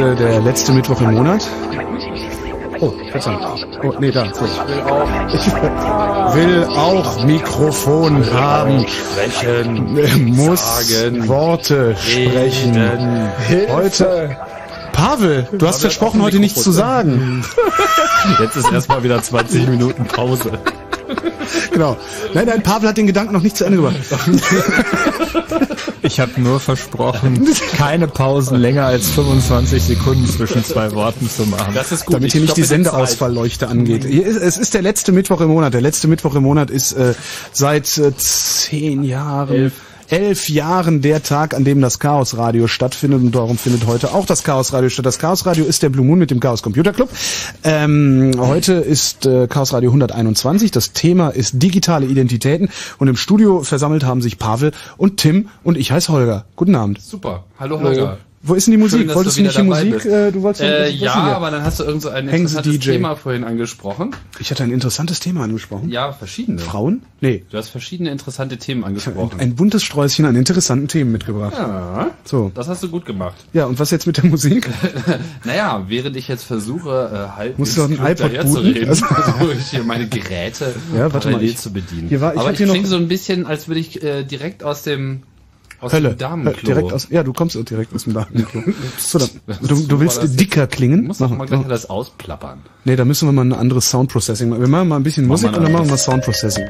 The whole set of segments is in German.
Äh, der letzte Mittwoch im Monat. Oh, verdammt. Oh, nee, da. So. Ich will auch Mikrofon haben. Sprechen. Muss sagen, Worte sprechen. reden. Heute. Pavel, du hast versprochen, heute nichts zu sagen. Jetzt ist erstmal wieder 20 Minuten Pause. Genau. Nein, nein, Pavel hat den Gedanken noch nicht zu Ende gebracht. Ich habe nur versprochen, keine Pausen länger als 25 Sekunden zwischen zwei Worten zu machen. Das ist gut. Damit hier Ich nicht die. Sendeausfallleuchte angeht. Ist, es ist der letzte Mittwoch im Monat. Der letzte Mittwoch im Monat ist äh, seit äh, zehn Jahren, elf. elf Jahren der Tag, an dem das Chaos Radio stattfindet und darum findet heute auch das Chaos Radio statt. Das Chaos Radio ist der Blue Moon mit dem Chaos Computer Club. Ähm, heute ist äh, Chaos Radio 121. Das Thema ist digitale Identitäten und im Studio versammelt haben sich Pavel und Tim und ich heiße Holger. Guten Abend. Super. Hallo Holger. Wo ist denn die Musik? Schön, Wolltest du nicht die Musik? Äh, du wolltest Äh, ja, hier? aber dann hast du irgend so ein Hängen interessantes DJ. Thema vorhin angesprochen. Ich hatte ein interessantes Thema angesprochen. Ja, verschiedene. Frauen? Nee. Du hast verschiedene interessante Themen Ein, angesprochen. ein buntes Sträußchen an interessanten Themen mitgebracht. Ja, So. das hast du gut gemacht. Ja, und was jetzt mit der Musik? Naja, während ich jetzt versuche, äh, halt Musst du ein iPod booten? Also- versuche ich hier meine Geräte Ja, warte mal, parallel ich- zu bedienen. hier war- ich Aber ich hier noch- klinge so ein bisschen, als würde ich äh, direkt aus dem aus Hölle. dem Damenklo. Direkt aus, ja, du kommst direkt aus dem Damenklo. So, dann, du, du willst das. dicker klingen? Du musst doch mal gleich alles ausplappern. Nee, da müssen wir mal ein anderes Soundprocessing machen. Wir machen mal ein bisschen Musik und dann machen wir Soundprocessing.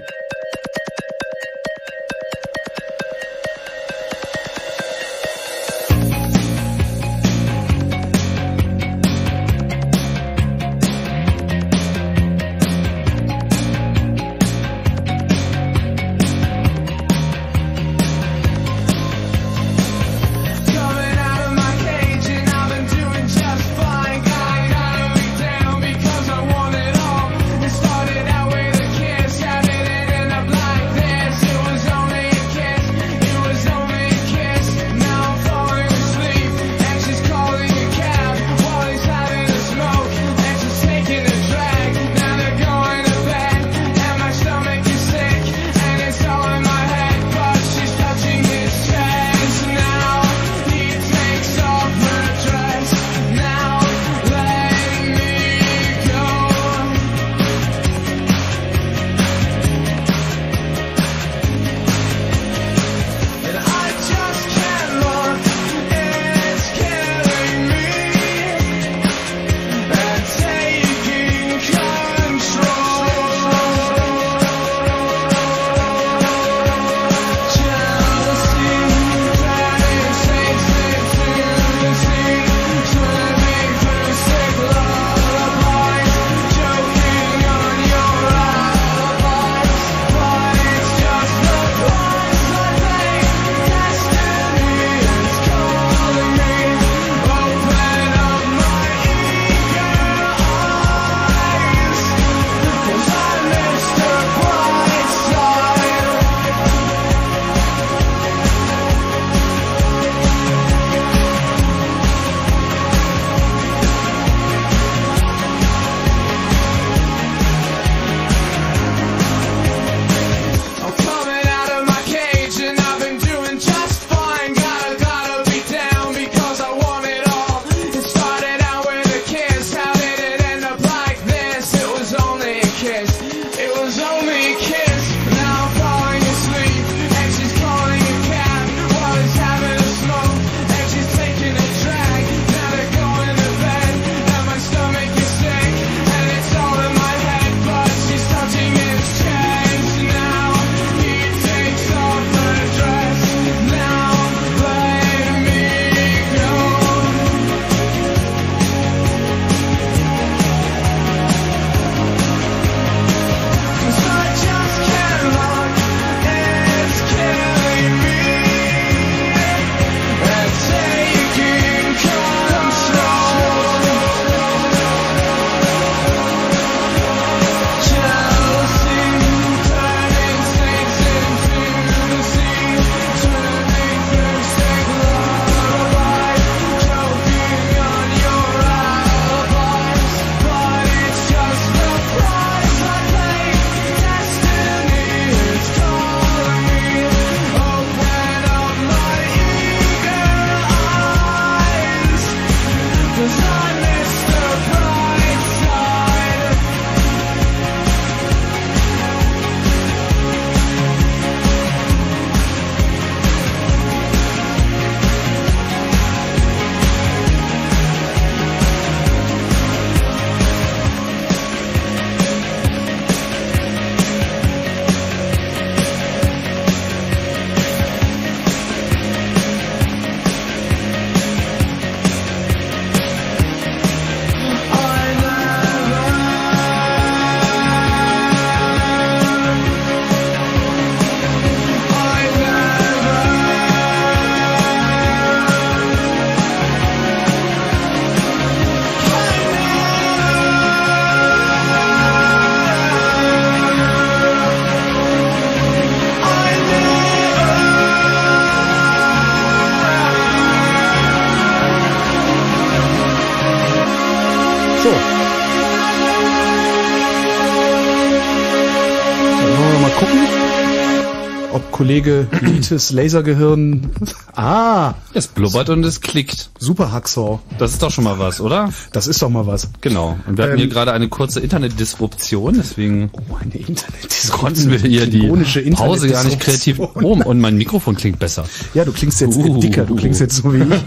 Kollege Lites Lasergehirn. Ah, Es blubbert und es klickt. super Hacksaw. Das ist doch schon mal was, oder? Das ist doch mal was. Genau. Und wir hatten Ähm, hier gerade eine kurze Internetdisruption, deswegen Oh, eine Internet. konnten wir hier die Klingonische Pause gar nicht kreativ. Internetdisruption. Oh, und mein Mikrofon klingt besser. Ja, du klingst jetzt Uh. dicker, du klingst jetzt so wie ich.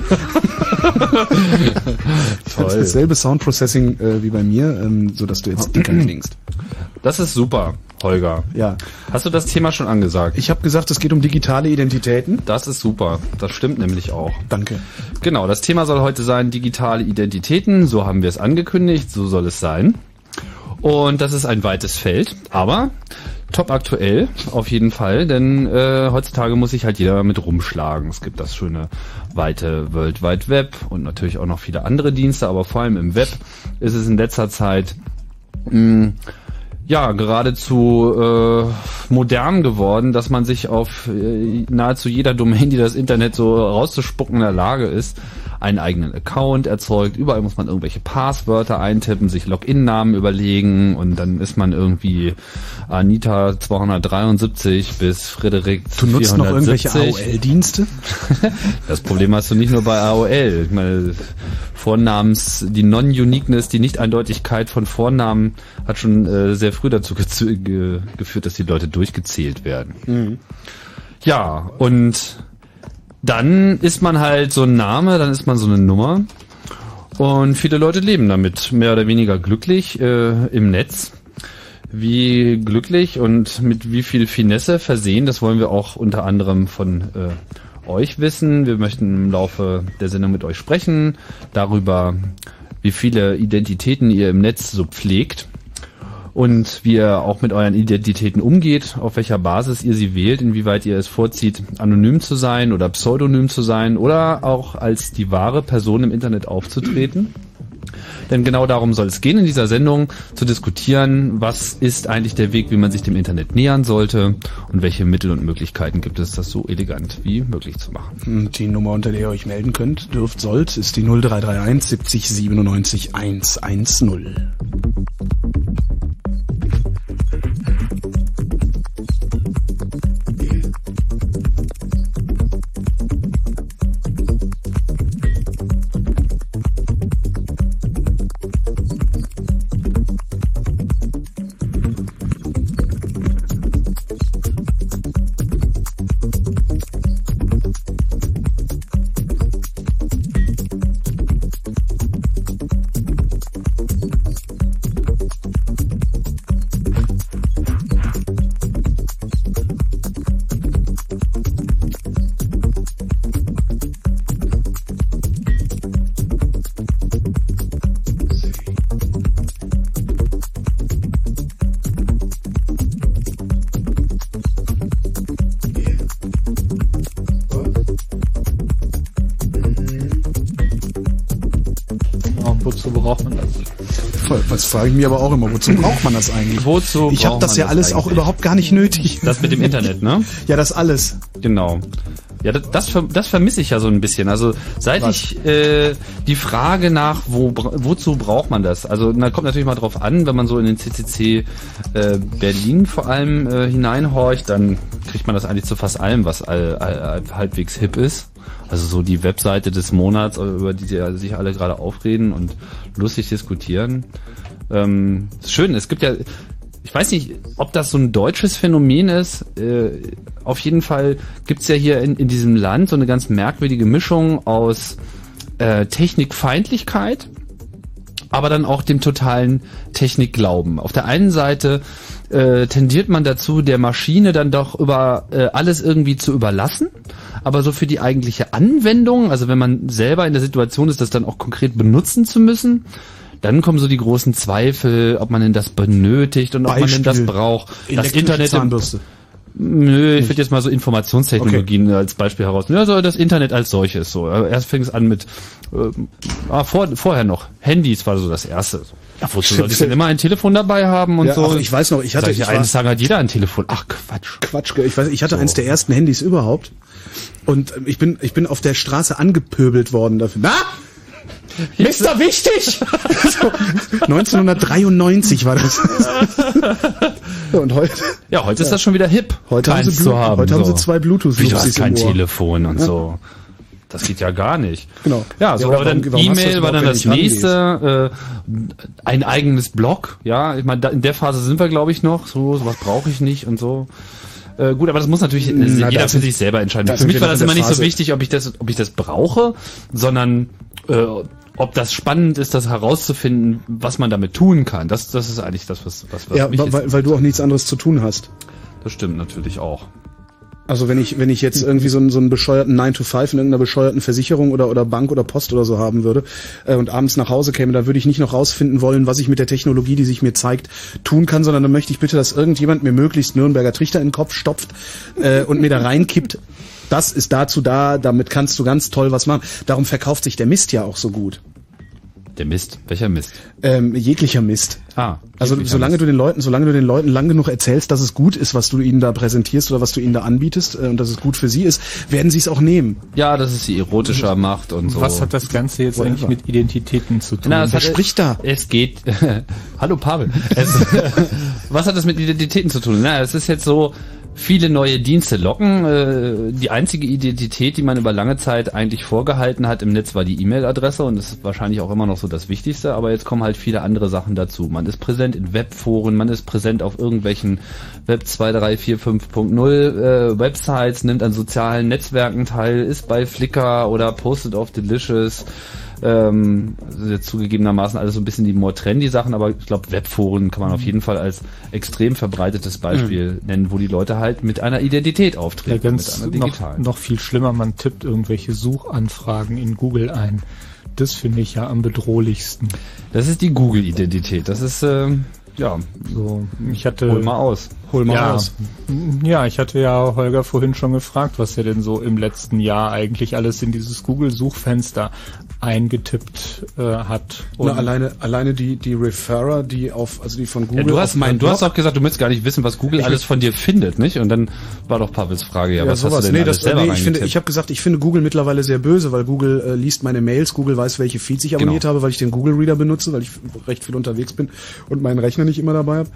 Toll. Dasselbe Soundprocessing äh, wie bei mir, ähm, so dass du jetzt dicker klingst. Das ist super, Holger. Ja. Hast du das Thema schon angesagt? Ich habe gesagt, es geht um digitale Identitäten. Das ist super. Das stimmt nämlich auch. Danke. Genau, das Thema soll heute sein digitale Identitäten. So haben wir es angekündigt, so soll es sein. Und das ist ein weites Feld, aber top aktuell auf jeden Fall, denn äh, heutzutage muss sich halt jeder mit rumschlagen. Es gibt das schöne weite World Wide Web und natürlich auch noch viele andere Dienste, aber vor allem im Web ist es in letzter Zeit mh, ja, geradezu äh, modern geworden, dass man sich auf äh, nahezu jeder Domain, die das Internet so rauszuspucken in der Lage ist, einen eigenen Account erzeugt. Überall muss man irgendwelche Passwörter eintippen, sich Login-Namen überlegen und dann ist man irgendwie Anita 273 bis Frederik Du nutzt noch irgendwelche 470. AOL-Dienste? Das Problem hast du nicht nur bei AOL. Ich meine, Vornamens, die Non-Uniqueness, die Nicht-Eindeutigkeit von Vornamen hat schon äh, sehr früh dazu ge ge geführt, dass die Leute durchgezählt werden. Ja, und dann ist man halt so ein Name, dann ist man so eine Nummer. Und viele Leute leben damit mehr oder weniger glücklich äh, im Netz. Wie glücklich und mit wie viel Finesse versehen, das wollen wir auch unter anderem von äh, euch wissen. Wir möchten im Laufe der Sendung mit euch sprechen darüber, wie viele Identitäten ihr im Netz so pflegt und wie ihr auch mit euren Identitäten umgeht, auf welcher Basis ihr sie wählt, inwieweit ihr es vorzieht, anonym zu sein oder pseudonym zu sein oder auch als die wahre Person im Internet aufzutreten. Denn genau darum soll es gehen in dieser Sendung, zu diskutieren, was ist eigentlich der Weg, wie man sich dem Internet nähern sollte und welche Mittel und Möglichkeiten gibt es, das so elegant wie möglich zu machen. Die Nummer, unter der ihr euch melden könnt, dürft, sollt, ist die 0331 70 97 110. frage ich mich aber auch immer, wozu braucht man das eigentlich? Wozu Ich habe das ja das alles auch eigentlich? überhaupt gar nicht nötig. Das mit dem Internet, ne? Ja, das alles. Genau. Ja, das, das, ver- das vermisse ich ja so ein bisschen. Also seit Was? ich äh, die Frage nach, wo, wozu braucht man das? Also da kommt natürlich mal drauf an, wenn man so in den CCC äh, Berlin vor allem äh, hineinhorcht, dann kriegt man das eigentlich zu fast allem, was all, all, halbwegs hip ist. Also so die Webseite des Monats, über die sich alle gerade aufreden und lustig diskutieren. Ähm, schön, es gibt ja, ich weiß nicht, ob das so ein deutsches Phänomen ist. Äh, auf jeden Fall gibt's ja hier in, in diesem Land so eine ganz merkwürdige Mischung aus äh, Technikfeindlichkeit, aber dann auch dem totalen Technikglauben. Auf der einen Seite äh, tendiert man dazu, der Maschine dann doch über äh, alles irgendwie zu überlassen, aber so für die eigentliche Anwendung, also wenn man selber in der Situation ist, das dann auch konkret benutzen zu müssen, dann kommen so die großen Zweifel, ob man denn das benötigt und ob man denn das Beispiel. braucht. Das Internet Zahnbürste. Nö, ich würde jetzt mal so Informationstechnologien als Beispiel heraus. Ja, so das Internet als solches. So erst fing es an mit äh, ah, vor, vorher noch Handys war so das erste. Ja, wozu soll ich denn immer ein Telefon dabei haben und Ja, so? ach, ich weiß noch, ich hatte- Sag ich ich eines Tages hat jeder ein Telefon. Ach Quatsch. Quatsch, ich weiß, ich hatte eins der ersten Handys überhaupt. Und ähm, ich bin, ich bin auf der Straße angepöbelt worden dafür. Na? Mr. Wichtig! so, 1993 war das. Ja, und heute, Ja, heute ist das schon wieder hip, heute, haben sie, zu haben. heute haben so. sie zwei bluetooth Wie, du hast kein. Telefon und so. Das geht ja gar nicht. Genau. Ja, so, Ja, aber dann E-Mail war dann das nächste, äh, ein eigenes Blog, ja, ich meine, da- in der Phase sind wir, glaube ich, noch, so, sowas brauche ich nicht und so. Äh, gut, aber das muss natürlich äh, Na, jeder für sich selber entscheiden. Für mich war das immer der nicht so Phase- wichtig, ob ich das, ob ich das brauche, sondern äh, ob das spannend ist, das herauszufinden, was man damit tun kann. Das, das ist eigentlich das, was, was, was Ja, mich weil, weil du auch nichts anderes zu tun hast. Das stimmt natürlich auch. Also wenn ich, wenn ich jetzt irgendwie so einen, so einen bescheuerten 9 to 5 in irgendeiner bescheuerten Versicherung oder, oder Bank oder Post oder so haben würde äh, und abends nach Hause käme, da würde ich nicht noch rausfinden wollen, was ich mit der Technologie, die sich mir zeigt, tun kann, sondern dann möchte ich bitte, dass irgendjemand mir möglichst Nürnberger Trichter in den Kopf stopft äh, und mir da reinkippt. Das ist dazu da, damit kannst du ganz toll was machen. Darum verkauft sich der Mist ja auch so gut. Der Mist. Welcher Mist? Ähm, jeglicher Mist. Ah. Also jeglicher solange Mist. du den Leuten, solange du den Leuten lang genug erzählst, dass es gut ist, was du ihnen da präsentierst oder was du ihnen da anbietest äh, und dass es gut für sie ist, werden sie es auch nehmen. Ja, dass es sie erotischer macht und so. Was hat das Ganze jetzt Whatever. eigentlich mit Identitäten zu tun? Na, hat- spricht da? Es geht. Hallo Pavel. Es, was hat das mit Identitäten zu tun? Na, es ist jetzt so, viele neue Dienste locken. Äh, die einzige Identität, die man über lange Zeit eigentlich vorgehalten hat im Netz, war die E-Mail-Adresse und das ist wahrscheinlich auch immer noch so das Wichtigste. Aber jetzt kommen halt viele andere Sachen dazu. Man ist präsent in Webforen, man ist präsent auf irgendwelchen Web 2, 3, 4, 5.0 äh, Websites, nimmt an sozialen Netzwerken teil, ist bei Flickr oder postet auf Delicious. Ähm, zugegebenermaßen alles so ein bisschen die more trendy Sachen, aber ich glaube, Webforen kann man auf jeden Fall als extrem verbreitetes Beispiel nennen, wo die Leute halt mit einer Identität Ja, auftreten, ganz mit einer noch, noch viel schlimmer, man tippt irgendwelche Suchanfragen in Google ein. Das finde ich ja am bedrohlichsten. Das ist die Google-Identität. Das ist, ähm, ja, So, ich hatte hol mal aus. Hol mal ja, raus. ja, ich hatte ja Holger vorhin schon gefragt, was er denn so im letzten Jahr eigentlich alles in dieses Google-Suchfenster eingetippt äh, hat. Und Na, alleine, alleine die, die Referrer, die auf, also die von Ja, Google. du auf hast, meinen du hast doch gesagt, du möchtest gar nicht wissen, was Google alles von dir findet, nicht? Und dann war doch Pavels Frage, ja, ja, was sowas. hast du denn nee, alles das, selber nee, ich finde, ich habe gesagt, ich finde Google mittlerweile sehr böse, weil Google äh, liest meine Mails, Google weiß, welche Feeds ich abonniert Genau. habe, weil ich den Google Reader benutze, weil ich recht viel unterwegs bin und meinen Rechner nicht immer dabei habe.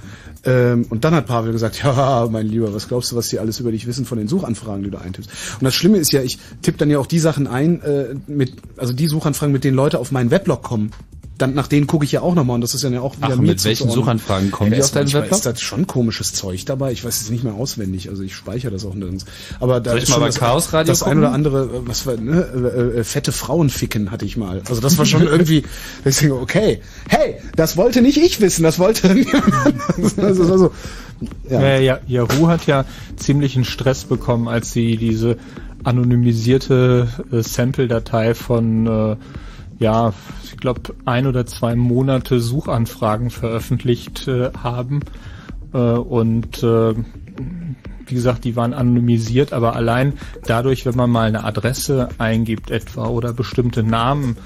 Ähm, und dann hat Pavel gesagt, ja, mein Lieber, was glaubst du, was die alles über dich wissen von den Suchanfragen, die du eintippst? Und das Schlimme ist ja, ich tippe dann ja auch die Sachen ein, äh, mit, also die Suchanfragen, mit denen Leute auf meinen Weblog kommen. Dann nach denen gucke ich ja auch nochmal und das ist ja auch wieder Ach, mir mit welchen. Suchanfragen kommen die Ja, auf deinen Weblog? ist da schon komisches Zeug dabei. Ich weiß es nicht mehr auswendig. Also ich speichere das auch nirgends. Aber da Soll ich ist mal schon bei das, Chaos Radio das ein gucken? oder andere, äh, was war, ne, äh, äh, fette Frauen ficken hatte ich mal. Also das war schon irgendwie, ich denke, okay, hey, das wollte nicht ich wissen, das wollte irgendjemand anderes. Also, das war so, ja. Ja, ja, Yahoo hat ja ziemlichen Stress bekommen, als sie diese anonymisierte äh, Sample-Datei von, äh, ja, ich glaube, ein oder zwei Monate Suchanfragen veröffentlicht äh, haben. Äh, und äh, wie gesagt, die waren anonymisiert, aber allein dadurch, wenn man mal eine Adresse eingibt etwa oder bestimmte Namen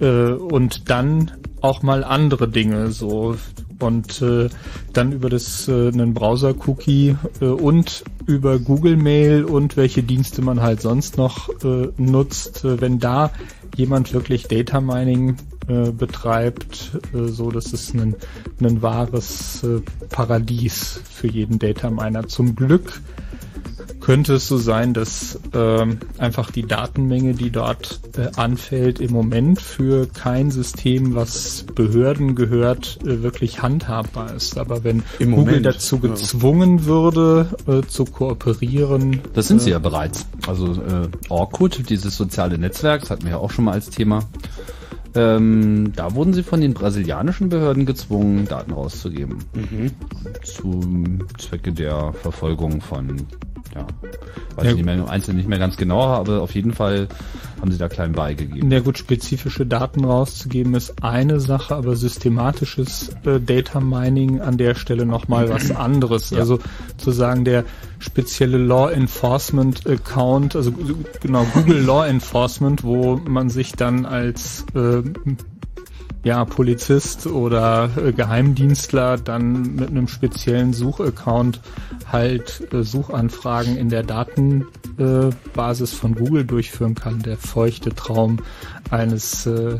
äh, und dann auch mal andere Dinge so und äh, dann über das äh, einen Browser-Cookie äh, und über Google Mail und welche Dienste man halt sonst noch äh, nutzt, äh, wenn da jemand wirklich Data Mining äh, betreibt, äh, so das ist ein, ein wahres äh, Paradies für jeden Data Miner. Zum Glück könnte es so sein, dass ähm, einfach die Datenmenge, die dort äh, anfällt, im Moment für kein System, was Behörden gehört, äh, wirklich handhabbar ist. Aber wenn Im Google Moment, dazu ja. gezwungen würde, äh, zu kooperieren, Das sind sie ja bereits. Also äh, Orkut, dieses soziale Netzwerk, das hatten wir ja auch schon mal als Thema. Ähm, da wurden sie von den brasilianischen Behörden gezwungen, Daten rauszugeben. Zum Zwecke der Verfolgung von, ja, weiß Ja, ich nicht mehr, im Einzelnen nicht mehr ganz genau, aber auf jeden Fall haben sie da klein beigegeben. Ja gut, spezifische Daten rauszugeben ist eine Sache, aber systematisches äh, Data Mining an der Stelle nochmal was anderes. Ja. Also zu sagen, der spezielle Law Enforcement Account, also g- genau Google Law Enforcement, wo man sich dann als äh, ja, Polizist oder äh, Geheimdienstler dann mit einem speziellen Suchaccount halt äh, Suchanfragen in der Datenbasis Basis von Google durchführen kann. Der feuchte Traum eines äh,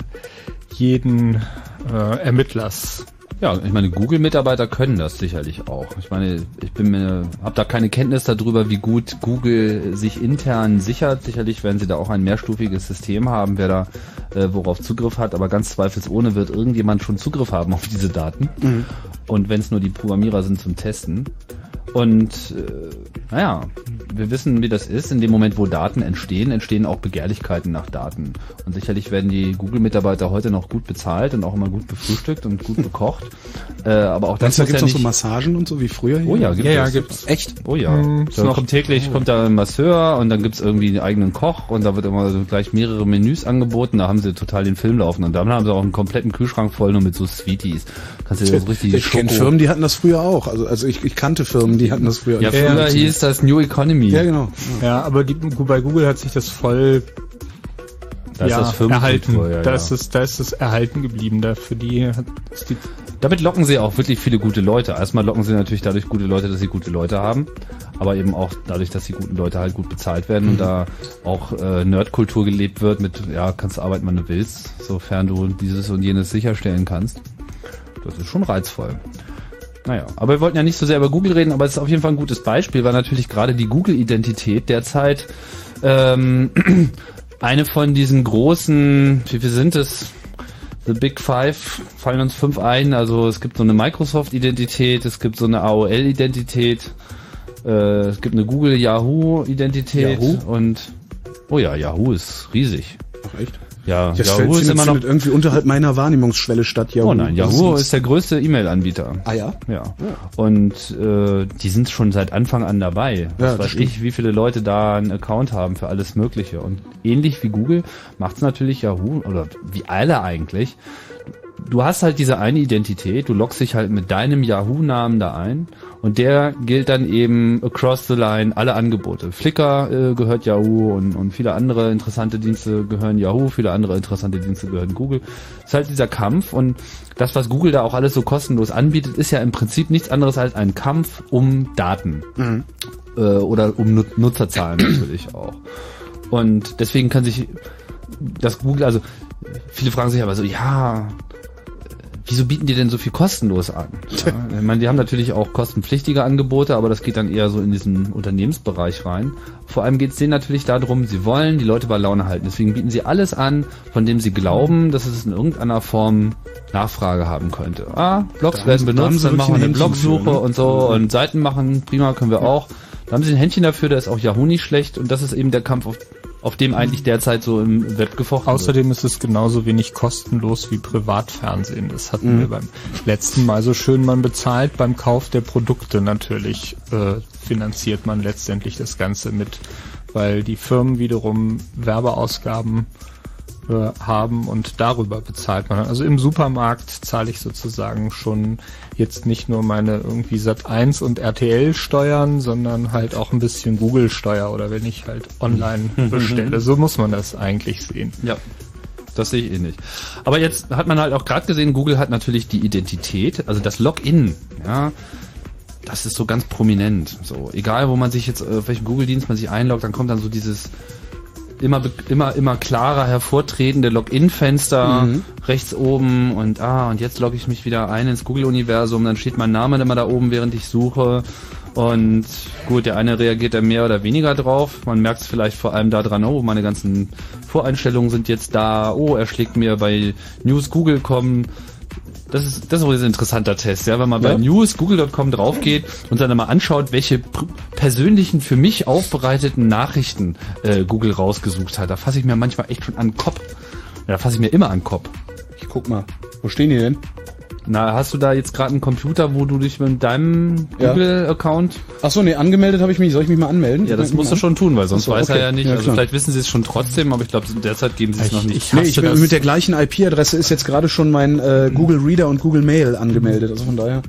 jeden Ermittlers Ja, ich meine, Google-Mitarbeiter können das sicherlich auch. Ich meine, ich bin mir, habe da keine Kenntnis darüber, wie gut Google sich intern sichert. Sicherlich werden sie da auch ein mehrstufiges System haben, wer da äh, worauf Zugriff hat. Aber ganz zweifelsohne wird irgendjemand schon Zugriff haben auf diese Daten. Und wenn es nur die Programmierer sind zum Testen. Und äh, naja, wir wissen, wie das ist. In dem Moment, wo Daten entstehen, entstehen auch Begehrlichkeiten nach Daten. Und sicherlich werden die Google-Mitarbeiter heute noch gut bezahlt und auch immer gut befrühstückt und gut bekocht. Äh, aber auch das Da muss gibt's ja noch so nicht... Massagen und so wie früher hier. Oh ja, gibt Ja, ja, es. gibt's. Echt? Oh ja. Hm, da noch- kommt täglich kommt da ein Masseur und dann gibt's irgendwie einen eigenen Koch und da wird immer so gleich mehrere Menüs angeboten. Da haben sie total den Film laufen und dann haben sie auch einen kompletten Kühlschrank voll nur mit so Sweeties. Kannst du dir so richtig Ich kenne Firmen, die hatten das früher auch. Also, also ich, ich kannte Firmen, die hatten das früher. Ja, Ja, früher ja. hieß das New Economy. Ja, genau. Ja, aber die, bei Google hat sich das voll Da ist ja, das Firmenkultur, erhalten. ja, da, ja. Ist es, da ist es erhalten geblieben. Da für die ist die Damit locken sie auch wirklich viele gute Leute. Erstmal locken sie natürlich dadurch gute Leute, dass sie gute Leute haben, aber eben auch dadurch, dass die guten Leute halt gut bezahlt werden und da auch äh, Nerdkultur gelebt wird mit, ja, kannst du arbeiten, wann du willst, sofern du dieses und jenes sicherstellen kannst. Das ist schon reizvoll. Naja, aber wir wollten ja nicht so sehr über Google reden, aber es ist auf jeden Fall ein gutes Beispiel, weil natürlich gerade die Google-Identität derzeit ähm, eine von diesen großen, wie viel sind es? The Big Five fallen uns fünf ein. Also es gibt so eine Microsoft-Identität, es gibt so eine AOL-Identität, äh, es gibt eine Google Yahoo-Identität Yahoo? und oh ja, Yahoo ist riesig. Ach, echt? Ja, Das Yahoo findet, ist immer noch. findet irgendwie unterhalb meiner Wahrnehmungsschwelle statt. Yahoo. Oh nein, Yahoo ist der größte E-Mail-Anbieter. Ah ja? Ja. Und äh, die sind schon seit Anfang an dabei. Was Ja, das weiß stimmt. ich, wie viele Leute da einen Account haben für alles Mögliche. Und ähnlich wie Google macht's natürlich Yahoo, oder wie alle eigentlich. Du hast halt diese eine Identität, du loggst dich halt mit deinem Yahoo-Namen da ein und der gilt dann eben across the line alle Angebote. Flickr äh, gehört Yahoo und, und viele andere interessante Dienste gehören Yahoo, viele andere interessante Dienste gehören Google. Es ist halt dieser Kampf und das, was Google da auch alles so kostenlos anbietet, ist ja im Prinzip nichts anderes als ein Kampf um Daten. Äh, oder um Nut- Nutzerzahlen natürlich auch. Und deswegen kann sich das Google, also viele fragen sich aber so, ja, wieso bieten die denn so viel kostenlos an? Ja, ich meine, die haben natürlich auch kostenpflichtige Angebote, aber das geht dann eher so in diesen Unternehmensbereich rein. Vor allem geht es denen natürlich darum, sie wollen die Leute bei Laune halten. Deswegen bieten sie alles an, von dem sie glauben, dass es in irgendeiner Form Nachfrage haben könnte. Ah, Blogs Da werden benutzt, sie dann machen wir eine Blogsuche für, ne? und so und Seiten machen, prima, können wir auch. Da haben sie ein Händchen dafür, da ist auch Yahoo nicht schlecht und das ist eben der Kampf, auf, auf dem eigentlich derzeit so im Web gefochten wird. Außerdem ist es genauso wenig kostenlos wie Privatfernsehen. Das hatten wir beim letzten Mal so schön. Man bezahlt beim Kauf der Produkte natürlich, äh, finanziert man letztendlich das Ganze mit, weil die Firmen wiederum Werbeausgaben äh, haben und darüber bezahlt man. Also im Supermarkt zahle ich sozusagen schon jetzt nicht nur meine irgendwie Sat 1 und RTL Steuern, sondern halt auch ein bisschen Google Steuer oder wenn ich halt online bestelle. So muss man das eigentlich sehen. Ja, das sehe ich ähnlich. Aber jetzt hat man halt auch gerade gesehen, Google hat natürlich die Identität, also das Login, ja, das ist so ganz prominent. So, egal wo man sich jetzt, äh, auf welchen Google-Dienst man sich einloggt, dann kommt dann so dieses immer, immer, immer klarer hervortretende Login-Fenster rechts oben und ah, und jetzt logge ich mich wieder ein ins Google-Universum, dann steht mein Name immer da oben, während ich suche. Und gut, der eine reagiert da mehr oder weniger drauf. Man merkt es vielleicht vor allem daran, oh, meine ganzen Voreinstellungen sind jetzt da. Oh, er schlägt mir bei News Google.com. Das ist, das ist übrigens ein interessanter Test, ja, wenn man bei Ja. News Google.com draufgeht und dann mal anschaut, welche persönlichen für mich aufbereiteten Nachrichten äh, Google rausgesucht hat. Da fasse ich mir manchmal echt schon an den Kopf. Ja, da fasse ich mir immer an den Kopf. Ich guck mal. Wo stehen die denn? Na, hast du da jetzt gerade einen Computer, wo du dich mit deinem Ja. Google-Account Ach so, nee, angemeldet habe ich mich. Soll ich mich mal anmelden? Ja, das meld musst du schon tun, weil sonst so, weiß er okay. ja nicht. Ja, also vielleicht wissen sie es schon trotzdem, aber ich glaube, derzeit geben sie es noch nicht. ich. Nee, ich bin mit der gleichen IP-Adresse ist jetzt gerade schon mein äh, Google Reader und Google Mail angemeldet. Also von daher.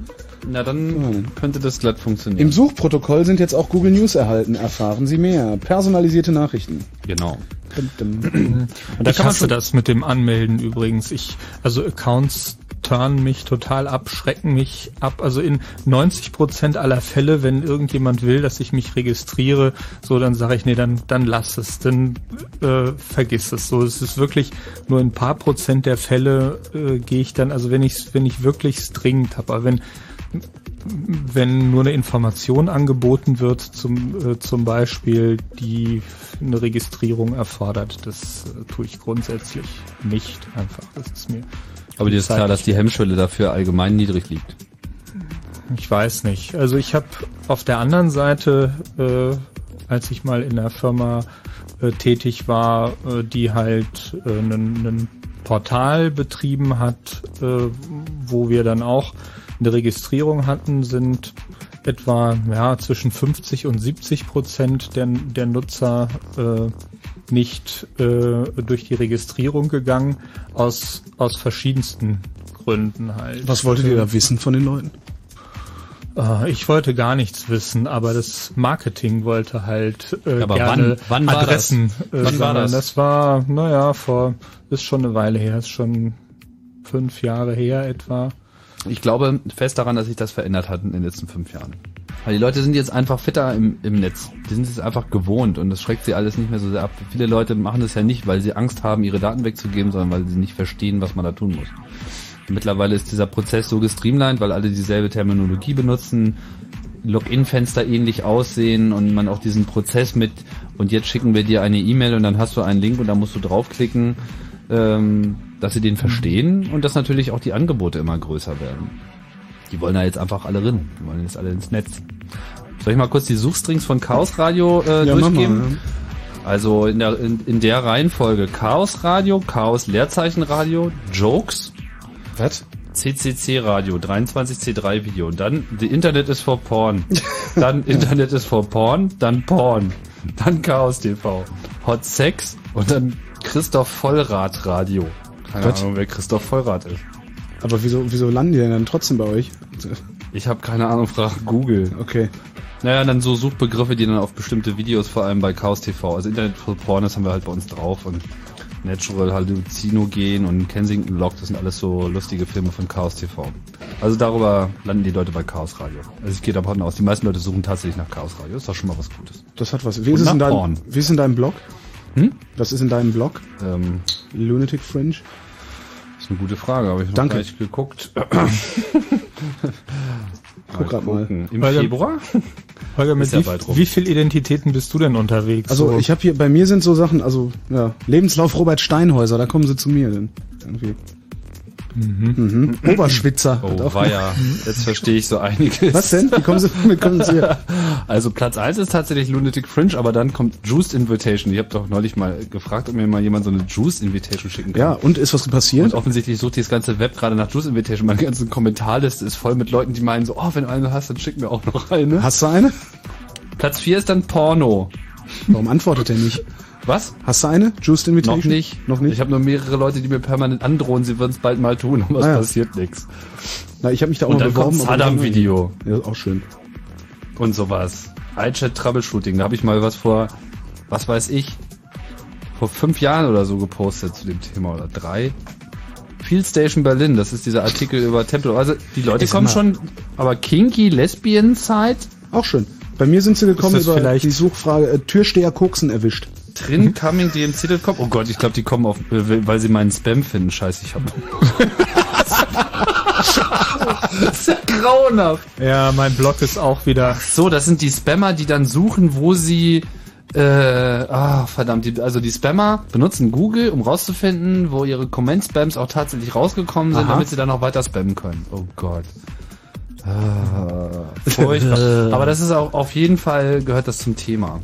Na, dann könnte das glatt funktionieren. Im Suchprotokoll sind jetzt auch Google News erhalten. Erfahren Sie mehr. Personalisierte Nachrichten. genau. Und da ich kann man hasse das mit dem Anmelden übrigens. Ich, also Accounts turnen mich total ab, schrecken mich ab. Also in 90 Prozent aller Fälle, wenn irgendjemand will, dass ich mich registriere, so dann sage ich, nee, dann dann lass es, dann äh, vergiss es. So, es ist wirklich nur ein paar Prozent der Fälle äh, gehe ich dann, also wenn ich wenn ich wirklich dringend habe, aber wenn wenn nur eine Information angeboten wird, zum, äh, zum Beispiel, die eine Registrierung erfordert, das äh, tue ich grundsätzlich nicht einfach. Das ist mir, Aber dir ist klar, dass die Hemmschwelle dafür allgemein niedrig liegt. ich weiß nicht. Also ich habe auf der anderen Seite, äh, als ich mal in der Firma äh, tätig war, äh, die halt äh, ein Portal betrieben hat, äh, wo wir dann auch eine Registrierung hatten, sind etwa ja, zwischen 50 und 70 Prozent der, der Nutzer äh, nicht äh, durch die Registrierung gegangen, aus, aus verschiedensten Gründen halt. Was wolltet ihr da wissen von den Leuten? Äh, Ich wollte gar nichts wissen, aber das Marketing wollte halt äh, Aber gerne wann- wann war Adressen. das? Äh, Wann war das? Das war, naja, vor, ist schon eine Weile her, ist schon fünf Jahre her etwa. Ich glaube fest daran, dass sich das verändert hat in den letzten fünf Jahren. Weil die Leute sind jetzt einfach fitter im, im Netz. Die sind es einfach gewohnt und das schreckt sie alles nicht mehr so sehr ab. Viele Leute machen das ja nicht, weil sie Angst haben, ihre Daten wegzugeben, sondern weil sie nicht verstehen, was man da tun muss. Mittlerweile ist dieser Prozess so gestreamlined, weil alle dieselbe Terminologie benutzen, Login-Fenster ähnlich aussehen und man auch diesen Prozess mit und jetzt schicken wir dir eine E-Mail und dann hast du einen Link und da musst du draufklicken, ähm, dass sie den verstehen und dass natürlich auch die Angebote immer größer werden. Die wollen da jetzt einfach alle rein. Die wollen jetzt alle ins Netz. Soll ich mal kurz die Suchstrings von Chaos Radio äh, Ja, durchgeben? mal, Also in der, in, in der Reihenfolge Chaos Radio, Chaos Leerzeichen Radio, Jokes, Was? CCC Radio, 23C3 Video, dann The Internet is for Porn, dann Internet is for Porn, dann Porn, dann Chaos TV, Hot Sex und dann Christoph Vollrath Radio. Keine? Ahnung, wer Christoph Vollrath ist. Aber wieso, wieso landen die denn dann trotzdem bei euch? Ich habe keine Ahnung, frag Google. Okay. Naja, dann so Suchbegriffe, die dann auf bestimmte Videos, vor allem bei Chaos TV, also Internet for Porn, das haben wir halt bei uns drauf und Natural Hallucinogen und Kensington Lock, das sind alles so lustige Filme von Chaos TV. Also darüber landen die Leute bei Chaos Radio. Also ich gehe davon aus, die meisten Leute suchen tatsächlich nach Chaos Radio. Ist doch schon mal was Gutes. Das hat was. Wie ist, es in Porn. wie ist es in deinem Blog? Hm? Was ist in deinem Blog? Ähm, Lunatic Fringe? Ist eine gute Frage, habe ich noch Danke. gar nicht geguckt. Guck grad mal. Im dann- Februar? Holger, mit ja wie, wie viel Identitäten bist du denn unterwegs? Also So- ich habe hier, bei mir sind so Sachen, also ja, Lebenslauf Robert Steinhäuser, da kommen sie zu mir denn. Irgendwie. Mhm. Oberschwitzer. Oh, war ja. Jetzt verstehe ich so einiges. Was denn? Wie kommen sie, wie kommen sie hier? Also Platz 1 ist tatsächlich Lunatic Fringe, aber dann kommt Juiced Invitation. Ich habe doch neulich mal gefragt, ob mir mal jemand so eine Juiced Invitation schicken kann. Ja, und ist was passiert? Und offensichtlich sucht dieses ganze Web gerade nach Juice Invitation. Meine ganze Kommentarliste ist voll mit Leuten, die meinen so, oh, wenn du eine hast, dann schick mir auch noch eine. Hast du eine? Platz 4 ist dann Porno. Warum antwortet er nicht? Was? Hast du eine? Juiced Invitation? Noch nicht. Noch nicht? Ich habe nur mehrere Leute, die mir permanent androhen, sie würden es bald mal tun, aber es Ah ja. passiert nichts. Na, ich habe mich da auch Und mal dann kommt beworben. aber- Saddam-Video Ja, auch schön. und sowas. iChat Troubleshooting, da habe ich mal was vor, was weiß ich, vor fünf Jahren oder so gepostet zu dem Thema oder drei. Field Station Berlin, das ist dieser Artikel über Tempel. Also die Leute Ich kommen schon, aber Kinky Lesbian Site Auch schön. Bei mir sind sie gekommen über die Suchfrage äh, Türsteher Koksen erwischt. Drin coming die im Titel kommen. Oh Gott, ich glaube, die kommen auf, äh, weil sie meinen Spam finden. Scheiße, ich hab. das ist ja grauenhaft. ja, mein Blog ist auch wieder. So, das sind die Spammer, die dann suchen, wo sie äh, ah, verdammt, die, also die Spammer benutzen Google, um rauszufinden, wo ihre Comment-Spams auch tatsächlich rausgekommen sind, Aha. damit sie dann noch weiter spammen können. Oh Gott. Ah, furchtbar. Aber das ist auch auf jeden Fall gehört das zum Thema.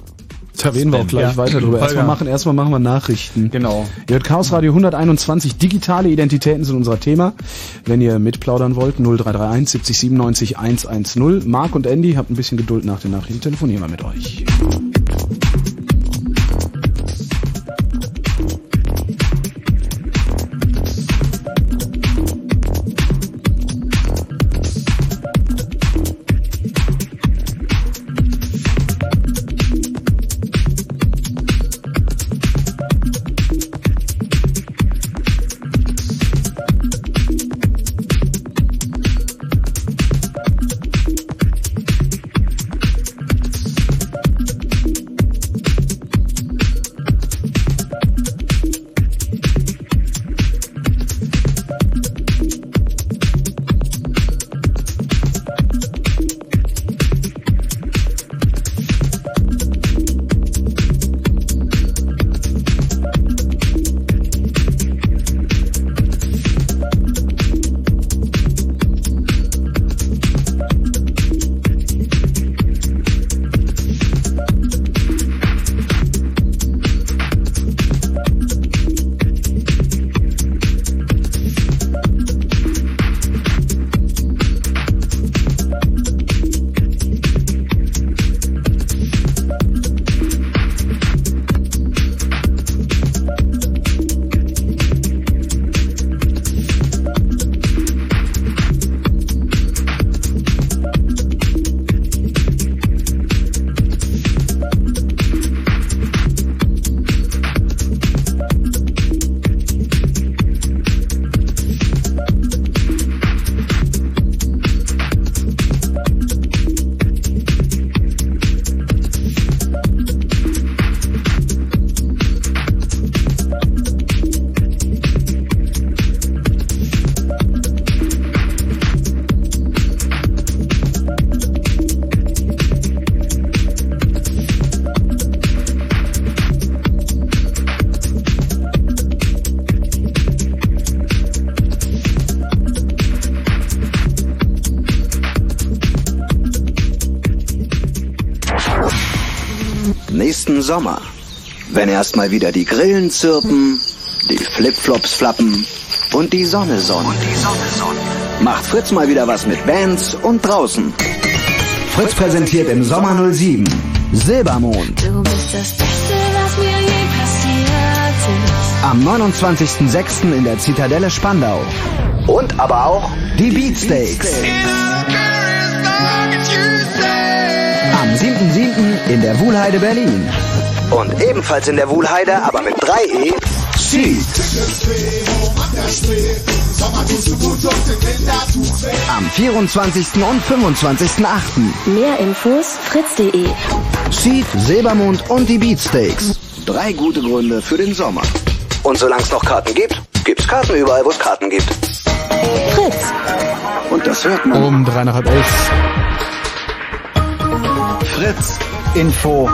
Da reden wir auch gleich Ja. weiter drüber. Erstmal machen, erstmal machen wir Nachrichten. Genau. Ihr hört Chaos Radio 121. Digitale Identitäten sind unser Thema. Wenn ihr mitplaudern wollt, 0331 70 97 110. Marc und Andy, habt ein bisschen Geduld nach den Nachrichten. Telefonieren wir mit euch. Sommer. Wenn erstmal wieder die Grillen zirpen, die Flipflops flappen und die Sonne sonnt. Macht Fritz mal wieder was mit Bands und draußen. Fritz präsentiert im Sommer 07 Silbermond. Du bist das Beste, was mir je passiert ist. Am 29.06. in der Zitadelle Spandau. Und aber auch die Beatsteaks. Am 7.7. in der Wuhlheide Berlin. Und ebenfalls in der Wuhlheide, aber mit 3E, Seed. Am 24. und 25.8. Mehr Infos fritz.de. Seed, Silbermond und die Beatsteaks. Drei gute Gründe für den Sommer. Und solange es noch Karten gibt, gibt's Karten überall, wo es Karten gibt. Fritz. Und das hört man. Um drei nach halb elf. Fritz Info.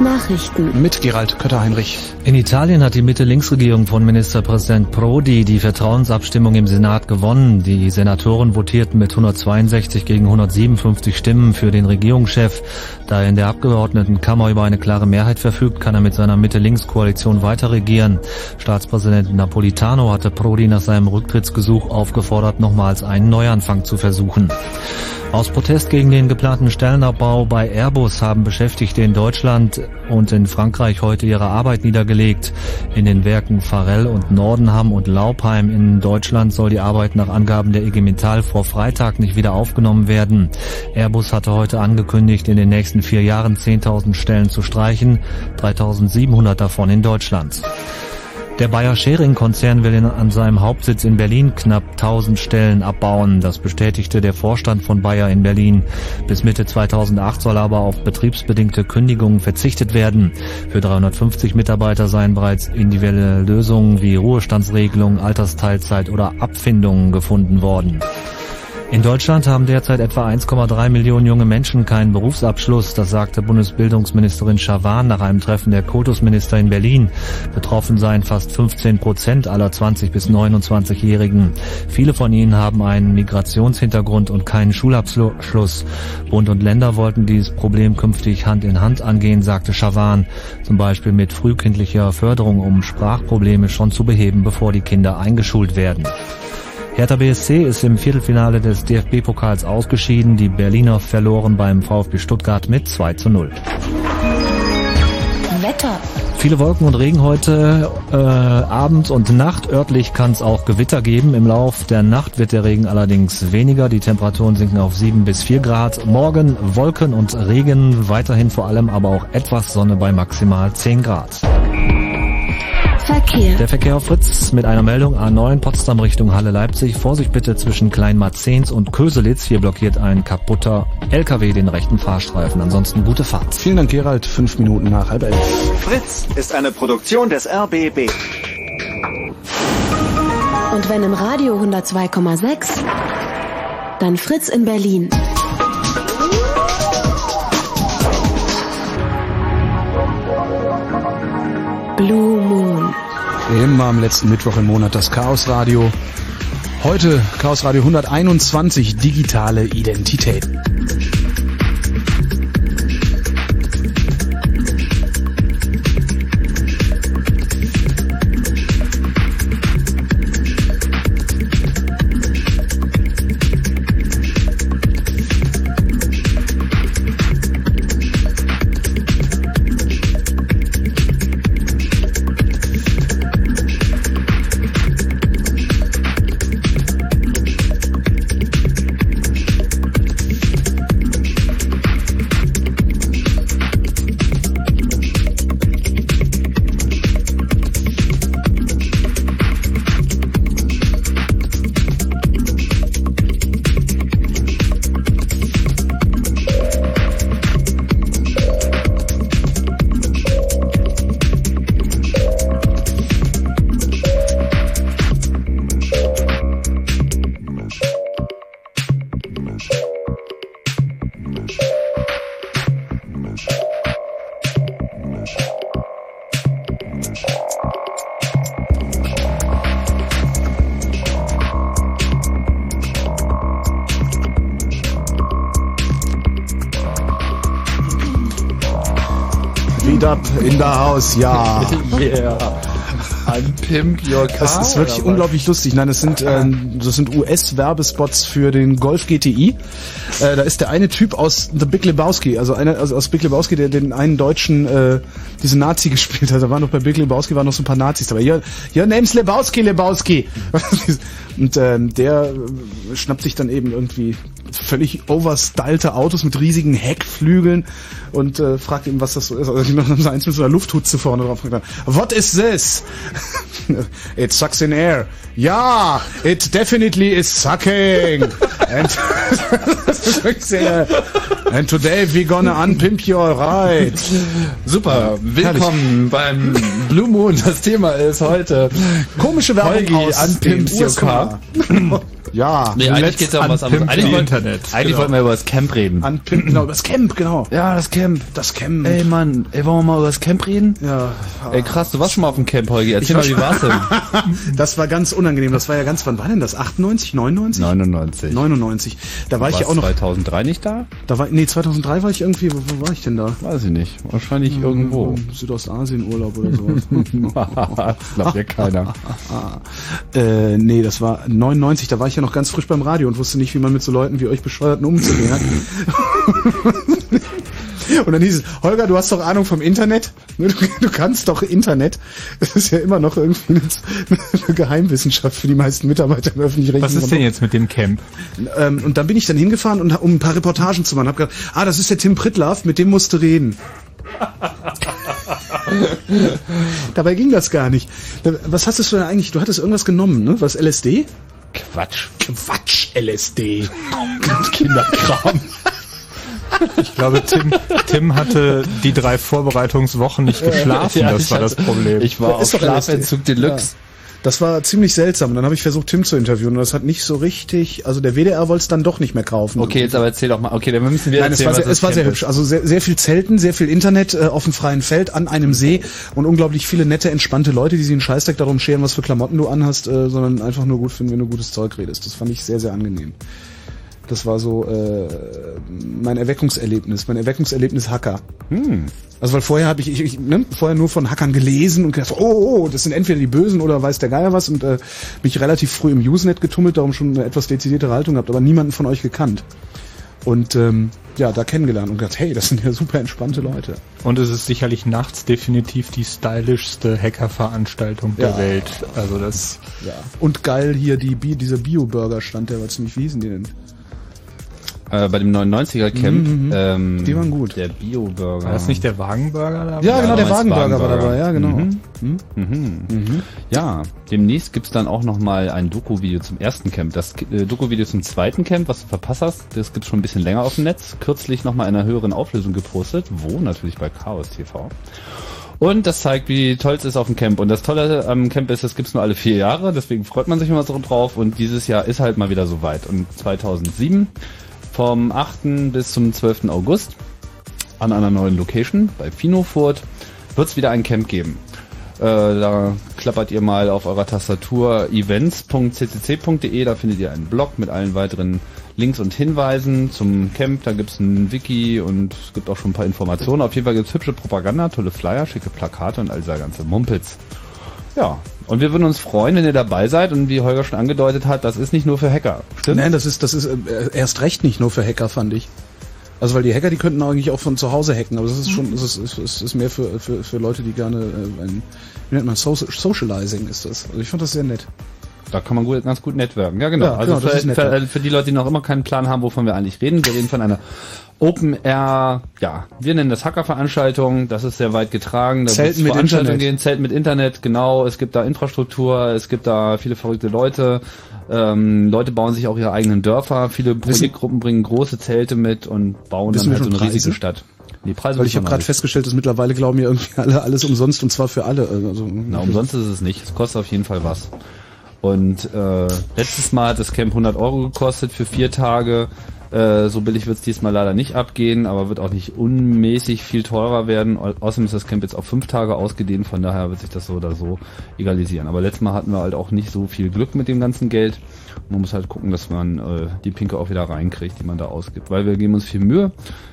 Nachrichten. Mit Gerald Kötter-Heinrich. In Italien hat die Mitte-Links-Regierung von Ministerpräsident Prodi die Vertrauensabstimmung im Senat gewonnen. Die Senatoren votierten mit 162 gegen 157 Stimmen für den Regierungschef. Da er in der Abgeordnetenkammer über eine klare Mehrheit verfügt, kann er mit seiner Mitte-Links-Koalition weiter regieren. Staatspräsident Napolitano hatte Prodi nach seinem Rücktrittsgesuch aufgefordert, nochmals einen Neuanfang zu versuchen. Aus Protest gegen den geplanten Stellenabbau bei Airbus haben Beschäftigte in Deutschland und in Frankreich heute ihre Arbeit niedergelegt. In den Werken Farell und Nordenham und Laupheim in Deutschland soll die Arbeit nach Angaben der IG Metall vor Freitag nicht wieder aufgenommen werden. Airbus hatte heute angekündigt, in den nächsten vier Jahren 10.000 Stellen zu streichen, 3.700 davon in Deutschland. Der Bayer Schering Konzern will an seinem Hauptsitz in Berlin knapp 1000 Stellen abbauen. Das bestätigte der Vorstand von Bayer in Berlin. Bis Mitte 2008 soll aber auf betriebsbedingte Kündigungen verzichtet werden. Für 350 Mitarbeiter seien bereits individuelle Lösungen wie Ruhestandsregelungen, Altersteilzeit oder Abfindungen gefunden worden. In Deutschland haben derzeit etwa 1,3 Millionen junge Menschen keinen Berufsabschluss. Das sagte Bundesbildungsministerin Schawan nach einem Treffen der Kultusminister in Berlin. Betroffen seien fast 15 Prozent aller 20 bis 29-Jährigen. Viele von ihnen haben einen Migrationshintergrund und keinen Schulabschluss. Bund und Länder wollten dieses Problem künftig Hand in Hand angehen, sagte Schawan. Zum Beispiel mit frühkindlicher Förderung, um Sprachprobleme schon zu beheben, bevor die Kinder eingeschult werden. Hertha BSC ist im Viertelfinale des DFB-Pokals ausgeschieden. Die Berliner verloren beim VfB Stuttgart mit 2 zu 0. Wetter. Viele Wolken und Regen heute äh, Abend und Nacht. Örtlich kann es auch Gewitter geben. Im Lauf der Nacht wird der Regen allerdings weniger. Die Temperaturen sinken auf 7 bis 4 Grad. Morgen Wolken und Regen, weiterhin vor allem aber auch etwas Sonne bei maximal 10 Grad. Verkehr. Der Verkehr auf Fritz mit einer Meldung A9 Potsdam Richtung Halle Leipzig. Vorsicht bitte zwischen Kleinmarzens und Köselitz. Hier blockiert ein kaputter LKW den rechten Fahrstreifen. Ansonsten gute Fahrt. Vielen Dank, Gerald. Fünf Minuten nach halb elf. Fritz ist eine Produktion des RBB. Und wenn im Radio 102,6, dann Fritz in Berlin. Blue Moon. Immer am letzten Mittwoch im Monat das Chaos Radio. Heute Chaos Radio 121 digitale Identität. In the house, ja. Yeah. Ein Pimp Your Car. Das ist wirklich unglaublich lustig. Nein, das sind, ähm, das sind US-Werbespots für den Golf GTI. Äh, da ist der eine Typ aus The Big Lebowski, also einer also aus Big Lebowski, der den einen Deutschen äh, diese Nazi gespielt hat. Da waren noch bei Big Lebowski waren noch so ein paar Nazis dabei. Your, your name's Lebowski, Lebowski. Und ähm, der äh, schnappt sich dann eben irgendwie völlig overstylte Autos mit riesigen Heckflügeln und äh, fragt ihm, was das so ist. Also machen so eins mit so einer Lufthutze vorne drauf. Dann, What is this? It sucks in air. Ja, it definitely is sucking. And, sehr, and today we gonna unpimp your ride. Super, willkommen beim Blue Moon. Das Thema ist heute Komische Werbung Holgi aus an den Pimps Your USA. Ja, Nee, eigentlich geht's ja um was anderes. Eigentlich, im wollten- Internet. eigentlich Genau. wollten wir über das Camp reden. Unpimp, genau, das Camp, genau. Ja, das Camp. Das Camp. Ey Mann, ey, wollen wir mal über das Camp reden? Ja, Ey krass, du warst schon mal auf dem Camp, Holgi. Erzähl Ich mal, war wie war's denn? das war ganz unangenehm. Das war ja ganz, wann war denn das? 98, 99? 99. 99. Da war ich Warst ja auch noch, 2003 nicht da? da war, nee, 2003 war ich irgendwie, wo, wo war ich denn da? Weiß ich nicht. Wahrscheinlich irgendwo. Im Südostasien Urlaub oder sowas. Glaubt ja keiner. äh, nee, das war 99, da war ich ja noch ganz frisch beim Radio und wusste nicht, wie man mit so Leuten wie euch Bescheuerten umzugehen hat. Und dann hieß es, Holger, du hast doch Ahnung vom Internet? Du, du kannst doch Internet. Das ist ja immer noch irgendwie eine, eine Geheimwissenschaft für die meisten Mitarbeiter im öffentlich-rechtlichen Was ist denn jetzt mit dem Camp? Ähm, und dann bin ich dann hingefahren, und, um ein paar Reportagen zu machen. Hab gedacht, ah, das ist der Tim Pritlaff, mit dem musst du reden. Dabei ging das gar nicht. Was hattest du denn eigentlich? Du hattest irgendwas genommen, ne? Was, LSD? Quatsch. Quatsch, LSD. Kinderkram. Ich glaube, Tim, Tim hatte die drei Vorbereitungswochen nicht geschlafen, Ja, das war das hatte- Problem. Ich war auf. Schlafentzug Deluxe. Das war ziemlich seltsam. Und dann habe ich versucht, Tim zu interviewen. Und das hat nicht so richtig. Also der WDR wollte es dann doch nicht mehr kaufen. Okay, jetzt aber erzähl doch mal. Okay, dann müssen wir Nein, es erzählen, war sehr, es war sehr hübsch. Also sehr, sehr viel Zelten, sehr viel Internet äh, auf dem freien Feld an einem See und unglaublich viele nette, entspannte Leute, die sich einen Scheißdreck darum scheren, was für Klamotten du anhast, äh, sondern einfach nur gut finden, wenn du gutes Zeug redest. Das fand ich sehr, sehr angenehm. Das war so äh, mein Erweckungserlebnis, mein Erweckungserlebnis Hacker. Hm. Also weil vorher habe ich, ich, ich ne, vorher nur von Hackern gelesen und gedacht, oh, oh, das sind entweder die Bösen oder weiß der Geier was und äh, mich relativ früh im Usenet getummelt, darum schon eine etwas dezidierte Haltung gehabt, aber niemanden von euch gekannt. Und ähm, ja, da kennengelernt und gedacht, hey, das sind ja super entspannte Leute. Und es ist sicherlich nachts definitiv die stylischste Hackerveranstaltung der Ja. Welt. Also das Ja. Und geil hier die Bi dieser Bio-Burger stand, der war ziemlich, wie hießen die denn? Äh, bei dem 99er Camp. Mhm, ähm, Die waren gut. Der Bio-Burger. war das nicht der Wagenburger da? Ja, genau, der Wagenburger war dabei, ja, genau. Mhm. Mhm. Ja, demnächst gibt's dann auch nochmal ein Doku-Video zum ersten Camp. Das äh, Doku-Video zum zweiten Camp, was du verpasst hast, das gibt's schon ein bisschen länger auf dem Netz. Kürzlich nochmal in einer höheren Auflösung gepostet. Wo? Natürlich bei Chaos TV. Und das zeigt, wie toll es ist auf dem Camp. Und das Tolle am Camp ist, es gibt's nur alle vier Jahre, deswegen freut man sich immer so drauf. Und dieses Jahr ist halt mal wieder soweit. Und 2007, vom 8. bis zum 12. August, an einer neuen Location bei Finofurt, wird's wieder ein Camp geben. Äh, da klappert ihr mal auf eurer Tastatur events.ccc.de, da findet ihr einen Blog mit allen weiteren Links und Hinweisen zum Camp. Da gibt's ein Wiki und es gibt auch schon ein paar Informationen. Auf jeden Fall gibt's hübsche Propaganda, tolle Flyer, schicke Plakate und all dieser ganze Mumpitz. Ja, und wir würden uns freuen, wenn ihr dabei seid und wie Holger schon angedeutet hat, das ist nicht nur für Hacker. Stimmt? Nein, das ist, das ist äh, erst recht nicht nur für Hacker, fand ich. Also weil die Hacker, die könnten eigentlich auch von zu Hause hacken, aber das ist schon, das ist, ist, ist, mehr für, für, für Leute, die gerne äh, ein, wie nennt man, Social, Socializing ist das. Also ich fand das sehr nett. Da kann man gut, ganz gut networken. Ja, genau. Ja, also genau, das für, ist für, für die Leute, die noch immer keinen Plan haben, wovon wir eigentlich reden, wir reden von einer Open Air, ja, wir nennen das Hacker-Veranstaltung, das ist sehr weit getragen. Da Zelten mit Internet. gehen, Zelten mit Internet, genau. Es gibt da Infrastruktur, es gibt da viele verrückte Leute. Ähm, Leute bauen sich auch ihre eigenen Dörfer. Viele Projektgruppen bringen große Zelte mit und bauen dann halt so eine schon riesige Preise? Stadt. Die Preise Weil ich habe gerade festgestellt, dass mittlerweile glauben ja irgendwie alle alles umsonst und zwar für alle. Also, Na, umsonst ist es nicht. Es kostet auf jeden Fall was. Und äh, letztes Mal hat das Camp 100 Euro gekostet für vier Tage. Äh, so billig wird es diesmal leider nicht abgehen, aber wird auch nicht unmäßig viel teurer werden. Au- Außerdem ist das Camp jetzt auf fünf Tage ausgedehnt, von daher wird sich das so oder so egalisieren. Aber letztes Mal hatten wir halt auch nicht so viel Glück mit dem ganzen Geld. Man muss halt gucken, dass man äh, die Pinke auch wieder reinkriegt, die man da ausgibt. Weil wir geben uns viel Mühe.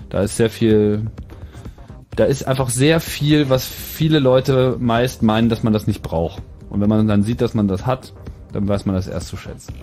Da ist sehr viel da ist einfach sehr viel, was viele Leute meist meinen, dass man das nicht braucht. Und wenn man dann sieht, dass man das hat, dann weiß man das erst zu schätzen.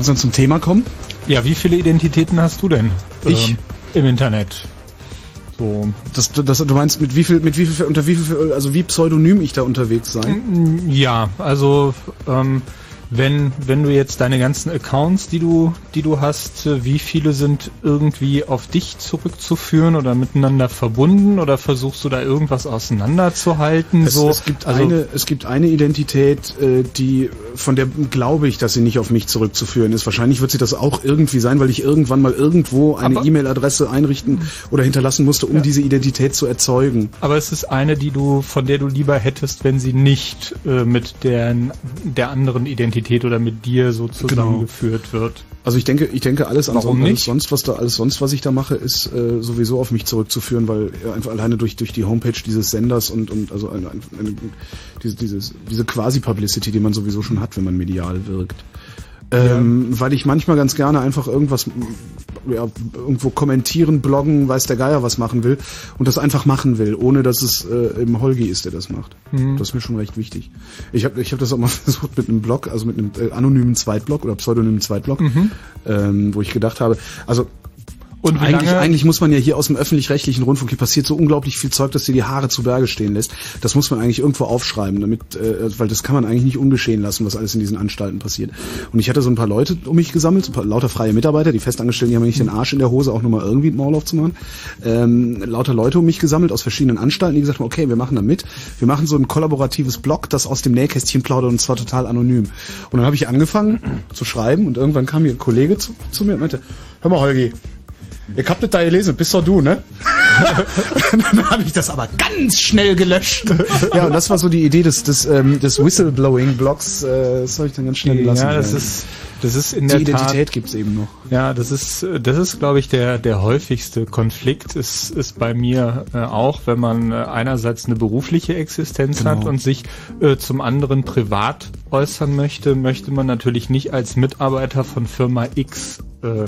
Langsam zum Thema kommen? Ja, wie viele Identitäten hast du denn? Ich? Ähm, Im Internet. So. Das, das, du meinst, mit wie viel, mit wie viel, unter wie viel, also wie pseudonym ich da unterwegs sein? Ja, also ähm, wenn wenn du jetzt deine ganzen Accounts, die du die du hast, äh, wie viele sind irgendwie auf dich zurückzuführen oder miteinander verbunden oder versuchst du da irgendwas auseinanderzuhalten? Es, so, es gibt also, eine, es gibt eine Identität, äh, die von der glaube ich, dass sie nicht auf mich zurückzuführen ist. Wahrscheinlich wird sie das auch irgendwie sein, weil ich irgendwann mal irgendwo eine E-Mail-Adresse einrichten oder hinterlassen musste, um diese Identität zu erzeugen. Aber es ist eine, die du, von der du lieber hättest, wenn sie nicht äh, mit der, der anderen Identität oder mit dir so zusammengeführt wird. Also ich denke, ich denke alles, Warum ansonsten, alles sonst, was da alles sonst, was ich da mache, ist äh, sowieso auf mich zurückzuführen, weil äh, einfach alleine durch durch die Homepage dieses Senders und und also eine, eine, eine, diese dieses, diese Quasi-Publicity, die man sowieso schon hat, wenn man medial wirkt. Ähm, Weil ich manchmal ganz gerne einfach irgendwas ja, irgendwo kommentieren, bloggen, weiß der Geier was machen will und das einfach machen will, ohne dass es äh, im Holgi ist, der das macht. Das ist mir schon recht wichtig. Ich habe ich hab das auch mal versucht mit einem Blog, also mit einem äh, anonymen Zweitblog oder pseudonymen Zweitblog, ähm, wo ich gedacht habe, also Und eigentlich, eigentlich muss man ja hier aus dem öffentlich-rechtlichen Rundfunk, hier passiert so unglaublich viel Zeug, dass dir die Haare zu Berge stehen lässt. Das muss man eigentlich irgendwo aufschreiben, damit, äh, weil das kann man eigentlich nicht ungeschehen lassen, was alles in diesen Anstalten passiert. Und ich hatte so ein paar Leute um mich gesammelt, so ein paar lauter freie Mitarbeiter, die Festangestellten, die haben ja nicht den Arsch in der Hose, auch nur mal irgendwie einen Maul aufzumachen. Ähm, lauter Leute um mich gesammelt aus verschiedenen Anstalten, die gesagt haben, okay, wir machen da mit. Wir machen so ein kollaboratives Blog, das aus dem Nähkästchen plaudert und zwar total anonym. Und dann habe ich angefangen zu schreiben und irgendwann kam hier ein Kollege zu, zu mir und meinte, hör mal Holgi, ich hab das da gelesen, bist doch du, ne? dann habe ich das aber ganz schnell gelöscht. ja, und das war so die Idee des, des, ähm, des Whistleblowing-Blogs. Äh, das habe ich dann ganz schnell gelassen. Ja, das ist, das ist in die der Tat Identität gibt's eben noch. Ja, das ist, das ist, glaube ich, der, der häufigste Konflikt ist, ist bei mir äh, auch, wenn man äh, einerseits eine berufliche Existenz Genau. hat und sich äh, zum anderen privat äußern möchte, möchte man natürlich nicht als Mitarbeiter von Firma X äh,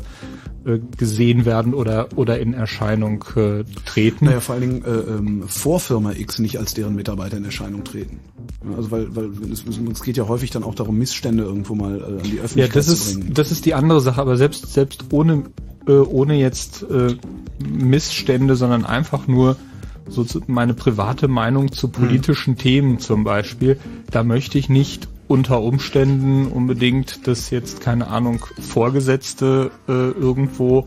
äh, gesehen werden oder, oder in Erscheinung äh, treten. Naja, vor allen Dingen äh, ähm, vor Firma X nicht als deren Mitarbeiter in Erscheinung treten. Ja, Also weil, weil es, es geht ja häufig dann auch darum, Missstände irgendwo mal äh, an die Ja, Öffentlichkeit das zu ist, bringen. das ist die andere Sache, aber selbst, selbst ohne, äh, ohne jetzt äh, Missstände, sondern einfach nur so zu, meine private Meinung zu politischen Themen zum Beispiel, da möchte ich nicht unter Umständen unbedingt, dass jetzt, keine Ahnung, Vorgesetzte äh, irgendwo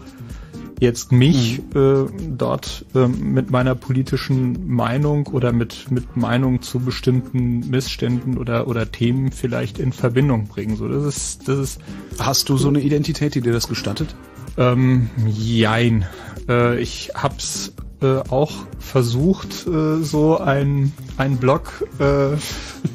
jetzt mich äh, dort äh, mit meiner politischen Meinung oder mit, mit Meinung zu bestimmten Missständen oder, oder Themen vielleicht in Verbindung bringen. So, das ist, das ist Hast du so eine Identität, die dir das gestattet? ähm, jein. Äh, ich hab's äh, auch versucht, äh, so ein, ein Blog, äh,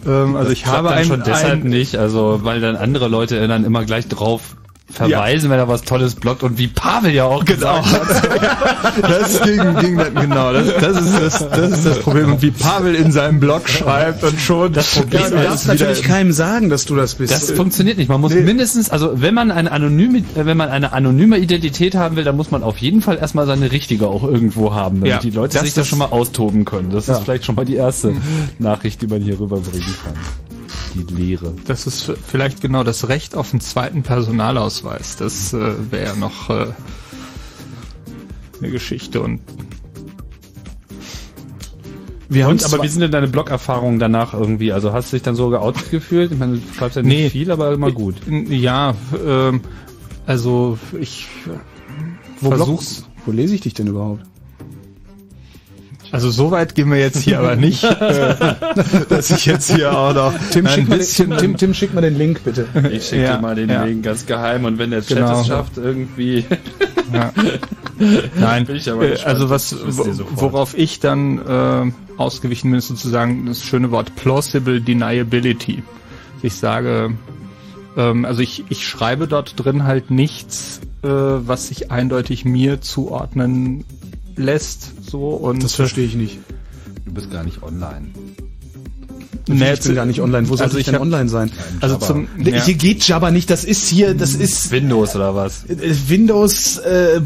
ähm, also ich habe dann ein, schon deshalb ein, nicht, also weil dann andere Leute dann immer gleich drauf verweisen, wenn er was Tolles blockt und wie Pavel ja auch Genau. gesagt hat. Das ging, ging dann, genau, das, das, ist das, das ist das Problem. Und wie Pavel in seinem Blog schreibt und schon das Problem du darfst natürlich keinem sagen, dass du das bist. Das funktioniert nicht. Man muss mindestens, also wenn man eine anonyme, äh, wenn man eine anonyme Identität haben will, dann muss man auf jeden Fall erstmal seine richtige auch irgendwo haben, damit Ja, die Leute das sich da schon mal austoben können. Das ist vielleicht schon mal die erste Nachricht, die man hier rüberbringen kann. Die Lehre. Das ist vielleicht genau das Recht auf einen zweiten Personalausweis. Das äh, wäre ja noch äh, eine Geschichte. Und wir haben Und, aber wie sind denn deine Blog-Erfahrungen danach irgendwie? Also hast du dich dann so geoutet gefühlt? Ich meine, du schreibst ja nicht Nee. viel, aber immer gut. ja, ähm, also ich wo, versuch's. Blog, wo lese ich dich denn überhaupt? Also so weit gehen wir jetzt hier aber nicht, äh, dass ich jetzt hier auch noch Tim, ein schick mal, den- bisschen Tim, Tim, Tim, schick mal den Link bitte. Ich schicke Ja, dir mal den ja. Link ganz geheim und wenn der Chat Genau. es schafft, irgendwie Ja. Nein, Bin ich aber gespannt. also was, worauf ich dann äh, ausgewichen bin, ist sozusagen das schöne Wort plausible deniability. Ich sage, ähm, also ich, ich schreibe dort drin halt nichts, äh, was sich eindeutig mir zuordnen lässt, so und Das verstehe ich nicht. Du bist gar nicht online. Nee, ich bin gar nicht online. Wo soll also ich ich denn hab- online sein? also zum ja. Hier geht Jabba nicht. Das ist hier, das ist Windows oder was? äh, Windows äh, äh,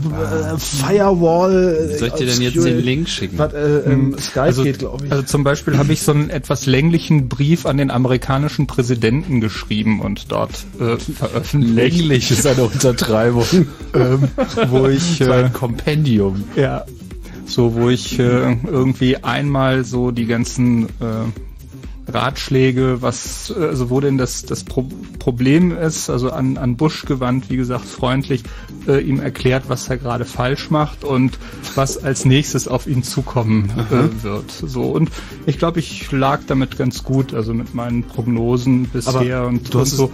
Firewall. Wie soll ich dir denn jetzt den Link schicken? Was, äh, ähm, Skype also, geht, glaube ich. also zum Beispiel habe ich so einen etwas länglichen Brief an den amerikanischen Präsidenten geschrieben und dort äh, veröffentlicht, Länglich ist eine Untertreibung. ähm, wo ich So äh, ein Kompendium. ja so wo ich äh, irgendwie einmal so die ganzen äh, Ratschläge, was also wo denn das das Pro Problem ist, also an an Bush gewandt, wie gesagt freundlich äh, ihm erklärt, was er gerade falsch macht und was als nächstes auf ihn zukommen äh, wird. So und ich glaube, ich lag damit ganz gut, also mit meinen Prognosen bisher Aber und, du und hast es- so.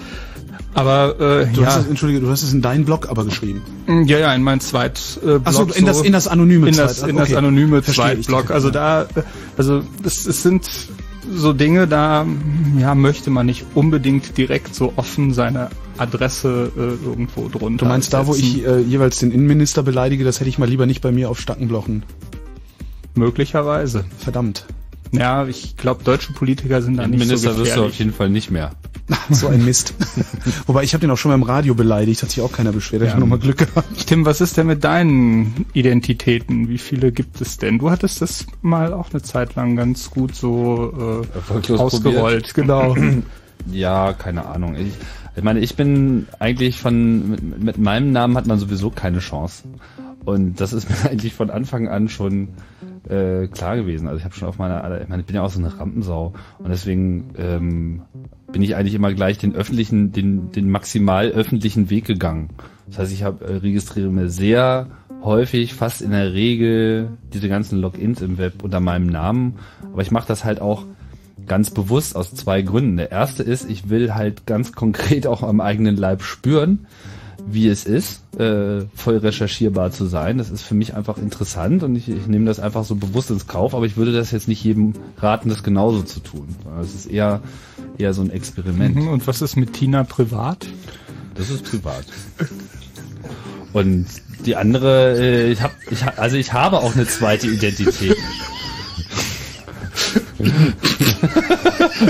Aber äh, Du ja, hast es, Entschuldige, du hast es in deinen Blog aber geschrieben. ja, ja, in mein Zweit äh, Blog Ach so, in das- in das anonyme in das, Zweit- in das okay. anonyme Verstehe. Zweitblog. Also da, äh, also es, es sind so Dinge, da ja möchte man nicht unbedingt direkt so offen seine Adresse äh, irgendwo drunter. Du meinst da, wo setzen. ich äh, jeweils den Innenminister beleidige, das hätte ich mal lieber nicht bei mir auf Stacken blochen. möglicherweise. Verdammt. Ja, ich glaube, deutsche Politiker sind da nicht so Minister wirst du auf gefährlich. jeden Fall nicht mehr. So ein Mist. Wobei ich habe den auch schon mal im Radio beleidigt, hat sich auch keiner beschwert. Ja. Ich habe nochmal Glück gehabt. Tim, was ist denn mit deinen Identitäten? Wie viele gibt es denn? Du hattest das mal auch eine Zeit lang ganz gut so äh, ausgerollt, genau. Ja, keine Ahnung. Ich, ich meine, ich bin eigentlich von mit, mit meinem Namen hat man sowieso keine Chance. Und das ist mir eigentlich von Anfang an schon äh, klar gewesen. Also ich habe schon auf meiner, ich meine, ich bin ja auch so eine Rampensau und deswegen ähm, bin ich eigentlich immer gleich den öffentlichen, den, den maximal öffentlichen Weg gegangen. Das heißt, ich habe äh, registriere mir sehr häufig, fast in der Regel diese ganzen Logins im Web unter meinem Namen. Aber ich mache das halt auch ganz bewusst aus zwei Gründen. Der erste ist, ich will halt ganz konkret auch am eigenen Leib spüren, wie es ist, äh, voll recherchierbar zu sein. Das ist für mich einfach interessant und ich, ich nehme das einfach so bewusst ins Kauf, aber ich würde das jetzt nicht jedem raten, das genauso zu tun. Es ist eher, eher so ein Experiment. Mhm, Und was ist mit Tina privat? Das ist privat. Und die andere, äh, ich habe, ich, also ich habe auch eine zweite Identität.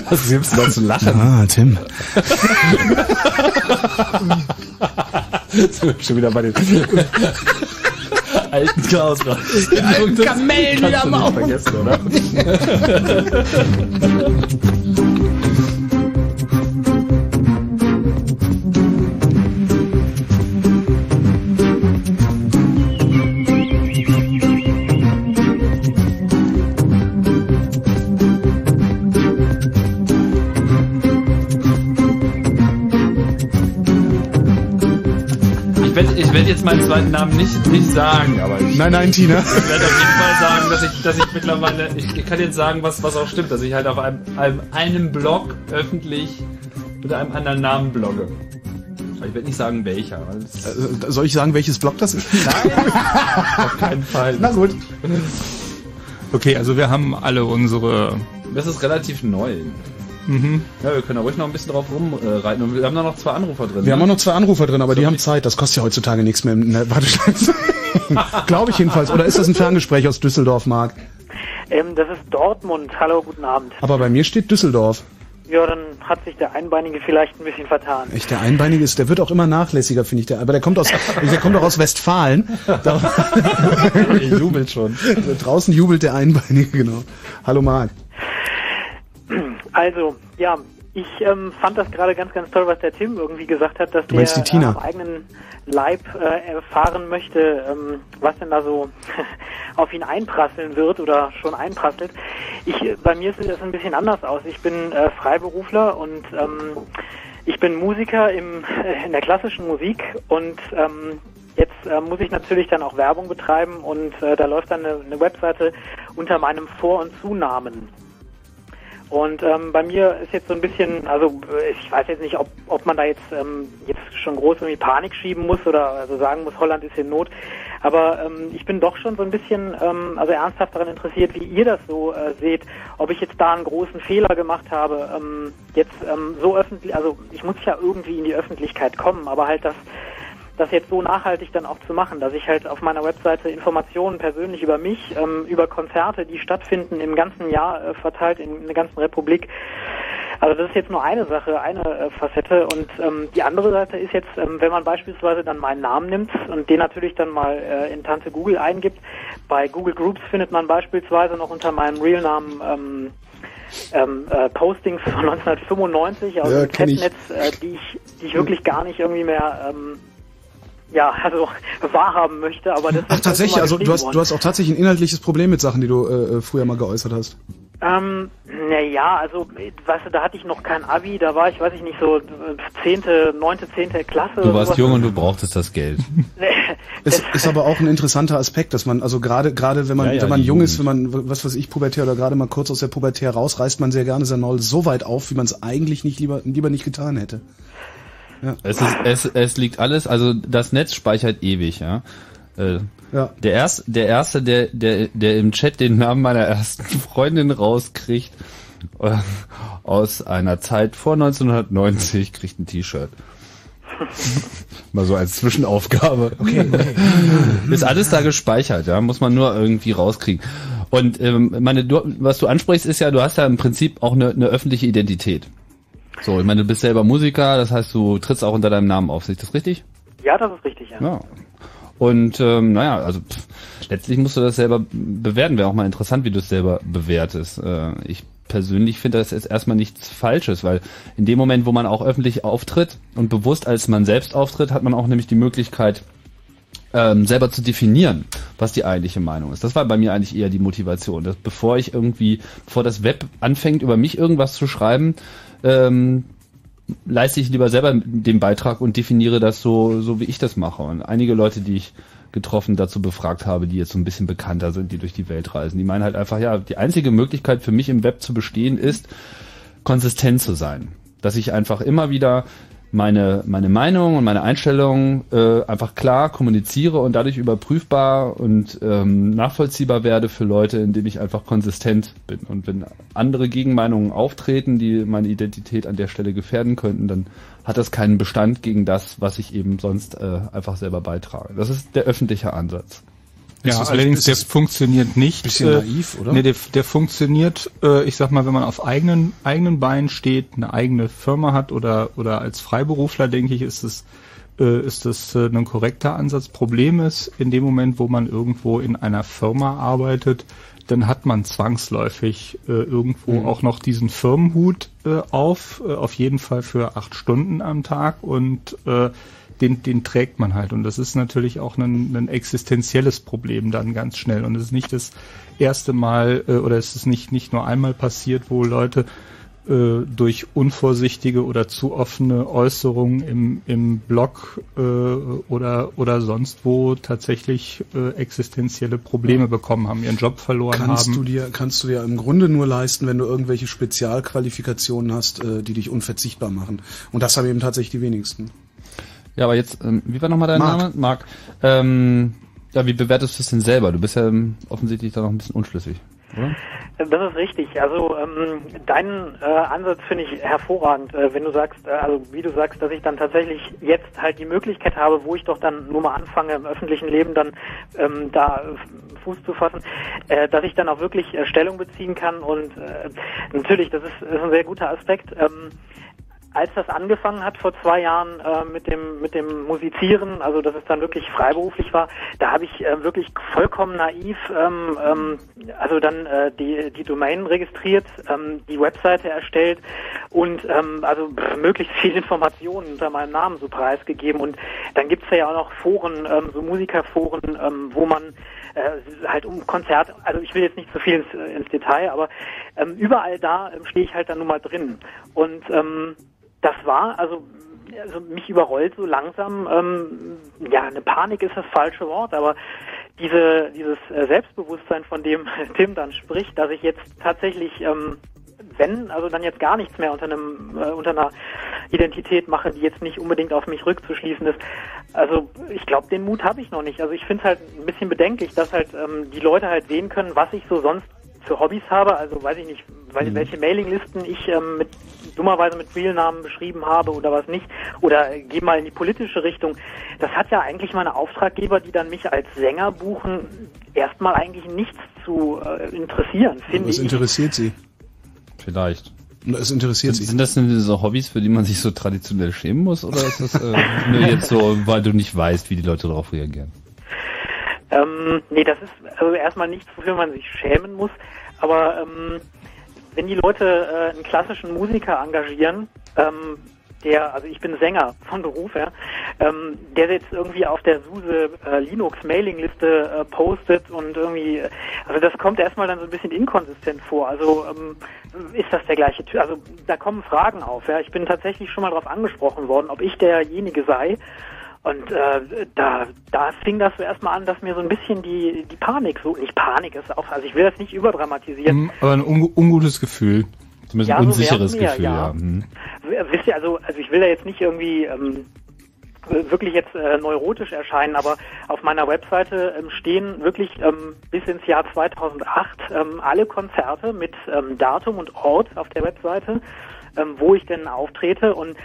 Was gibt's da zu lachen? Ah, Tim. Sind wir schon wieder bei den alten Chaos Die alten Kamellen wieder Auge. vergessen, oder? werde ich werd jetzt meinen zweiten Namen nicht, nicht sagen, aber ich Nein, nein, Tina. Ich werde auf jeden Fall sagen, dass ich, dass ich mittlerweile, ich, ich kann jetzt sagen, was, was auch stimmt, dass ich halt auf einem, einem, einem Blog öffentlich unter einem anderen Namen blogge. Aber ich werde nicht sagen, welcher. Äh, Soll ich sagen, welches Blog das ist? auf keinen Fall. Na gut. Okay, also wir haben alle unsere. Das ist relativ neu. Mhm. Ja, wir können da ruhig noch ein bisschen drauf rumreiten. Und wir haben da noch zwei Anrufer drin. Wir haben ne? auch noch zwei Anrufer drin, aber die haben Zeit. Das kostet ja heutzutage nichts mehr in der Warteschleife. Glaube ich jedenfalls. Oder ist das ein Ferngespräch aus Düsseldorf, Marc? Ähm, das ist Dortmund. Hallo, guten Abend. Aber bei mir steht Düsseldorf. Ja, dann hat sich der Einbeinige vielleicht ein bisschen vertan. Echt, der Einbeinige ist, der wird auch immer nachlässiger, finde ich. Der, aber der kommt aus, der kommt auch aus Westfalen. Da, Ich jubel schon. draußen jubelt der Einbeinige, genau. Hallo Marc. Also, ja, ich ähm, fand das gerade ganz, ganz toll, was der Tim irgendwie gesagt hat, dass der äh, am eigenen Leib äh, erfahren möchte, ähm, was denn da so auf ihn einprasseln wird oder schon einprasselt. Ich, äh, bei mir sieht das ein bisschen anders aus. Ich bin äh, Freiberufler und ähm, ich bin Musiker im, äh, in der klassischen Musik und ähm, jetzt äh, muss ich natürlich dann auch Werbung betreiben und äh, da läuft dann eine, eine Webseite unter meinem Vor- und Zunamen. Und ähm, bei mir ist jetzt so ein bisschen, also ich weiß jetzt nicht, ob, ob man da jetzt ähm, jetzt schon groß irgendwie Panik schieben muss oder also sagen muss, Holland ist in Not. Aber ähm, ich bin doch schon so ein bisschen ähm, also ernsthaft daran interessiert, wie ihr das so äh, seht, ob ich jetzt da einen großen Fehler gemacht habe. Ähm, jetzt ähm, so öffentlich, also ich muss ja irgendwie in die Öffentlichkeit kommen, aber halt das das jetzt so nachhaltig dann auch zu machen, dass ich halt auf meiner Webseite Informationen persönlich über mich, ähm, über Konzerte, die stattfinden im ganzen Jahr äh, verteilt in, der ganzen Republik. Also das ist jetzt nur eine Sache, eine äh, Facette und ähm, die andere Seite ist jetzt, ähm, wenn man beispielsweise dann meinen Namen nimmt und den natürlich dann mal äh, in Tante Google eingibt. Bei Google Groups findet man beispielsweise noch unter meinem Realnamen ähm, ähm, äh, Postings von 1995 aus Ja, dem. Chatnetz, äh, die ich, die ich wirklich gar nicht irgendwie mehr ähm, ja, also wahrhaben möchte, aber das Ach, ist tatsächlich, also du hast, worden. du hast auch tatsächlich ein inhaltliches Problem mit Sachen, die du äh, äh, früher mal geäußert hast. Ähm, naja, also, weißt du, da hatte ich noch kein Abi, da war ich, weiß ich nicht, so äh, zehnte, neunte, zehnte Klasse. Du warst sowas. jung und du brauchtest das Geld. Es ist aber auch ein interessanter Aspekt, dass man, also gerade, gerade wenn man, Ja, ja, wenn man jung ist, Jugend. wenn man, was weiß ich, pubertär oder gerade mal kurz aus der Pubertär raus, reißt man sehr gerne sein Maul so weit auf, wie man es eigentlich nicht lieber, lieber nicht getan hätte. Es, ist, es, es liegt alles, also das Netz speichert ewig, ja. Äh, Ja. Der erste, der erste, der, der, der im Chat den Namen meiner ersten Freundin rauskriegt, äh, aus einer Zeit vor 1990, kriegt ein T-Shirt. Mal so als Zwischenaufgabe. Okay, okay. Ist alles da gespeichert, ja, muss man nur irgendwie rauskriegen. Und ähm, meine, du, was du ansprichst, ist ja, du hast ja im Prinzip auch eine, eine öffentliche Identität. So, ich meine, du bist selber Musiker, das heißt, du trittst auch unter deinem Namen auf. Ist das richtig? Ja, das ist richtig, ja. Ja. Und ähm, naja, also pff, letztlich musst du das selber bewerten. Wäre auch mal interessant, wie du es selber bewertest. Äh, ich persönlich finde das jetzt erstmal nichts Falsches, weil in dem Moment, wo man auch öffentlich auftritt und bewusst als man selbst auftritt, hat man auch nämlich die Möglichkeit, ähm, selber zu definieren, was die eigentliche Meinung ist. Das war bei mir eigentlich eher die Motivation, dass bevor ich irgendwie, bevor das Web anfängt, über mich irgendwas zu schreiben, ähm, leiste ich lieber selber den Beitrag und definiere das so, so wie ich das mache. Und einige Leute, die ich getroffen dazu befragt habe, die jetzt so ein bisschen bekannter sind, die durch die Welt reisen, die meinen halt einfach, ja, die einzige Möglichkeit für mich im Web zu bestehen ist, konsistent zu sein. Dass ich einfach immer wieder meine, meine Meinung und meine Einstellung äh, einfach klar kommuniziere und dadurch überprüfbar und ähm, nachvollziehbar werde für Leute, indem ich einfach konsistent bin. Und wenn andere Gegenmeinungen auftreten, die meine Identität an der Stelle gefährden könnten, dann hat das keinen Bestand gegen das, was ich eben sonst äh, einfach selber beitrage. Das ist der öffentliche Ansatz. Ja, das allerdings der funktioniert nicht. bisschen äh, naiv, oder? Nee, der, der funktioniert, äh, ich sag mal, wenn man auf eigenen eigenen Beinen steht, eine eigene Firma hat oder oder als Freiberufler, denke ich, ist es äh, ist das äh, ein korrekter Ansatz. Problem ist, in dem Moment, wo man irgendwo in einer Firma arbeitet, dann hat man zwangsläufig äh, irgendwo auch noch diesen Firmenhut äh, auf, äh, auf jeden Fall für acht Stunden am Tag und äh, den, den trägt man halt. Und das ist natürlich auch ein, ein existenzielles Problem dann ganz schnell. Und es ist nicht das erste Mal äh, oder es ist nicht, nicht nur einmal passiert, wo Leute äh, durch unvorsichtige oder zu offene Äußerungen im, im Blog äh, oder, oder sonst wo tatsächlich äh, existenzielle Probleme bekommen haben, ihren Job verloren Kannst haben. du dir, kannst du dir im Grunde nur leisten, wenn du irgendwelche Spezialqualifikationen hast, äh, die dich unverzichtbar machen. Und das haben eben tatsächlich die wenigsten. Ja, aber jetzt, ähm, wie war nochmal dein Marc. Name? Marc. Ähm, ja, wie bewertest du es denn selber? Du bist ja ähm, offensichtlich da noch ein bisschen unschlüssig, oder? Das ist richtig. Also ähm, deinen äh, Ansatz finde ich hervorragend, äh, wenn du sagst, äh, also wie du sagst, dass ich dann tatsächlich jetzt halt die Möglichkeit habe, wo ich doch dann nur mal anfange im öffentlichen Leben dann ähm, da äh, Fuß zu fassen, äh, dass ich dann auch wirklich äh, Stellung beziehen kann und äh, natürlich, das ist, ist ein sehr guter Aspekt. Ähm, als das angefangen hat vor zwei Jahren äh, mit dem mit dem Musizieren, also dass es dann wirklich freiberuflich war, da habe ich äh, wirklich vollkommen naiv, ähm, ähm, also dann äh, die die Domain registriert, ähm, die Webseite erstellt und ähm, also möglichst viel Informationen unter meinem Namen so preisgegeben. Und dann gibt's ja auch noch Foren, ähm, so Musikerforen, ähm, wo man äh, halt um Konzerte, also ich will jetzt nicht zu viel ins, ins Detail, aber ähm, überall da ähm, stehe ich halt dann nun mal drin. Und ähm, das war, also, also mich überrollt so langsam, ähm, ja, eine Panik ist das falsche Wort, aber diese, dieses äh, Selbstbewusstsein, von dem Tim dann spricht, dass ich jetzt tatsächlich ähm, wenn, also dann jetzt gar nichts mehr unter einem äh, unter einer Identität mache, die jetzt nicht unbedingt auf mich rückzuschließen ist. Also ich glaube, den Mut habe ich noch nicht. Also ich finde es halt ein bisschen bedenklich, dass halt ähm, die Leute halt sehen können, was ich so sonst für Hobbys habe. Also weiß ich nicht, weil, welche Mailinglisten ich ähm, mit dummerweise mit Realnamen beschrieben habe oder was nicht. Oder äh, geh mal in die politische Richtung. Das hat ja eigentlich meine Auftraggeber, die dann mich als Sänger buchen, erstmal eigentlich nichts zu äh, interessieren, finde Was ich. interessiert Sie? Vielleicht. Es interessiert Sind, Sie. sind das denn so Hobbys, für die man sich so traditionell schämen muss? Oder ist das äh, nur jetzt so, weil du nicht weißt, wie die Leute darauf reagieren? Ähm, nee, das ist also erstmal nichts, wofür man sich schämen muss. Aber ähm, wenn die Leute äh, einen klassischen Musiker engagieren, ähm, der, also ich bin Sänger von Beruf, ja, ähm, der jetzt irgendwie auf der SUSE äh, Linux Mailingliste äh, postet und irgendwie, also das kommt erstmal dann so ein bisschen inkonsistent vor. Also ähm, ist das der gleiche Typ? Also da kommen Fragen auf. Ja, ich bin tatsächlich schon mal darauf angesprochen worden, ob ich derjenige sei. Und äh, da, da fing das so erstmal an, dass mir so ein bisschen die, die Panik, so nicht Panik ist auch, also ich will das nicht überdramatisieren. Mhm, aber ein un ungutes Gefühl. Zumindest Ja, ein so unsicheres wär's mir, Gefühl, ja. ja. Mhm. Wisst ihr, also, also ich will da jetzt nicht irgendwie ähm, wirklich jetzt äh, neurotisch erscheinen, aber auf meiner Webseite ähm, stehen wirklich ähm, bis ins Jahr 2008 ähm, alle Konzerte mit ähm, Datum und Ort auf der Webseite, ähm, wo ich denn auftrete und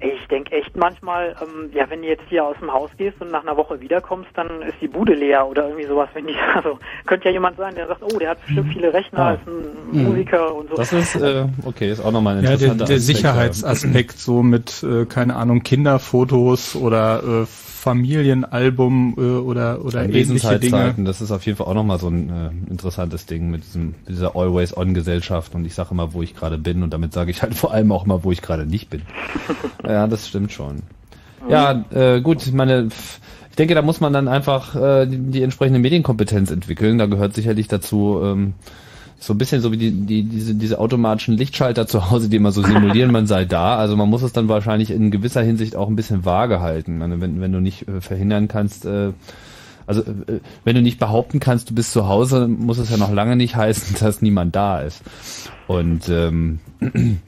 ich denke echt manchmal, ähm, ja, wenn du jetzt hier aus dem Haus gehst und nach einer Woche wiederkommst, dann ist die Bude leer oder irgendwie sowas. Wenn die, also könnte ja jemand sein, der sagt, oh, der hat bestimmt viele Rechner, Ah. ist ein Musiker und so. Das ist, äh, okay, ist auch nochmal ein Ja, der, interessanter der Aspekt, Sicherheitsaspekt so mit, äh, keine Ahnung, Kinderfotos oder äh, Familienalbum äh, oder, oder An ähnliche Dinge. Das ist auf jeden Fall auch nochmal so ein äh, interessantes Ding mit, diesem, dieser Always-On-Gesellschaft und ich sage immer, wo ich gerade bin und damit sage ich halt vor allem auch immer, wo ich gerade nicht bin. ja, das stimmt schon. Ja, äh, gut, ich meine, ich denke, da muss man dann einfach äh, die, die entsprechende Medienkompetenz entwickeln. Da gehört sicherlich dazu, ähm, so ein bisschen so wie die, die, diese, diese automatischen Lichtschalter zu Hause, die immer so simulieren, man sei da. Also man muss es dann wahrscheinlich in gewisser Hinsicht auch ein bisschen vage halten. Wenn, wenn du nicht äh, verhindern kannst, äh, also äh, wenn du nicht behaupten kannst, du bist zu Hause, muss es ja noch lange nicht heißen, dass niemand da ist. Und ähm,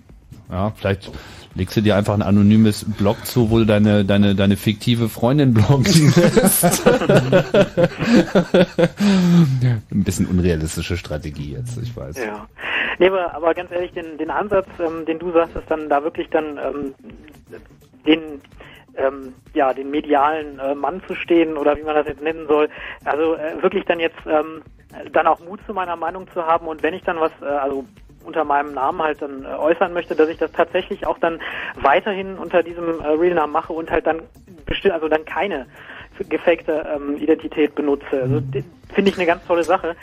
ja, vielleicht legst du dir einfach ein anonymes Blog zu, wo du deine, deine, deine fiktive Freundin bloggen lässt. ein bisschen unrealistische Strategie jetzt, ich weiß. Ja. Nee, aber, aber ganz ehrlich, den, den Ansatz, ähm, den du sagst, ist dann da wirklich dann ähm, den ähm, ja, den medialen äh, Mann zu stehen oder wie man das jetzt nennen soll. Also äh, wirklich dann jetzt ähm, dann auch Mut zu meiner Meinung zu haben und wenn ich dann was, äh, also unter meinem Namen halt dann äh, äußern möchte, dass ich das tatsächlich auch dann weiterhin unter diesem äh, Real-Namen mache und halt dann bestimmt, also dann keine gefakte ähm, Identität benutze. Also Mhm. finde ich eine ganz tolle Sache.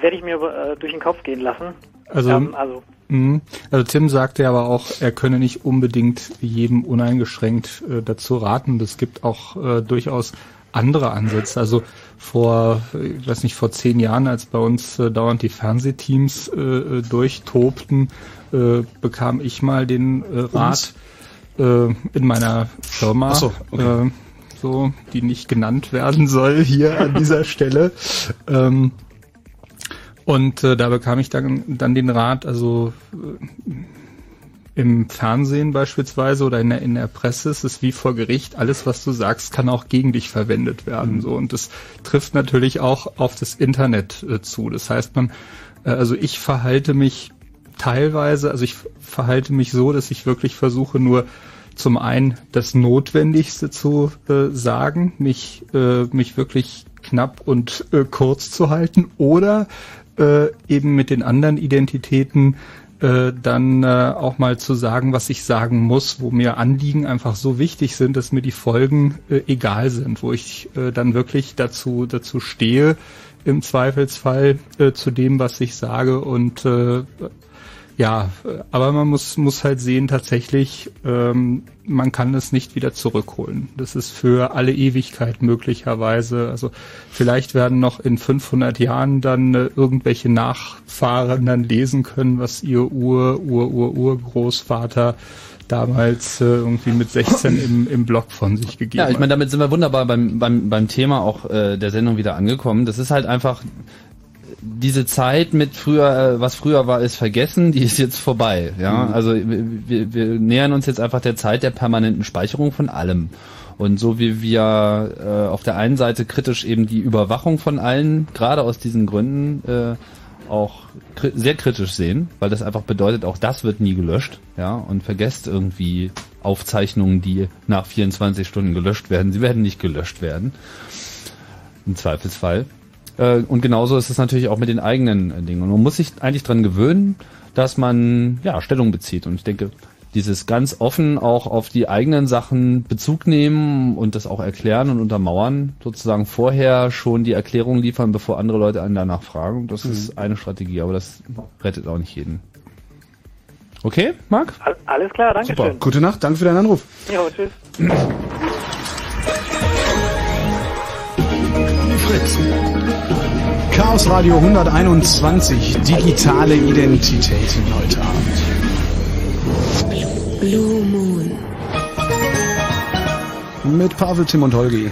Werde ich mir äh, durch den Kopf gehen lassen. Also, ähm, also Mhm. Also Tim sagte aber auch, er könne nicht unbedingt jedem uneingeschränkt äh, dazu raten. Es gibt auch äh, durchaus andere Ansätze. Also vor, ich weiß nicht, vor zehn Jahren, als bei uns äh, dauernd die Fernsehteams äh, äh, durchtobten, äh, bekam ich mal den äh, Rat äh, in meiner Firma, so, okay. äh, so, die nicht genannt werden soll hier an dieser Stelle. Ähm, und äh, da bekam ich dann, dann den Rat, also äh, im Fernsehen beispielsweise oder in der, in der Presse ist es wie vor Gericht, alles was du sagst, kann auch gegen dich verwendet werden. So Und das trifft natürlich auch auf das Internet äh, zu. Das heißt, man, äh, also ich verhalte mich teilweise, also ich verhalte mich so, dass ich wirklich versuche nur zum einen das Notwendigste zu äh, sagen, mich, äh, mich wirklich knapp und äh, kurz zu halten oder äh, eben mit den anderen Identitäten äh, dann äh, auch mal zu sagen, was ich sagen muss, wo mir Anliegen einfach so wichtig sind, dass mir die Folgen äh, egal sind, wo ich äh, dann wirklich dazu dazu stehe im Zweifelsfall äh, zu dem, was ich sage und äh, ja, aber man muss, muss halt sehen, tatsächlich, ähm, man kann es nicht wieder zurückholen. Das ist für alle Ewigkeit möglicherweise. Also vielleicht werden noch in 500 Jahren dann äh, irgendwelche Nachfahren dann lesen können, was ihr Ur, Ur, Ur, Urgroßvater damals äh, irgendwie mit 16 im, im Blog von sich gegeben Ja, ich meine, hat. damit sind wir wunderbar beim, beim, beim Thema auch äh, der Sendung wieder angekommen. Das ist halt einfach, diese Zeit mit früher, äh, was früher war, ist vergessen, die ist jetzt vorbei. Ja, Mhm. also wir, wir nähern uns jetzt einfach der Zeit der permanenten Speicherung von allem. Und so wie wir äh, auf der einen Seite kritisch eben die Überwachung von allen, gerade aus diesen Gründen, äh, auch kri sehr kritisch sehen, weil das einfach bedeutet, auch das wird nie gelöscht, ja, und vergesst irgendwie Aufzeichnungen, die nach 24 Stunden gelöscht werden. Sie werden nicht gelöscht werden. Im Zweifelsfall. Äh, und genauso ist es natürlich auch mit den eigenen äh, Dingen. Und man muss sich eigentlich dran gewöhnen, dass man ja Stellung bezieht. Und ich denke, dieses ganz offen auch auf die eigenen Sachen Bezug nehmen und das auch erklären und untermauern, sozusagen vorher schon die Erklärung liefern, bevor andere Leute einen danach fragen. Das ist eine Strategie, aber das rettet auch nicht jeden. Okay, Marc? All- Alles klar, danke Super. schön. Gute Nacht, danke für deinen Anruf. Jo, tschüss. Fritz. Chaos Radio 121, digitale Identitäten heute Abend. Blue Moon. Mit Pavel, Tim und Holgi.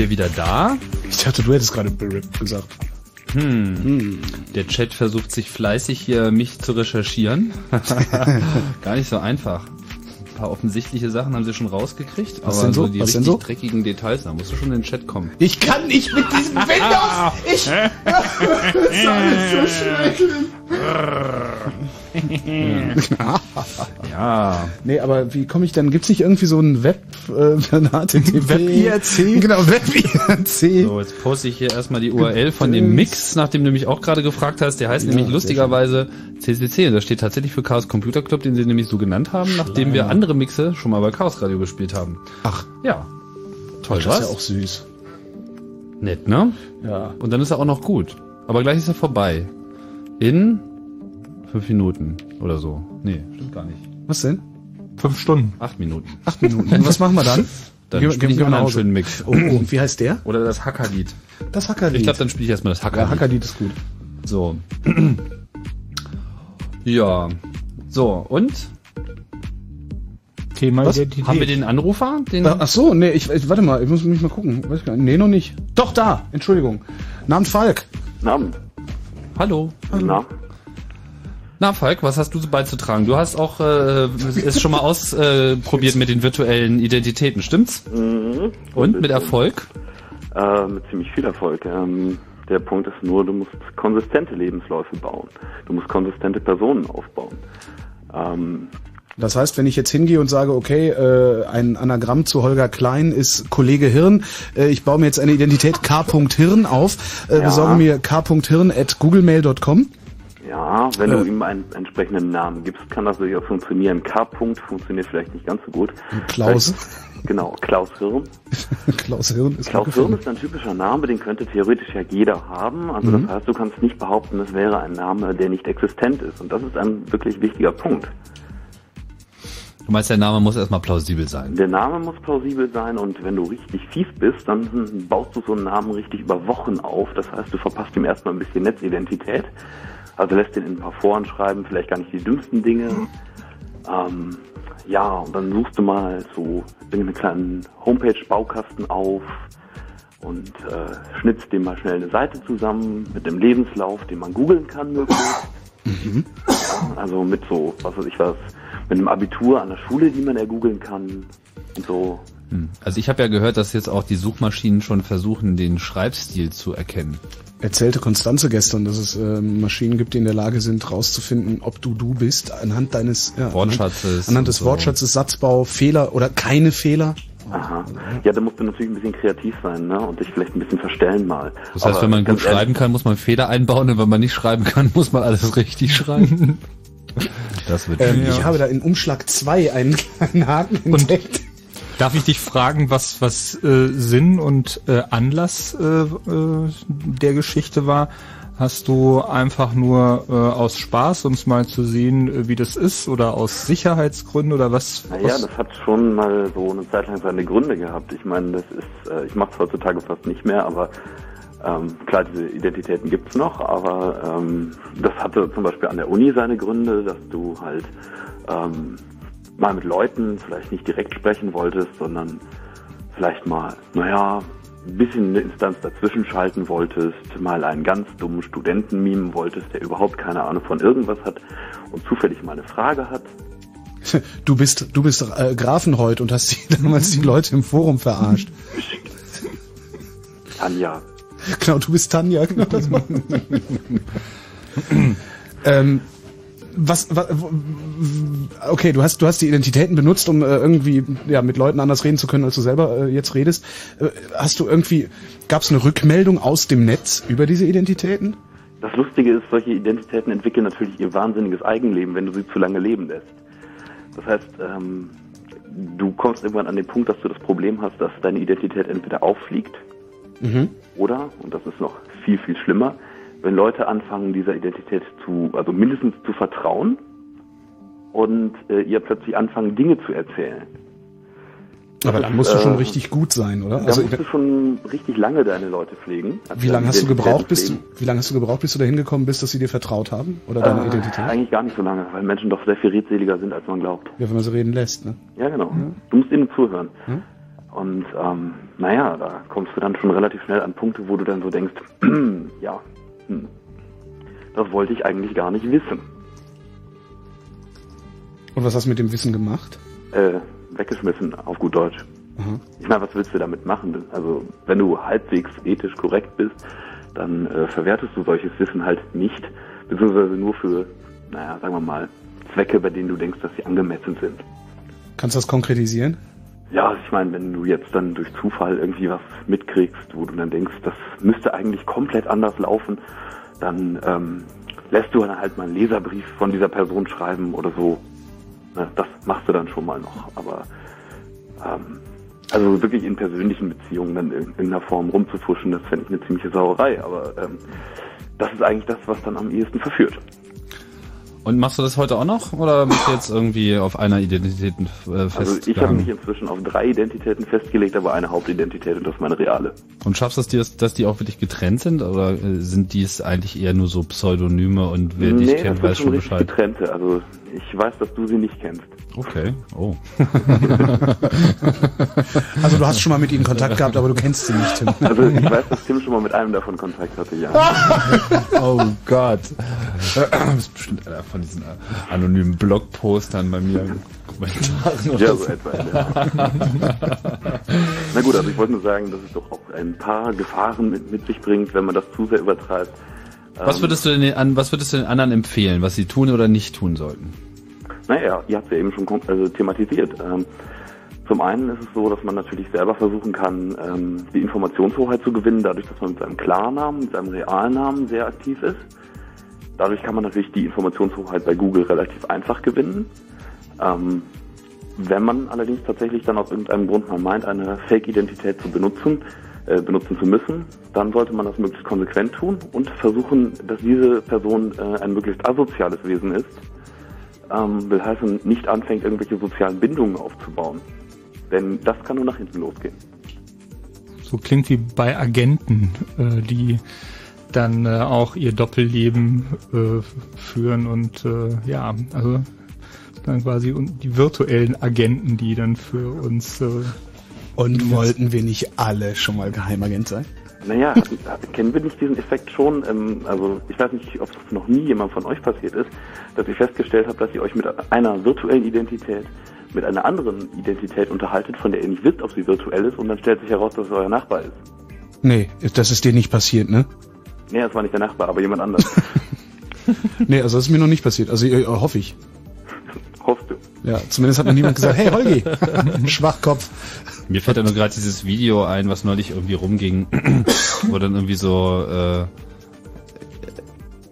Wir wieder da. Ich dachte, du hättest gerade berippt gesagt. Hm. Der Chat versucht sich fleißig hier mich zu recherchieren. Gar nicht so einfach. Ein paar offensichtliche Sachen haben sie schon rausgekriegt, Was aber denn so? die Was richtig so? dreckigen Details, da musst du schon in den Chat kommen. Ich kann nicht mit diesem Windows. Ich. das ist so schrecklich. Ja. Nee, aber wie komme ich denn? Gibt's nicht irgendwie so ein Web, äh, HTTP? Web-IRC? Genau, Web-IRC. So, jetzt poste ich hier erstmal die URL von dem Mix, nachdem du mich auch gerade gefragt hast. Der heißt nämlich sehr lustigerweise CCC. Und das steht tatsächlich für Chaos Computer Club, den sie nämlich so genannt haben, nachdem wir andere Mixe schon mal bei Chaos Radio gespielt haben. Ach, Ja. Toll, das was? ist ja auch süß. Nett, ne? Ja. Und dann ist er auch noch gut. Aber gleich ist er vorbei. In fünf Minuten oder so. Nee, stimmt gar nicht. Was denn? Fünf Stunden. Acht Minuten. Acht Minuten. Und was machen wir dann? Dann spiele ich gehen wir mal nach einen schönen Mix. Oh, und wie heißt der? Oder das Hackerlied. Das Hackerlied. Ich glaube, dann spiele ich erstmal das Hackerlied. ja, Hackerlied ist gut. So. ja. So, und? Thema Was? Identität. Haben wir den Anrufer? Den Ach so, nee, ich, ich warte mal, ich muss mich mal gucken. Weiß gar nicht. Nee, noch nicht. Doch, da. Entschuldigung. Namen Falk. Namen. Hallo. Na? Na, Falk, was hast du so beizutragen? Du hast auch äh, es schon mal ausprobiert mit den virtuellen Identitäten, stimmt's? Mhm. Und mit Erfolg? Äh, mit ziemlich viel Erfolg. Ähm, der Punkt ist nur, du musst konsistente Lebensläufe bauen. Du musst konsistente Personen aufbauen. Ähm, Das heißt, wenn ich jetzt hingehe und sage, okay, äh, ein Anagramm zu Holger Klein ist Kollege Hirn, äh, ich baue mir jetzt eine Identität k.hirn auf, äh, Ja. besorge mir k.hirn at googlemail.com. ja, wenn du Äh. ihm einen entsprechenden Namen gibst, kann das durchaus funktionieren. K. -Punkt funktioniert vielleicht nicht ganz so gut. Klaus. Genau, Klaus Hirn. Klaus Hirn ist Klaus Hirn ist ein typischer Name, den könnte theoretisch ja jeder haben. Also Mhm. das heißt, du kannst nicht behaupten, es wäre ein Name, der nicht existent ist. Und das ist ein wirklich wichtiger Punkt. Du meinst, der Name muss erstmal plausibel sein. Der Name muss plausibel sein und wenn du richtig fies bist, dann baust du so einen Namen richtig über Wochen auf. Das heißt, du verpasst ihm erstmal ein bisschen Netzidentität. Also lässt ihn in ein paar Foren schreiben, vielleicht gar nicht die dümmsten Dinge. Ähm, ja, und dann suchst du mal so irgendeinen kleinen Homepage-Baukasten auf und äh, schnitzt dem mal schnell eine Seite zusammen mit dem Lebenslauf, den man googeln kann möglichst. Ja, also mit so, was weiß ich was, mit einem Abitur an der Schule, die man ergoogeln kann und so. Hm. Also ich habe ja gehört, dass jetzt auch die Suchmaschinen schon versuchen, den Schreibstil zu erkennen. Erzählte Konstanze gestern, dass es äh, Maschinen gibt, die in der Lage sind, rauszufinden, ob du du bist, anhand deines ja, Wortschatzes anhand des so. Wortschatzes, Satzbau, Fehler oder keine Fehler. Aha. Ja, da musst du natürlich ein bisschen kreativ sein, ne? Und dich vielleicht ein bisschen verstellen mal. Das heißt, Aber wenn man gut ehrlich, schreiben kann, muss man Fehler einbauen und wenn man nicht schreiben kann, muss man alles richtig schreiben. Das wird Ähm, schwierig. Ich habe da in Umschlag 2 einen kleinen Haken entdeckt. Darf ich dich fragen, was, was äh, Sinn und äh, Anlass äh, äh, der Geschichte war? Hast du einfach nur äh, aus Spaß, um es mal zu sehen, äh, wie das ist, oder aus Sicherheitsgründen oder was? Naja, was? das hat schon mal so eine Zeit lang seine Gründe gehabt. Ich meine, das ist, äh, ich mache es heutzutage fast nicht mehr, aber ähm, klar, diese Identitäten gibt's noch, aber ähm, das hatte zum Beispiel an der Uni seine Gründe, dass du halt ähm, mal mit Leuten vielleicht nicht direkt sprechen wolltest, sondern vielleicht mal, naja, ein bisschen eine Instanz dazwischen schalten wolltest, mal einen ganz dummen Studenten mimen wolltest, der überhaupt keine Ahnung von irgendwas hat und zufällig mal eine Frage hat. Du bist, du bist äh, Grafenhold und hast die, damals die Leute im Forum verarscht. Tanja, Genau, du bist Tanja. Genau das ähm, was, was, okay, du hast, du hast die Identitäten benutzt, um äh, irgendwie ja, mit Leuten anders reden zu können, als du selber äh, jetzt redest. Äh, hast du irgendwie, gab es eine Rückmeldung aus dem Netz über diese Identitäten? Das Lustige ist, solche Identitäten entwickeln natürlich ihr wahnsinniges Eigenleben, wenn du sie zu lange leben lässt. Das heißt, ähm, du kommst irgendwann an den Punkt, dass du das Problem hast, dass deine Identität entweder auffliegt Mhm. oder, und das ist noch viel, viel schlimmer, wenn Leute anfangen, dieser Identität zu, also mindestens zu vertrauen und äh, ihr plötzlich anfangen, Dinge zu erzählen. Aber dann musst du schon äh, richtig gut sein, oder? Da Also, musst du schon richtig lange deine Leute pflegen. Also wie lange hast du gebraucht, bis du, wie lange hast du gebraucht, bis du dahin gekommen bist, dass sie dir vertraut haben? Oder deine Äh, Identität? Eigentlich gar nicht so lange, weil Menschen doch sehr viel redseliger sind, als man glaubt. Ja, wenn man sie reden lässt, ne? Ja, genau. Du musst ihnen zuhören. Hm? Und ähm, naja, da kommst du dann schon relativ schnell an Punkte, wo du dann so denkst, ja, hm, das wollte ich eigentlich gar nicht wissen. Und was hast du mit dem Wissen gemacht? Äh, weggeschmissen, auf gut Deutsch. Aha. Ich meine, was willst du damit machen? Also, wenn du halbwegs ethisch korrekt bist, dann äh, verwertest du solches Wissen halt nicht, beziehungsweise nur für, naja, sagen wir mal, Zwecke, bei denen du denkst, dass sie angemessen sind. Kannst du das konkretisieren? Ja, ich meine, wenn du jetzt dann durch Zufall irgendwie was mitkriegst, wo du dann denkst, das müsste eigentlich komplett anders laufen, dann ähm, lässt du dann halt mal einen Leserbrief von dieser Person schreiben oder so. Ne, das machst du dann schon mal noch. Aber ähm, also wirklich in persönlichen Beziehungen dann in irgendeiner Form rumzufuschen, das fände ich eine ziemliche Sauerei. Aber ähm, das ist eigentlich das, was dann am ehesten verführt. Und machst du das heute auch noch oder bist du jetzt irgendwie auf einer Identität äh, Also ich habe mich inzwischen auf drei Identitäten festgelegt, aber eine Hauptidentität und das ist meine reale. und schaffst du es dir, dass die auch wirklich getrennt sind oder äh, sind dies eigentlich eher nur so Pseudonyme und wer dich nee, kennt, das sind weiß schon Bescheid? getrennte. Also ich weiß, dass du sie nicht kennst. Okay, oh. Also du hast schon mal mit ihnen Kontakt gehabt, aber du kennst sie nicht, Tim. Also ich weiß, dass Tim schon mal mit einem davon Kontakt hatte, ja. oh Gott. Das ist bestimmt einer von diesen anonymen Blogpostern bei mir. Kommentaren Ja, so etwa. Ja. Na gut, also ich wollte nur sagen, dass es doch auch ein paar Gefahren mit, mit sich bringt, wenn man das zu sehr übertreibt. Was würdest du denn den, an, was würdest du den anderen empfehlen, was sie tun oder nicht tun sollten? Naja, ihr habt es ja eben schon also thematisiert. Ähm, zum einen ist es so, dass man natürlich selber versuchen kann, ähm, die Informationshoheit zu gewinnen, dadurch, dass man mit seinem Klarnamen, mit seinem Realnamen sehr aktiv ist. Dadurch kann man natürlich die Informationshoheit bei Google relativ einfach gewinnen. Ähm, wenn man allerdings tatsächlich dann aus irgendeinem Grund mal meint, eine Fake-Identität zu benutzen, äh, benutzen zu müssen, dann sollte man das möglichst konsequent tun und versuchen, dass diese Person äh, ein möglichst asoziales Wesen ist. Ähm, will heißen, nicht anfängt, irgendwelche sozialen Bindungen aufzubauen. Denn das kann nur nach hinten losgehen. So klingt wie bei Agenten, äh, die dann äh, auch ihr Doppelleben äh, führen und äh, ja, also dann quasi die virtuellen Agenten, die dann für uns äh, Und wollten wir nicht alle schon mal Geheimagent sein? Naja, kennen wir nicht diesen Effekt schon? Ähm, also ich weiß nicht, ob es noch nie jemand von euch passiert ist, dass ihr festgestellt habt, dass ihr euch mit einer virtuellen Identität mit einer anderen Identität unterhaltet, von der ihr nicht wisst, ob sie virtuell ist, und dann stellt sich heraus, dass es euer Nachbar ist. Nee, das ist dir nicht passiert, ne? Nee, das war nicht der Nachbar, aber jemand anders. Nee, also das ist mir noch nicht passiert. Also äh, hoffe ich. Hoffst du? Ja, zumindest hat noch niemand gesagt, hey Holgi, Schwachkopf. Mir fällt ja nur gerade dieses Video ein, was neulich irgendwie rumging, wo dann irgendwie so äh,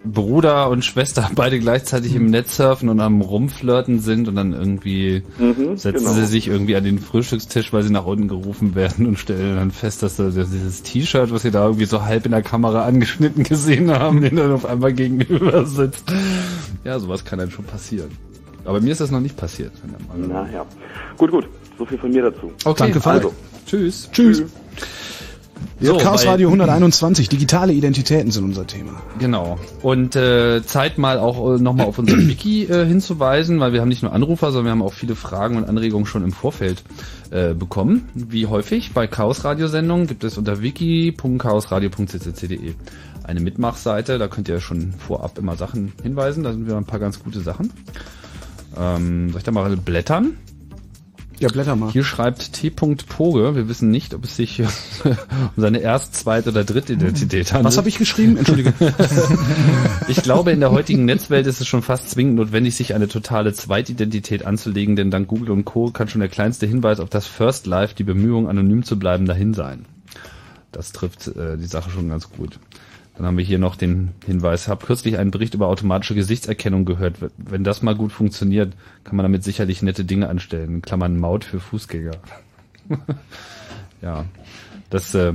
Bruder und Schwester beide gleichzeitig im Netz surfen und am rumflirten sind und dann irgendwie Mhm, setzen genau. sie sich irgendwie an den Frühstückstisch, weil sie nach unten gerufen werden und stellen dann fest, dass da dieses T-Shirt, was sie da irgendwie so halb in der Kamera angeschnitten gesehen haben, den dann auf einmal gegenüber sitzt. Ja, sowas kann dann schon passieren. Aber mir ist das noch nicht passiert. Naja. Gut, gut. So viel von mir dazu. Okay, Danke, Falk. Also, Tschüss. Tschüss. So, Chaos Radio 121, digitale Identitäten sind unser Thema. Genau. Und äh, Zeit mal auch äh, nochmal auf unseren Wiki äh, hinzuweisen, weil wir haben nicht nur Anrufer, sondern wir haben auch viele Fragen und Anregungen schon im Vorfeld äh, bekommen. Wie häufig bei Chaos-Radiosendungen gibt es unter wiki.chaosradio.ccc.de eine Mitmachseite. Da könnt ihr schon vorab immer Sachen hinweisen. Da sind wir ein paar ganz gute Sachen. Ähm, soll ich da mal blättern? Ja, blätter mal. Hier schreibt T. Poge, wir wissen nicht, ob es sich um seine Erst-, Zweit- oder Drittidentität handelt. Was habe ich geschrieben? Entschuldige. Ich glaube, in der heutigen Netzwelt ist es schon fast zwingend notwendig, sich eine totale Zweitidentität anzulegen, denn dank Google und Co. kann schon der kleinste Hinweis auf das First Life, die Bemühung, anonym zu bleiben, dahin sein. Das trifft äh, die Sache schon ganz gut. Dann haben wir hier noch den Hinweis, habe kürzlich einen Bericht über automatische Gesichtserkennung gehört. Wenn das mal gut funktioniert, kann man damit sicherlich nette Dinge anstellen. In Klammern Maut für Fußgänger. ja, das äh,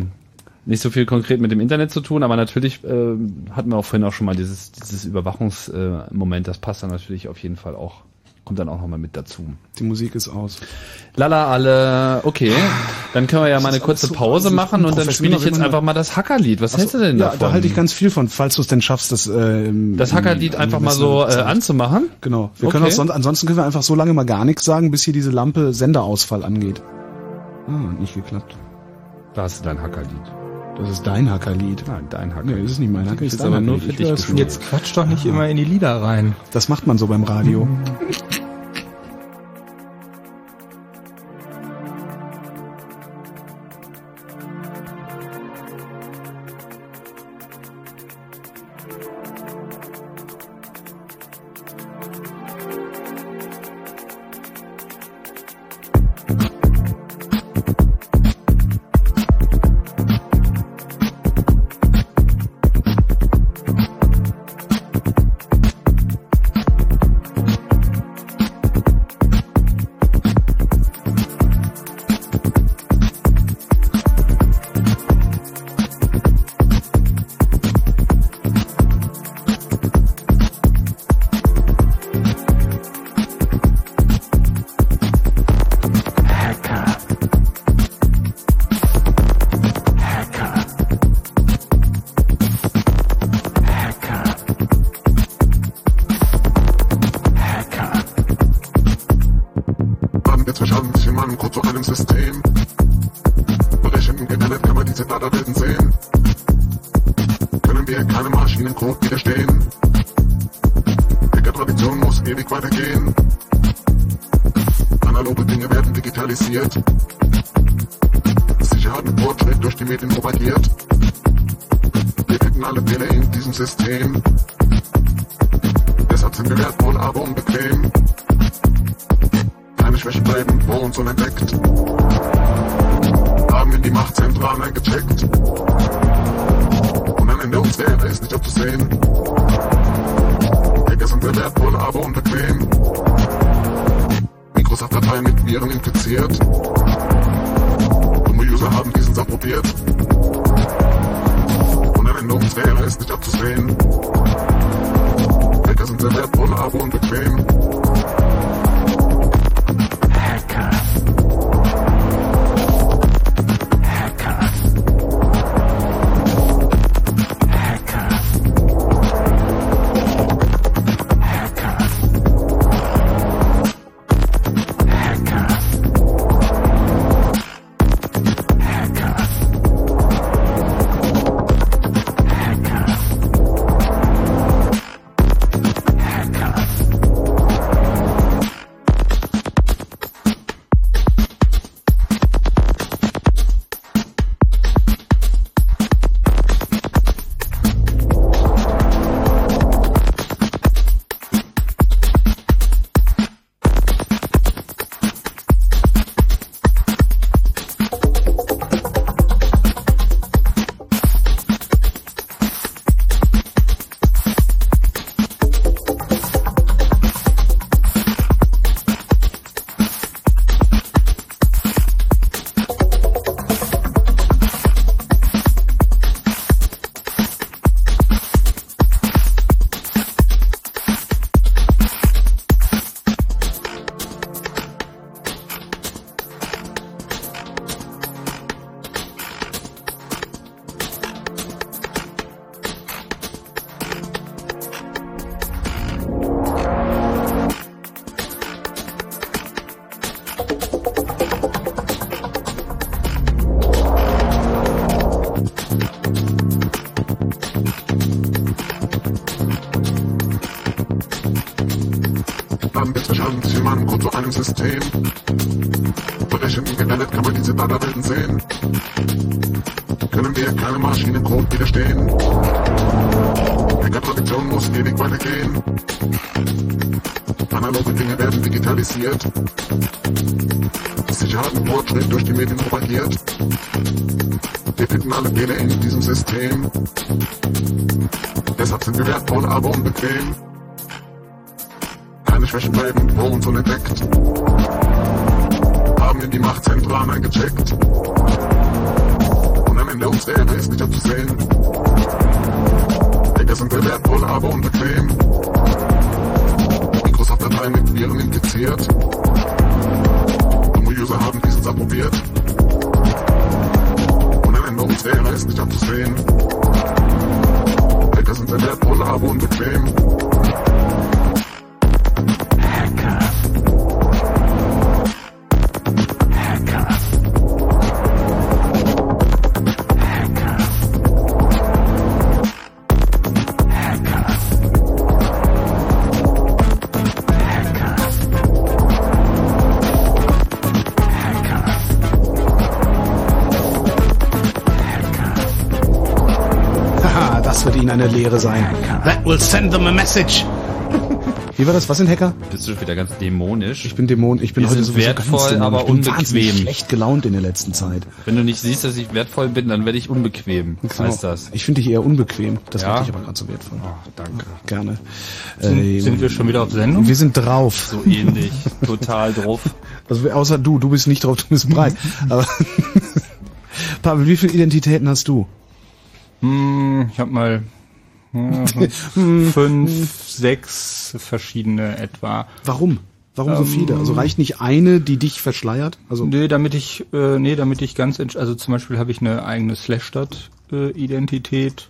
nicht so viel konkret mit dem Internet zu tun, aber natürlich äh, hatten wir auch vorhin auch schon mal dieses, dieses Überwachungsmoment, äh, das passt dann natürlich auf jeden Fall auch, kommt dann auch nochmal mit dazu. Die Musik ist aus. Lala alle, okay, dann können wir ja mal eine kurze so Pause wahnsinnig machen und dann spiele ich jetzt einfach mal das Hackerlied. Was hältst du denn ja, davon? da halte ich ganz viel von, falls du es denn schaffst, das äh, im- das Hackerlied einfach mal so äh, anzumachen? Genau. Wir können Okay. auch sonst, ansonsten können wir einfach so lange mal gar nichts sagen, bis hier diese Lampe Senderausfall angeht. Ah, hat nicht geklappt. Da hast du dein Hackerlied. Das ist dein Hackerlied. Nein, dein Hackerlied. Nee, das ist nicht mein Hacker, Das ist aber nur Hackerlied. für Ich dich. Jetzt quatsch doch nicht immer in die Lieder rein. Das macht man so beim Radio. Digitalisiert. Sicherheit und Fortschritt durch die Medien propagiert. Wir finden alle Fehler in diesem System. Deshalb sind wir wertvoll, aber unbequem. Keine Schwächen bleiben vor uns unentdeckt. Haben wir die Machtzentralen eingecheckt. Und am Ende uns wäre es nicht abzusehen. Hacker sind wir wertvoll, aber unbequem. Microsoft-Dateien mit Viren infiziert. Dumme User haben diesen Saft probiert. Und uns wäre es nicht abzusehen. Hacker sind sehr wertvoll, aber unbequem. Eine Lehre sein. That will send them a message. Wie war das? Was sind Hacker? Bist du wieder ganz dämonisch? Ich bin Dämon. Ich bin Wir heute sind sowieso wertvoll, ganz dämonisch. aber ich bin unbequem. schlecht gelaunt in der letzten Zeit. Wenn du nicht siehst, dass ich wertvoll bin, dann werde ich unbequem. Genau. Heißt das? Ich finde dich eher unbequem. Das Ja? macht dich aber gerade so wertvoll. Ach, danke. Gerne. Sind, Äh, sind wir schon wieder auf Sendung? wir sind drauf. So ähnlich. Total drauf. Also außer du, du bist nicht drauf, du bist breit. Aber Pavel, wie viele Identitäten hast du? Hm, ich habe mal ja, fünf, sechs verschiedene etwa. Warum? Warum so Ähm, viele? Also reicht nicht eine, die dich verschleiert? Also Nee, damit ich, äh, nee, damit ich ganz, also zum Beispiel habe ich eine eigene Slashstadt-Identität.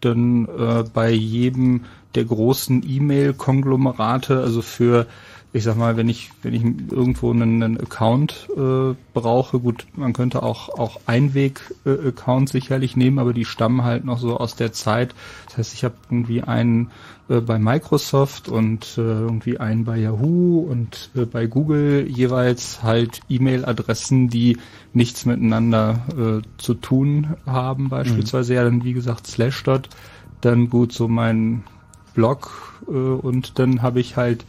Dann äh, bei jedem der großen E-Mail-Konglomerate, also für, ich sag mal, wenn ich, wenn ich irgendwo einen, einen Account äh, brauche, gut, man könnte auch auch Einweg-Account sicherlich nehmen, aber die stammen halt noch so aus der Zeit. Das heißt, ich habe irgendwie einen äh, bei Microsoft und äh, irgendwie einen bei Yahoo und äh, bei Google jeweils halt E-Mail-Adressen, die nichts miteinander äh, zu tun haben, beispielsweise ja dann wie gesagt Slashdot, dann gut so mein Blog äh, und dann habe ich halt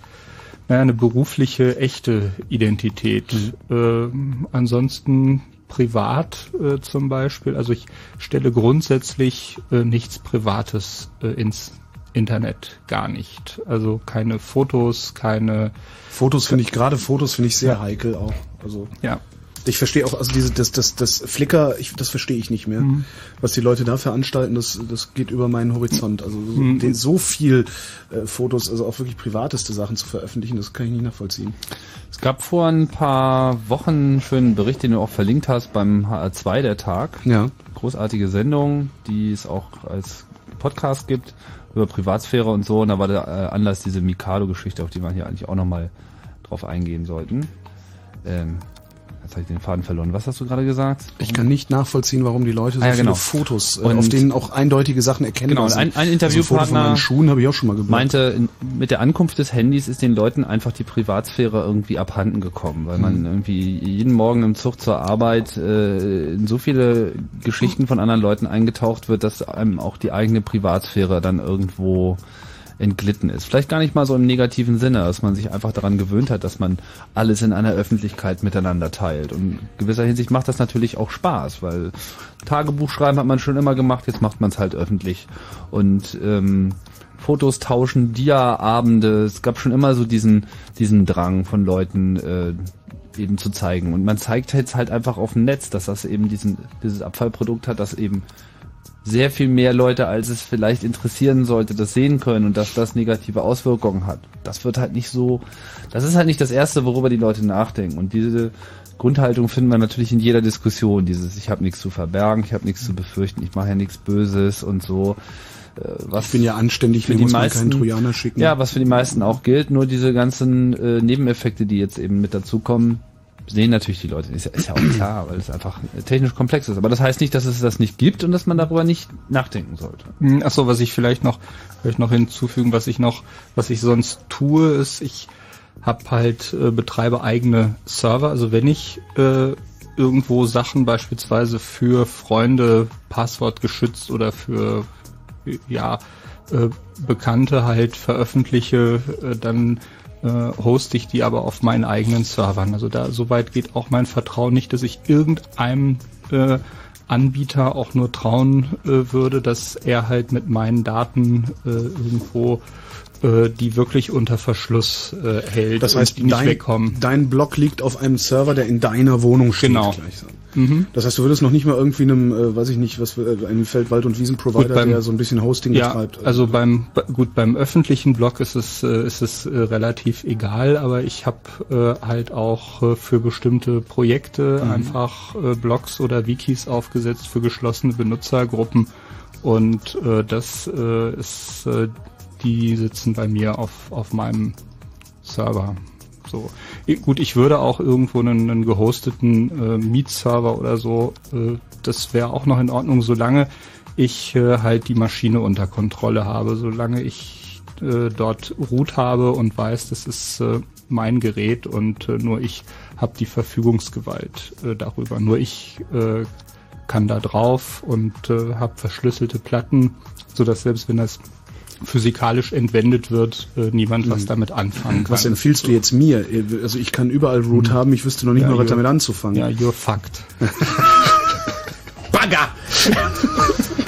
naja, eine berufliche, echte Identität. Äh, ansonsten privat äh, zum Beispiel, also ich stelle grundsätzlich äh, nichts Privates äh, ins Internet, gar nicht. Also keine Fotos, keine Fotos finde ich, gerade Fotos finde ich sehr heikel auch. Also ja. Ich verstehe auch, also diese, das, das, das Flickr, ich, das verstehe ich nicht mehr. Mhm. Was die Leute da veranstalten, das, das geht über meinen Horizont. Also so, Mhm. den, so viel äh, Fotos, also auch wirklich privateste Sachen zu veröffentlichen, das kann ich nicht nachvollziehen. Es gab vor ein paar Wochen einen schönen Bericht, den du auch verlinkt hast beim HR2 der Tag. Ja. Großartige Sendung, die es auch als Podcast gibt über Privatsphäre und so. Und da war der äh, Anlass diese Mikado-Geschichte, auf die wir hier eigentlich auch nochmal drauf eingehen sollten. Ähm, jetzt habe ich den Faden verloren. Was hast du gerade gesagt? Ich kann nicht nachvollziehen, warum die Leute so Ah, ja, viele genau. Fotos, äh, Und- auf denen auch eindeutige Sachen erkennbar Genau, ein, ein Also Interviewpartner Schuhen habe ich auch schon mal geblockt. meinte, in, mit der Ankunft des Handys ist den Leuten einfach die Privatsphäre irgendwie abhanden gekommen, weil man irgendwie jeden Morgen im Zug zur Arbeit äh, in so viele Geschichten von anderen Leuten eingetaucht wird, dass einem auch die eigene Privatsphäre dann irgendwo entglitten ist. Vielleicht gar nicht mal so im negativen Sinne, dass man sich einfach daran gewöhnt hat, dass man alles in einer Öffentlichkeit miteinander teilt. Und in gewisser Hinsicht macht das natürlich auch Spaß, weil Tagebuch schreiben hat man schon immer gemacht, jetzt macht man es halt öffentlich. Und ähm, Fotos tauschen, Dia-Abende, es gab schon immer so diesen, diesen Drang von Leuten, äh, eben zu zeigen. Und man zeigt jetzt halt einfach auf dem Netz, dass das eben diesen, dieses Abfallprodukt hat, das eben sehr viel mehr Leute, als es vielleicht interessieren sollte, das sehen können und dass das negative Auswirkungen hat. Das wird halt nicht so, das ist halt nicht das Erste, worüber die Leute nachdenken. Und diese Grundhaltung finden wir natürlich in jeder Diskussion. Dieses, ich habe nichts zu verbergen, ich habe nichts zu befürchten, ich mache ja nichts Böses und so. Äh, Was Ich bin ja anständig, für mir die meisten, keinen Trojaner schicken. Ja, was für die meisten auch gilt, nur diese ganzen äh, Nebeneffekte, die jetzt eben mit dazukommen, sehen natürlich die Leute. Ist ja, ist ja auch klar, weil es einfach technisch komplex ist. Aber das heißt nicht, dass es das nicht gibt und dass man darüber nicht nachdenken sollte. Hm, Ach so, was ich vielleicht noch, vielleicht noch hinzufügen, was ich noch, was ich sonst tue, ist, ich habe halt äh, betreibe eigene Server. Also wenn ich äh, irgendwo Sachen beispielsweise für Freunde Passwort geschützt oder für ja äh, Bekannte halt veröffentliche, äh, dann äh, hoste ich die aber auf meinen eigenen Servern. Also da soweit geht auch mein Vertrauen nicht, dass ich irgendeinem äh, Anbieter auch nur trauen äh, würde, dass er halt mit meinen Daten äh, irgendwo äh, die wirklich unter Verschluss äh, hält Das und heißt, die nicht dein, wegkommen. dein Blog liegt auf einem Server, der in deiner Wohnung steht. Genau. Gleichsam. Mhm. Das heißt, du würdest noch nicht mal irgendwie einem, äh, weiß ich nicht, was äh, einem Feld-, Wald- und Wiesenprovider, Gut, beim- der so ein bisschen Hosting ja, betreibt. also beim b- gut beim öffentlichen Blog ist es äh, ist es äh, relativ egal, aber ich habe äh, halt auch äh, für bestimmte Projekte Mhm. einfach äh, Blogs oder Wikis aufgesetzt für geschlossene Benutzergruppen und äh, das äh, ist äh, die sitzen bei mir auf auf meinem Server. So. Gut, ich würde auch irgendwo einen, einen gehosteten äh, Meet-Server oder so, äh, das wäre auch noch in Ordnung, solange ich äh, halt die Maschine unter Kontrolle habe, solange ich äh, dort Root habe und weiß, das ist äh, mein Gerät und äh, nur ich habe die Verfügungsgewalt äh, darüber. Nur ich äh, kann da drauf und äh, habe verschlüsselte Platten, so dass selbst wenn das physikalisch entwendet wird, äh, niemand was Mhm. damit anfangen kann. Was empfiehlst du jetzt mir? Also ich kann überall Root haben, ich wüsste noch nicht Ja, mal, was damit anzufangen. Ja, you're fucked. Bagger!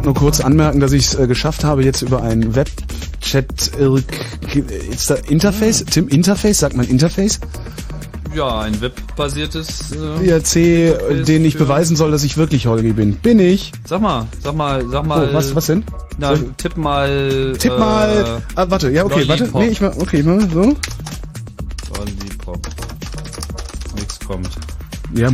wollte nur kurz anmerken, dass ich es äh, geschafft habe, jetzt über ein Webchat äh, ist da Interface, Tim Interface, sagt man Interface? Ja, ein webbasiertes äh, IRC, Interface den ich beweisen soll, dass ich wirklich Holgi bin. Bin ich? Sag mal, sag mal, sag mal. Oh, was, was denn? Na, Soll- tipp mal. Tipp äh, mal. Ah, warte, ja, okay, warte. Lollipop. Nee, ich mal, okay, ich mal so. Lollipop. Nix kommt. Ja.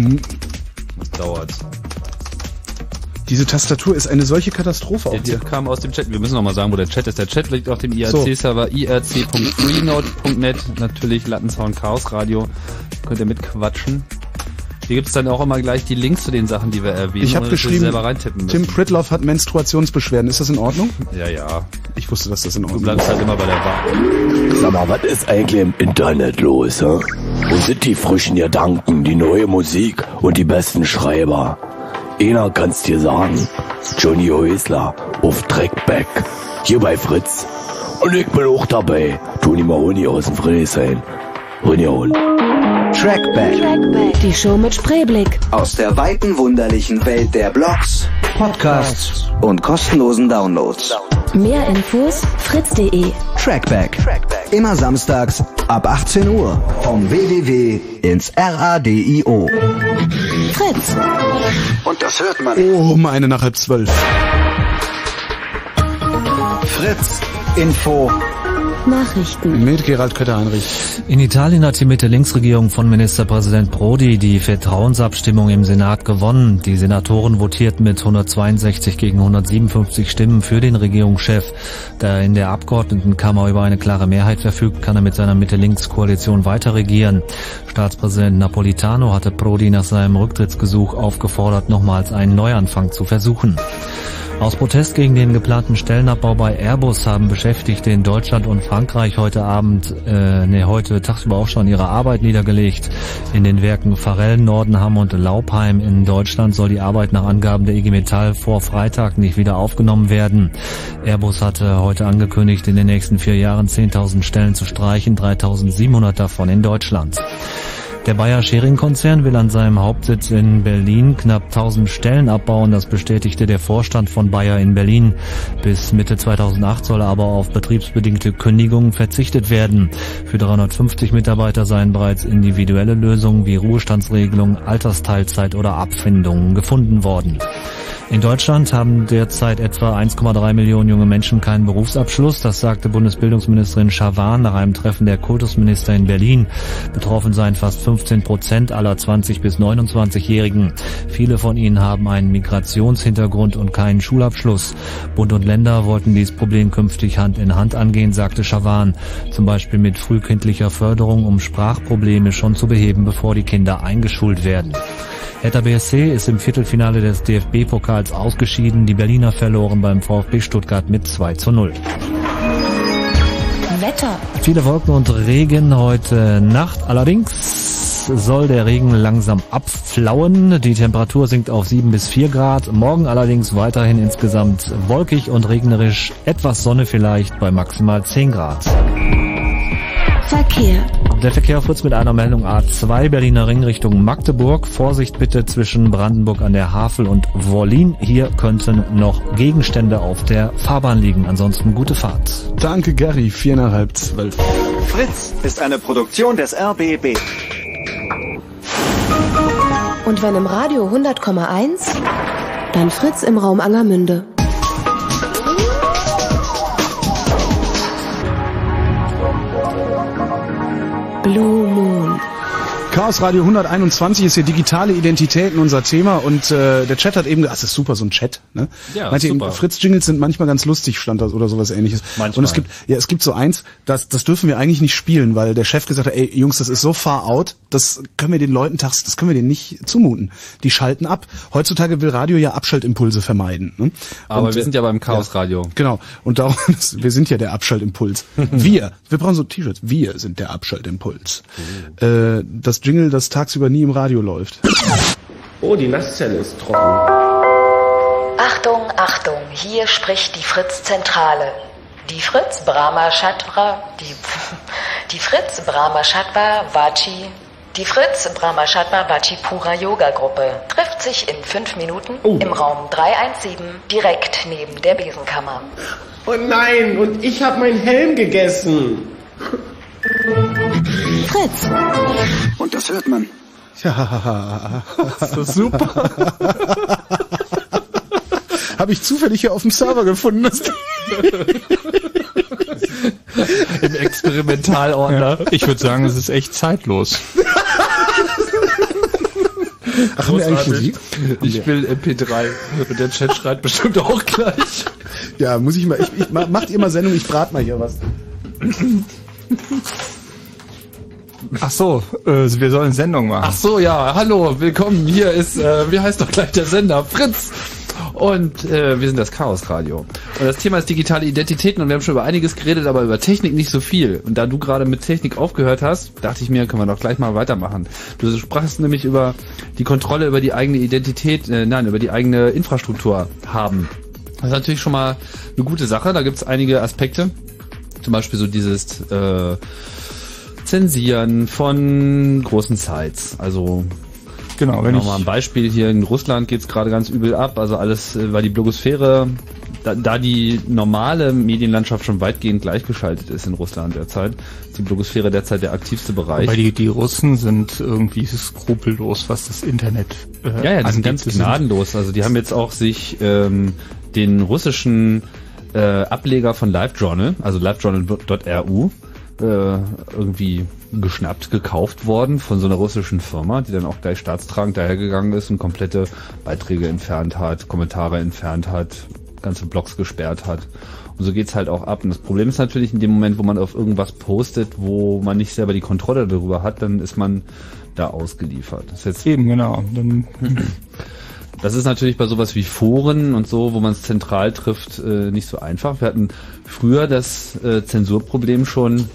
Diese Tastatur ist eine solche Katastrophe Der auch hier. Tipp kam aus dem Chat. Wir müssen noch mal sagen, wo der Chat ist. Der Chat liegt auf dem So. IRC-Server irc.freenode.net. Natürlich Lattenzaun Chaos Radio. Könnt ihr mitquatschen. Hier gibt's dann auch immer gleich die Links zu den Sachen, die wir erwähnen. Ich habe ohne dass wir geschrieben, selber reintippen müssen. Tim Pritloff hat Menstruationsbeschwerden. Ist das in Ordnung? Ja, ja. Ich wusste, dass das in Du Ordnung bleibst ist. halt immer bei der Wahl. Sag mal, was ist eigentlich im Internet los, hä? Wo sind die frischen Gedanken, die neue Musik und die besten Schreiber? Einer kann's dir sagen. Johnny Häusler auf Trackback. Hier bei Fritz. Und ich bin auch dabei. Toni Mahoni aus dem Friedrichshain. Rinjaun. Trackback. Die Show mit Spreeblick. Aus der weiten wunderlichen Welt der Blogs, Podcasts und kostenlosen Downloads. Mehr Infos fritz.de. Trackback. Immer samstags ab 18 Uhr vom www ins RADIO. Fritz. Und das hört man. Oh, um eine nach halb zwölf. Fritz Info. Nachrichten. Mit Gerald Kötter-Heinrich. In Italien hat die Mitte-Links-Regierung von Ministerpräsident Prodi die Vertrauensabstimmung im Senat gewonnen. Die Senatoren votierten mit 162 gegen 157 Stimmen für den Regierungschef. Da er in der Abgeordnetenkammer über eine klare Mehrheit verfügt, kann er mit seiner Mitte-Links-Koalition weiter regieren. Staatspräsident Napolitano hatte Prodi nach seinem Rücktrittsgesuch aufgefordert, nochmals einen Neuanfang zu versuchen. Aus Protest gegen den geplanten Stellenabbau bei Airbus haben Beschäftigte in Deutschland und Frankreich heute Abend, äh, nee, heute tagsüber auch schon ihre Arbeit niedergelegt. In den Werken Farell, Nordenham und Laupheim in Deutschland soll die Arbeit nach Angaben der IG Metall vor Freitag nicht wieder aufgenommen werden. Airbus hatte heute angekündigt, in den nächsten vier Jahren 10.000 Stellen zu streichen, 3.700 davon in Deutschland. Der Bayer Schering Konzern will an seinem Hauptsitz in Berlin knapp 1000 Stellen abbauen. Das bestätigte der Vorstand von Bayer in Berlin. Bis Mitte 2008 soll aber auf betriebsbedingte Kündigungen verzichtet werden. Für 350 Mitarbeiter seien bereits individuelle Lösungen wie Ruhestandsregelung, Altersteilzeit oder Abfindungen gefunden worden. In Deutschland haben derzeit etwa 1,3 Millionen junge Menschen keinen Berufsabschluss. Das sagte Bundesbildungsministerin Schawan nach einem Treffen der Kultusminister in Berlin. Betroffen seien fast 15 Prozent aller 20- bis 29-Jährigen. Viele von ihnen haben einen Migrationshintergrund und keinen Schulabschluss. Bund und Länder wollten dieses Problem künftig Hand in Hand angehen, sagte Schawan. Zum Beispiel mit frühkindlicher Förderung, um Sprachprobleme schon zu beheben, bevor die Kinder eingeschult werden. Hertha BSC ist im Viertelfinale des DFB-Pokals ausgeschieden. Die Berliner verloren beim VfB Stuttgart mit 2 zu 0. Wetter. Viele Wolken und Regen heute Nacht. Allerdings soll der Regen langsam abflauen. Die Temperatur sinkt auf 7 bis 4 Grad. Morgen allerdings weiterhin insgesamt wolkig und regnerisch. Etwas Sonne vielleicht bei maximal 10 Grad. Verkehr. Der Verkehr fritzt mit einer Meldung A2 Berliner Ring Richtung Magdeburg. Vorsicht bitte zwischen Brandenburg an der Havel und Wollin. Hier könnten noch Gegenstände auf der Fahrbahn liegen. Ansonsten gute Fahrt. Danke, Gary. Vier nach halb zwölf. Fritz ist eine Produktion des RBB. Und wenn im Radio 100,1, dann Fritz im Raum Angermünde. Blue Moon. Chaos Radio 121 ist hier digitale Identitäten unser Thema und äh, der Chat hat eben, ach, das ist super, so ein Chat, ne? Ja, Meinte super. Eben, Fritz Jingles sind manchmal ganz lustig, stand das oder sowas ähnliches. Manchmal. Und es gibt, ja, es gibt so eins, das, das dürfen wir eigentlich nicht spielen, weil der Chef gesagt hat, ey, Jungs, das ist so far out, das können wir den Leuten tags, das können wir denen nicht zumuten. Die schalten ab. Heutzutage will Radio ja Abschaltimpulse vermeiden. Ne? Aber Und, wir sind ja beim Chaos Radio. Genau. Und darum, wir sind ja der Abschaltimpuls. Wir, wir brauchen so T-Shirts. Wir sind der Abschaltimpuls. Äh, das Jingle, das tagsüber nie im Radio läuft. Oh, die Nasszelle ist trocken. Achtung, Achtung, hier spricht die Fritz-Zentrale. Die Fritz Brahma Shatra, die, die Fritz Brahma Shatva Vachi, die Fritz Brahma Shatva Vachi Pura Yoga Gruppe trifft sich in fünf Minuten im Raum 317 direkt neben der Besenkammer. Oh nein, und ich habe meinen Helm gegessen. Fritz. Und das hört man. Ja, Das ist super. Habe ich zufällig hier auf dem Server gefunden. Im Experimentalordner. Ich würde sagen, es ist echt zeitlos. Ach, haben wir eigentlich Musik? Ich will MP3. Und der Chat schreit bestimmt auch gleich. Ja, muss ich mal. Ich, ich, ma- macht ihr mal Sendung, ich brate mal hier was. Ach so, äh, wir sollen Sendung machen. Ach so, ja, hallo, willkommen. Hier ist, äh, wie heißt doch gleich der Sender? Fritz. Und äh, wir sind das Chaos Radio. Und das Thema ist digitale Identitäten und wir haben schon über einiges geredet, aber über Technik nicht so viel. Und da du gerade mit Technik aufgehört hast, dachte ich mir, können wir doch gleich mal weitermachen. Du sprachst nämlich über die Kontrolle über die eigene Identität, äh, nein, über die eigene Infrastruktur haben. Das ist natürlich schon mal eine gute Sache. Da gibt es einige Aspekte. Zum Beispiel so dieses äh, Zensieren von großen Sites. Also Genau, wenn Nochmal ich- ein Beispiel hier in Russland geht's gerade ganz übel ab. Also alles, äh, weil die Blogosphäre, da, da die normale Medienlandschaft schon weitgehend gleichgeschaltet ist in Russland derzeit, ist die Blogosphäre derzeit der aktivste Bereich. Weil die, die Russen sind irgendwie skrupellos, was das Internet äh, ja, ja, die sind ganz gnadenlos. Also die haben jetzt auch sich ähm, den russischen äh, Ableger von LiveJournal, also livejournal.ru, äh, irgendwie geschnappt, gekauft worden von so einer russischen Firma, die dann auch gleich staatstragend dahergegangen ist und komplette Beiträge entfernt hat, Kommentare entfernt hat, ganze Blogs gesperrt hat. Und so geht's halt auch ab. Und das Problem ist natürlich in dem Moment, wo man auf irgendwas postet, wo man nicht selber die Kontrolle darüber hat, dann ist man da ausgeliefert. Das ist jetzt Eben, genau. Dann das ist natürlich bei sowas wie Foren und so, wo man es zentral trifft, äh, nicht so einfach. Wir hatten früher das äh, Zensurproblem schon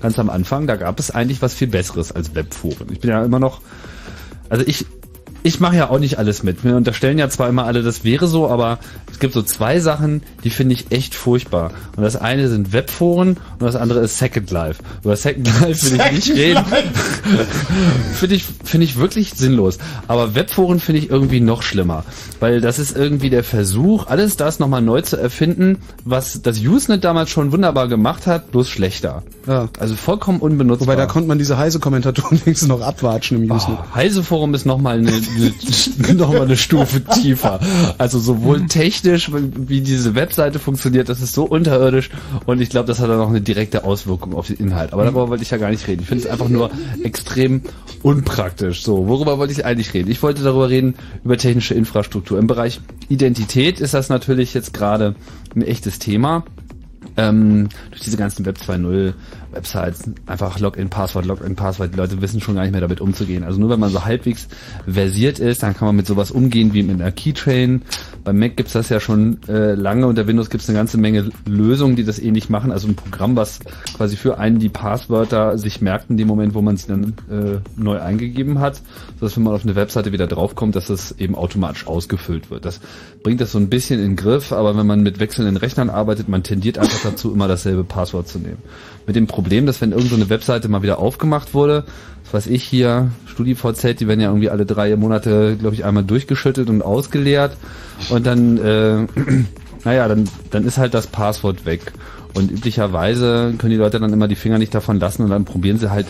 ganz am Anfang. Da gab es eigentlich was viel Besseres als Webforen. Ich bin ja immer noch, also ich ich mache ja auch nicht alles mit. Mir unterstellen ja zwar immer alle, das wäre so, aber es gibt so zwei Sachen, die finde ich echt furchtbar. Und das eine sind Webforen und das andere ist Second Life. Über Second Life will ich nicht reden. finde ich, finde ich wirklich sinnlos. Aber Webforen finde ich irgendwie noch schlimmer. Weil das ist irgendwie der Versuch, alles das nochmal neu zu erfinden, was das Usenet damals schon wunderbar gemacht hat, bloß schlechter. Ja. Also vollkommen unbenutzbar. Wobei da konnte man diese Heise-Kommentatoren wenigstens noch abwatschen im Usenet. Oh, Heise Forum ist nochmal eine, eine, noch mal eine Stufe tiefer. Also sowohl technisch, wie diese Webseite funktioniert, das ist so unterirdisch und ich glaube, das hat dann auch eine direkte Auswirkung auf den Inhalt. Aber darüber wollte ich ja gar nicht reden. Ich finde es einfach nur extrem unpraktisch. So, worüber wollte ich eigentlich reden? Ich wollte darüber reden, über technische Infrastruktur. Im Bereich Identität ist das natürlich jetzt gerade ein echtes Thema. Ähm, durch diese ganzen Web 2.0 Websites, einfach Login, Passwort, Login, Passwort, die Leute wissen schon gar nicht mehr damit umzugehen. Also nur wenn man so halbwegs versiert ist, dann kann man mit sowas umgehen wie mit einer Keytrain. Beim Mac gibt's das ja schon äh, lange, unter Windows gibt's eine ganze Menge Lösungen, die das ähnlich machen. Also ein Programm, was quasi für einen die Passwörter sich merkt in dem Moment, wo man sie dann äh, neu eingegeben hat, sodass wenn man auf eine Webseite wieder draufkommt, dass das eben automatisch ausgefüllt wird. Das bringt das so ein bisschen in den Griff, aber wenn man mit wechselnden Rechnern arbeitet, man tendiert einfach dazu, immer dasselbe Passwort zu nehmen. Mit dem Problem, dass wenn irgendeine so Webseite mal wieder aufgemacht wurde, was weiß ich hier, StudiVZ, die werden ja irgendwie alle drei Monate, glaube ich, einmal durchgeschüttet und ausgeleert und dann, äh, naja, dann, dann ist halt das Passwort weg. Und üblicherweise können die Leute dann immer die Finger nicht davon lassen und dann probieren sie halt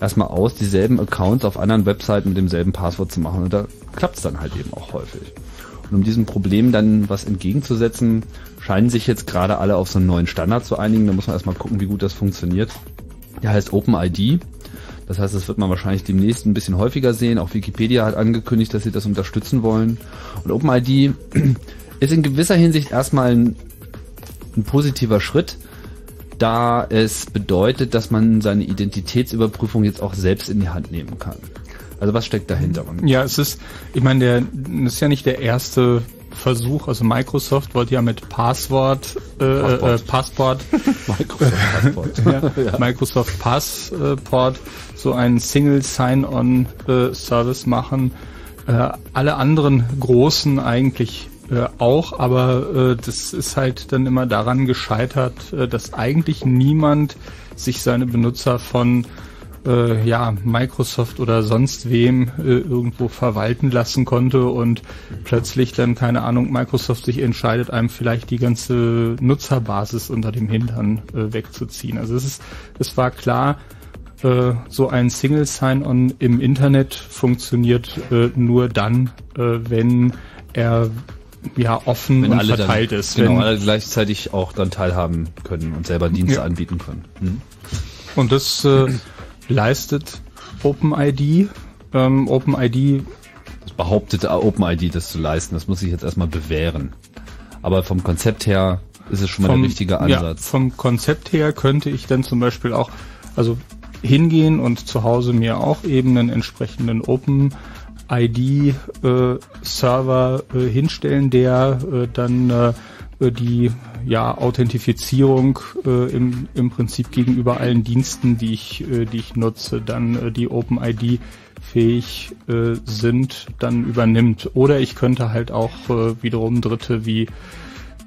erstmal aus, dieselben Accounts auf anderen Webseiten mit demselben Passwort zu machen. Und da klappt es dann halt eben auch häufig. Und um diesem Problem dann was entgegenzusetzen, scheinen sich jetzt gerade alle auf so einen neuen Standard zu einigen. Da muss man erstmal gucken, wie gut das funktioniert. Der heißt OpenID. Das heißt, das wird man wahrscheinlich demnächst ein bisschen häufiger sehen. Auch Wikipedia hat angekündigt, dass sie das unterstützen wollen. Und OpenID ist in gewisser Hinsicht erstmal ein, ein positiver Schritt, da es bedeutet, dass man seine Identitätsüberprüfung jetzt auch selbst in die Hand nehmen kann. Also was steckt dahinter? Ja, es ist, ich meine, der das ist ja nicht der erste Versuch. Also Microsoft wollte ja mit Passwort, äh, äh, Passport, Microsoft Passport, ja, ja. Microsoft Passport so einen Single Sign-On äh, Service machen. Äh, alle anderen großen eigentlich äh, auch, aber äh, das ist halt dann immer daran gescheitert, äh, dass eigentlich niemand sich seine Benutzer von äh, ja, Microsoft oder sonst wem äh, irgendwo verwalten lassen konnte und plötzlich dann, keine Ahnung, Microsoft sich entscheidet, einem vielleicht die ganze Nutzerbasis unter dem Hintern äh, wegzuziehen. Also es ist, es war klar, äh, so ein Single Sign-On im Internet funktioniert äh, nur dann, äh, wenn er ja offen wenn und alle verteilt dann, ist. Genau, wenn, alle gleichzeitig auch dann teilhaben können und selber Dienste Ja. anbieten können. Mhm. Und das äh, leistet OpenID. Ähm, OpenID Das behauptet OpenID, das zu leisten. Das muss ich jetzt erstmal bewähren. Aber vom Konzept her ist es schon mal vom, der richtige Ja, Ansatz. vom Konzept her könnte ich dann zum Beispiel auch, also hingehen und zu Hause mir auch eben einen entsprechenden Open ID äh, Server äh, hinstellen, der äh, dann äh, die ja Authentifizierung äh, im, im Prinzip gegenüber allen Diensten, die ich äh, die ich nutze, dann äh, die OpenID fähig äh, sind, dann übernimmt. Oder ich könnte halt auch äh, wiederum Dritte wie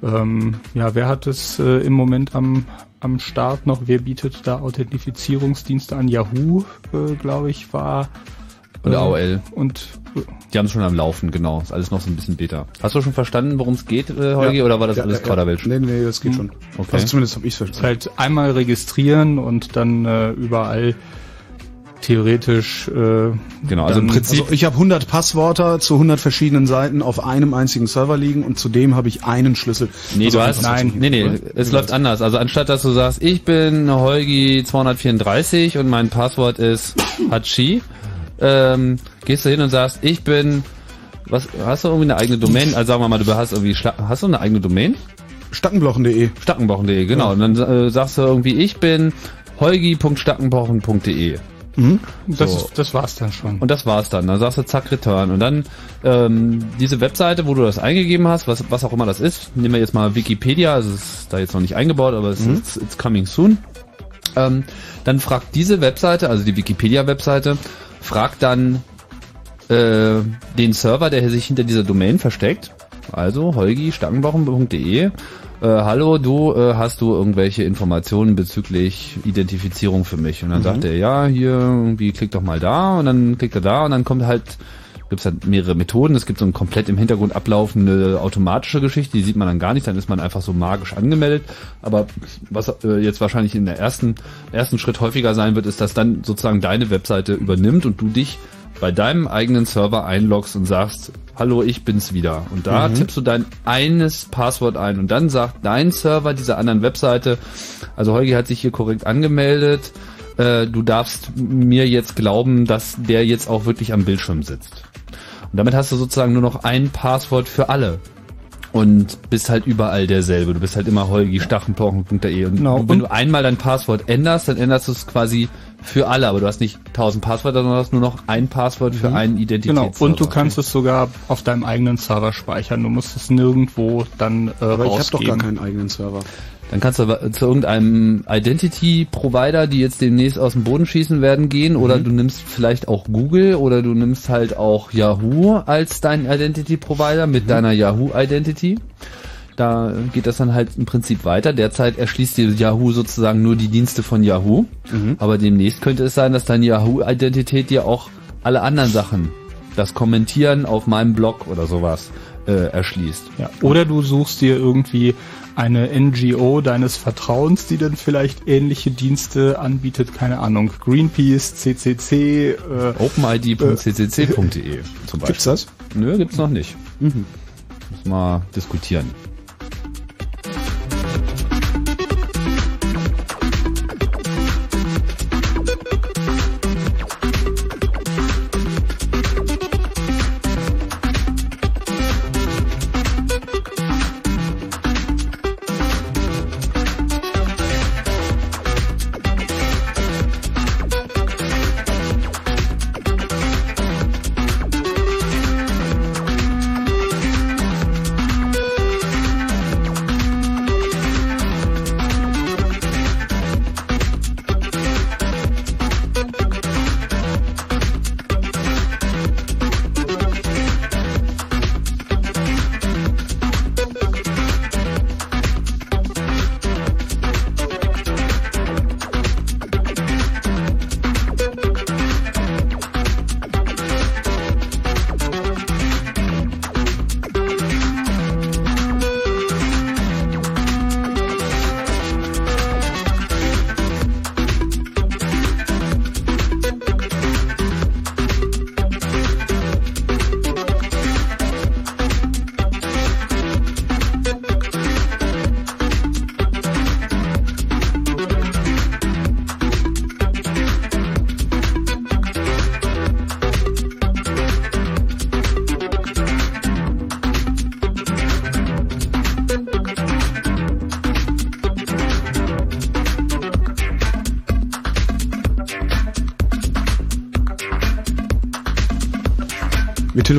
ähm, ja, wer hat es äh, im Moment am, am Start noch? Wer bietet da Authentifizierungsdienste an? Yahoo, äh, glaube ich, war. Und äh, AOL. Und Die haben es schon am Laufen, genau. Ist alles noch so ein bisschen Beta. Hast du schon verstanden, worum es geht, äh, Holgi, oder war das Ja, alles ja, ja. Kauderwelsch? Nee, nee, das geht Hm. schon. Okay. Also zumindest habe ich es ist verstanden. halt einmal registrieren und dann äh, überall theoretisch äh, Genau, also im Prinzip Also ich habe 100 Passwörter zu 100 verschiedenen Seiten auf einem einzigen Server liegen und zudem habe ich einen Schlüssel. Nee, Also du hast, nein, nee, nee, oder? es läuft anders. Also anstatt dass du sagst, ich bin Holgi 234 und mein Passwort ist Hachi, ähm, gehst du hin und sagst, ich bin, was, hast du irgendwie eine eigene Domain? Also sagen wir mal, du hast irgendwie, hast du eine eigene Domain? Stackenblochen.de. Stackenbochen.de, genau. Und dann äh, sagst du irgendwie, ich bin holgi.stackenbochen.de. das, So. ist, das war's dann schon. Und das war's dann. Dann sagst du zack, return. Und dann Ähm, diese Webseite, wo du das eingegeben hast, was, was auch immer das ist, nehmen wir jetzt mal Wikipedia, also es ist da jetzt noch nicht eingebaut, aber es Mhm. ist it's coming soon. Ähm, dann fragt diese Webseite, also die Wikipedia-Webseite, fragt dann äh, den Server, der sich hinter dieser Domain versteckt, also holgi.stangenwochen.de, äh, hallo, du äh, hast du irgendwelche Informationen bezüglich Identifizierung für mich? Und dann Mhm. sagt er, ja, hier irgendwie klick doch mal da und dann klickt er da und dann kommt halt gibt es halt mehrere Methoden. Es gibt so eine komplett im Hintergrund ablaufende automatische Geschichte, die sieht man dann gar nicht, dann ist man einfach so magisch angemeldet. Aber was äh, jetzt wahrscheinlich in der ersten, ersten Schritt häufiger sein wird, ist, dass dann sozusagen deine Webseite übernimmt und du dich bei deinem eigenen Server einloggst und sagst, hallo, ich bin's wieder. Und da Mhm. tippst du dein eines Passwort ein und dann sagt dein Server dieser anderen Webseite, also Holgi hat sich hier korrekt angemeldet, äh, du darfst mir jetzt glauben, dass der jetzt auch wirklich am Bildschirm sitzt. Und damit hast du sozusagen nur noch ein Passwort für alle. Und bist halt überall derselbe. Du bist halt immer holgi.stachenplochen.de. Und Genau. wenn du einmal dein Passwort änderst, dann änderst du es quasi für alle. Aber du hast nicht tausend Passwörter, sondern hast nur noch ein Passwort für einen Genau, Identitätsserver. und du kannst es sogar auf deinem eigenen Server speichern. Du musst es nirgendwo dann äh, Aber ich habe doch rausgeben. gar keinen eigenen Server. Dann kannst du aber zu irgendeinem Identity-Provider, die jetzt demnächst aus dem Boden schießen werden, gehen. Oder Mhm. du nimmst vielleicht auch Google oder du nimmst halt auch Yahoo als dein Identity-Provider Mhm. mit deiner Yahoo-Identity. Da geht das dann halt im Prinzip weiter. Derzeit erschließt dir Yahoo sozusagen nur die Dienste von Yahoo. Mhm. Aber demnächst könnte es sein, dass deine Yahoo-Identität dir auch alle anderen Sachen, das Kommentieren auf meinem Blog oder sowas, äh, erschließt. Ja, oder du suchst dir irgendwie eine NGO deines Vertrauens, die dann vielleicht ähnliche Dienste anbietet, keine Ahnung, Greenpeace, CCC, äh, OpenID.ccc.de zum Beispiel. Gibt's das? Nö, gibt's noch nicht. Mhm. Muss mal diskutieren.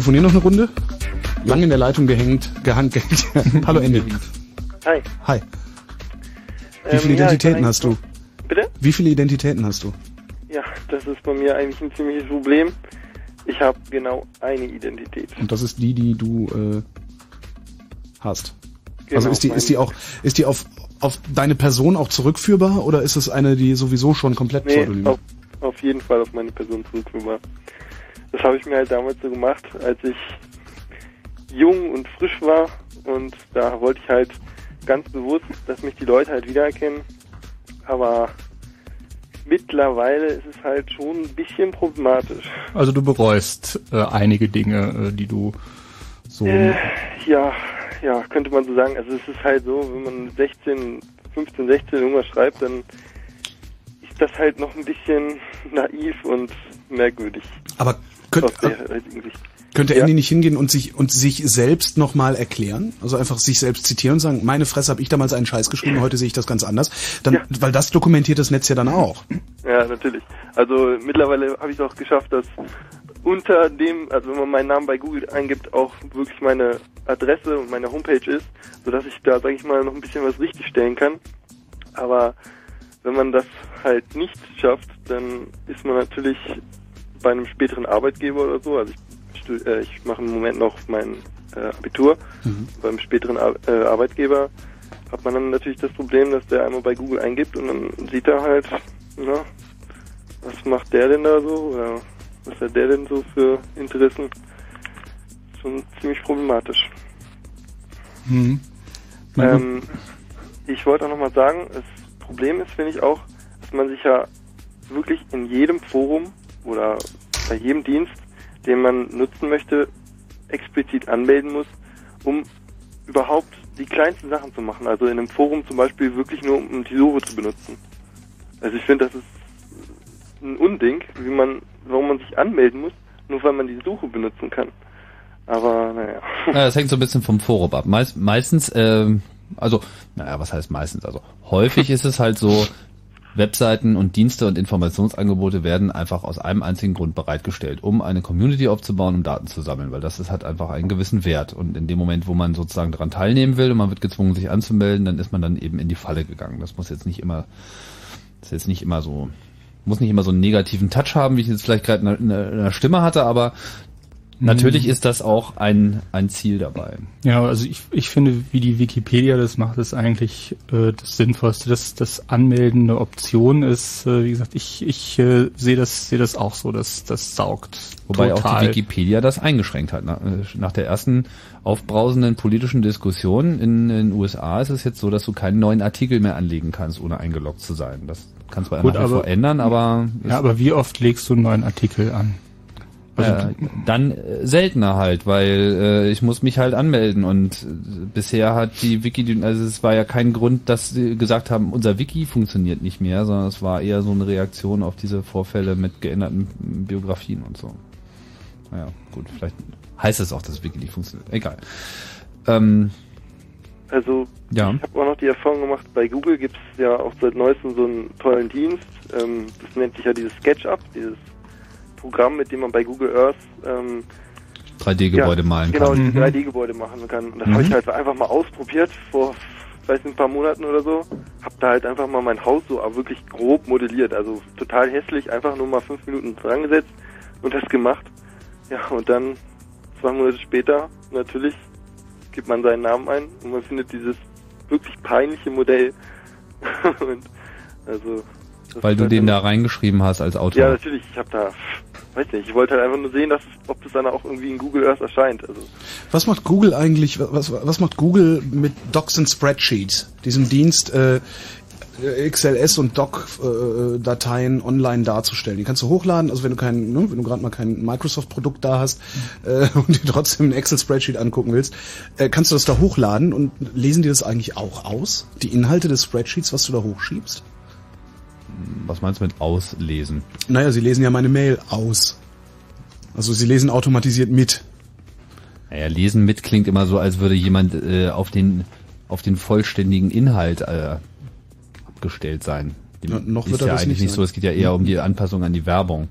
Telefonieren noch eine Runde. Lang in der Leitung gehängt, gehängt. Hallo Ende. Hi. Hi. Wie Ähm, viele ja, ich Identitäten bin hast du? Bitte? Wie viele Identitäten hast du? Ja, das ist bei mir eigentlich ein ziemliches Problem. Ich habe genau eine Identität. Und das ist die, die du äh, hast. Genau, also ist die, ist die auch, ist die auf, auf deine Person auch zurückführbar oder ist es eine, die sowieso schon komplett Nee, pseudonym auf, auf jeden Fall auf meine Person zurückführbar. Das habe ich mir halt damals so gemacht, als ich jung und frisch war und da wollte ich halt ganz bewusst, dass mich die Leute halt wiedererkennen. Aber mittlerweile ist es halt schon ein bisschen problematisch. also du bereust äh, einige Dinge, äh, die du so Äh, ja, ja, könnte man so sagen. Also es ist halt so, wenn man 16, 15, 16 irgendwas schreibt, dann ist das halt noch ein bisschen naiv und merkwürdig. Aber könnt, Sicht. Könnte Ja. Andy nicht hingehen und sich und sich selbst nochmal erklären? Also einfach sich selbst zitieren und sagen, meine Fresse habe ich damals einen Scheiß geschrieben, heute sehe ich das ganz anders. Dann, weil das dokumentiert das Netz ja dann auch. Ja, natürlich. Also mittlerweile habe ich es auch geschafft, dass unter dem, also wenn man meinen Namen bei Google eingibt, auch wirklich meine Adresse und meine Homepage ist, sodass ich da, sage ich mal, noch ein bisschen was richtig stellen kann. Aber wenn man das halt nicht schafft, dann ist man natürlich bei einem späteren Arbeitgeber oder so. Also ich, äh, ich mache im Moment noch mein äh, Abitur. Beim späteren Ar äh, Arbeitgeber hat man dann natürlich das Problem, dass der einmal bei Google eingibt und dann sieht er halt, na, was macht der denn da so oder was hat der denn so für Interessen? Schon ziemlich problematisch. Mhm. Ähm, ich wollte auch nochmal sagen, das Problem ist, finde ich auch, dass man sich ja wirklich in jedem Forum oder bei jedem Dienst, den man nutzen möchte, explizit anmelden muss, um überhaupt die kleinsten Sachen zu machen. Also in einem Forum zum Beispiel wirklich nur, um die Suche zu benutzen. Also ich finde, das ist ein Unding, wie man, warum man sich anmelden muss, nur weil man die Suche benutzen kann. Aber naja. Ja, das hängt so ein bisschen vom Forum ab. Meist, meistens, ähm, also, naja, was heißt meistens? Also häufig ist es halt so, Webseiten und Dienste und Informationsangebote werden einfach aus einem einzigen Grund bereitgestellt, um eine Community aufzubauen, um Daten zu sammeln, weil das ist hat einfach einen gewissen Wert. Und in dem Moment, wo man sozusagen daran teilnehmen will und man wird gezwungen, sich anzumelden, dann ist man dann eben in die Falle gegangen. Das muss jetzt nicht immer, ist jetzt nicht immer so, muss nicht immer so einen negativen Touch haben, wie ich jetzt vielleicht gerade in der- in der Stimme hatte, aber natürlich ist das auch ein, ein Ziel dabei. Ja, also ich, ich finde, wie die Wikipedia das macht, ist eigentlich äh, das Sinnvollste. Dass das Anmelden eine Option ist, äh, wie gesagt, ich, ich äh, sehe das, sehe das auch so, dass das saugt. Wobei total. auch die Wikipedia das eingeschränkt hat. Nach, nach der ersten aufbrausenden politischen Diskussion in den USA ist es jetzt so, dass du keinen neuen Artikel mehr anlegen kannst, ohne eingeloggt zu sein. Das kannst du Gut, nach vor aber- ändern, aber Ja, aber wie oft legst du einen neuen Artikel an? Also äh, dann äh, seltener halt, weil äh, ich muss mich halt anmelden und äh, bisher hat die Wiki, also es war ja kein Grund, dass sie gesagt haben, unser Wiki funktioniert nicht mehr, sondern es war eher so eine Reaktion auf diese Vorfälle mit geänderten Biografien und so. Naja, gut, vielleicht heißt es auch, dass Wiki nicht funktioniert. Egal. Ähm, Also Ja. ich habe auch noch die Erfahrung gemacht, bei Google gibt es ja auch seit neuestem so einen tollen Dienst. Ähm, das nennt sich ja dieses SketchUp, dieses Programm, mit dem man bei Google Earth ähm, 3D-Gebäude ja, malen genau, kann. die 3D-Gebäude machen kann. Und das Mhm. habe ich halt einfach mal ausprobiert vor weiß nicht, ein paar Monaten oder so. Hab da halt einfach mal mein Haus so wirklich grob modelliert. Also total hässlich, einfach nur mal fünf Minuten dran gesetzt und das gemacht. Ja, und dann zwei Monate später natürlich gibt man seinen Namen ein und man findet dieses wirklich peinliche Modell. und also Weil du den dann- da reingeschrieben hast als Autor. ja, natürlich. Ich habe da, weiß nicht, ich wollte halt einfach nur sehen, dass, ob das dann auch irgendwie in Google Earth erscheint. Also, Was macht Google eigentlich, was, was macht Google mit Docs and Spreadsheets, diesem Dienst, äh, XLS und Doc-Dateien online darzustellen? Die kannst du hochladen, also wenn du kein, ne, wenn du gerade mal kein Microsoft-Produkt da hast äh, und dir trotzdem ein Excel-Spreadsheet angucken willst, äh, kannst du das da hochladen und lesen die das eigentlich auch aus? Die Inhalte des Spreadsheets, was du da hochschiebst? Was meinst du mit auslesen? Naja, sie lesen ja meine Mail aus. Also sie lesen automatisiert mit. Naja, lesen mit klingt immer so, als würde jemand äh, auf den auf den vollständigen Inhalt äh, abgestellt sein. Ja, noch ist wird ja das eigentlich nicht nicht sein. so. Es geht ja eher um die Anpassung an die Werbung.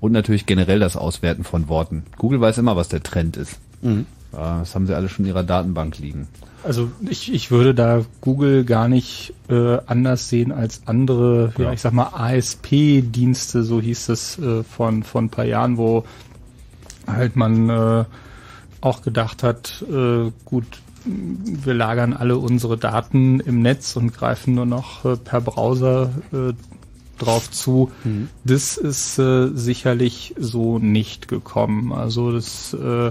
Und natürlich generell das Auswerten von Worten. Google weiß immer, was der Trend ist. Mhm. Ja, das haben sie alle schon in ihrer Datenbank liegen. Also ich, ich würde da Google gar nicht äh, anders sehen als andere, ja, Ja. ich sag mal ASP-Dienste, so hieß es äh, von von ein paar Jahren, wo halt man äh, auch gedacht hat, äh, gut, wir lagern alle unsere Daten im Netz und greifen nur noch äh, per Browser äh, drauf zu. Das ist äh, sicherlich so nicht gekommen. Also das äh,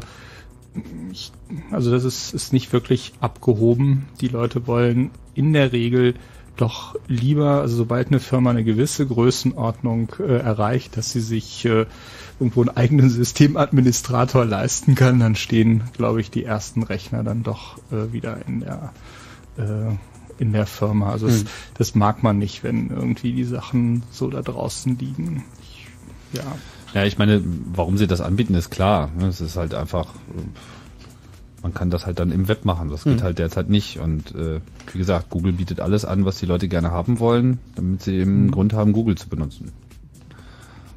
ich, also das ist, ist nicht wirklich abgehoben. Die Leute wollen in der Regel doch lieber, also sobald eine Firma eine gewisse Größenordnung äh, erreicht, dass sie sich äh, irgendwo einen eigenen Systemadministrator leisten kann, dann stehen, glaube ich, die ersten Rechner dann doch äh, wieder in der äh, in der Firma. Also es, Hm. das mag man nicht, wenn irgendwie die Sachen so da draußen liegen. Ich, ja. Ja, ich meine, warum sie das anbieten, ist klar. ne? Es ist halt einfach, man kann das halt dann im Web machen. Das geht Mhm. halt derzeit nicht. Und äh, wie gesagt, Google bietet alles an, was die Leute gerne haben wollen, damit sie eben einen Grund haben, Google zu benutzen.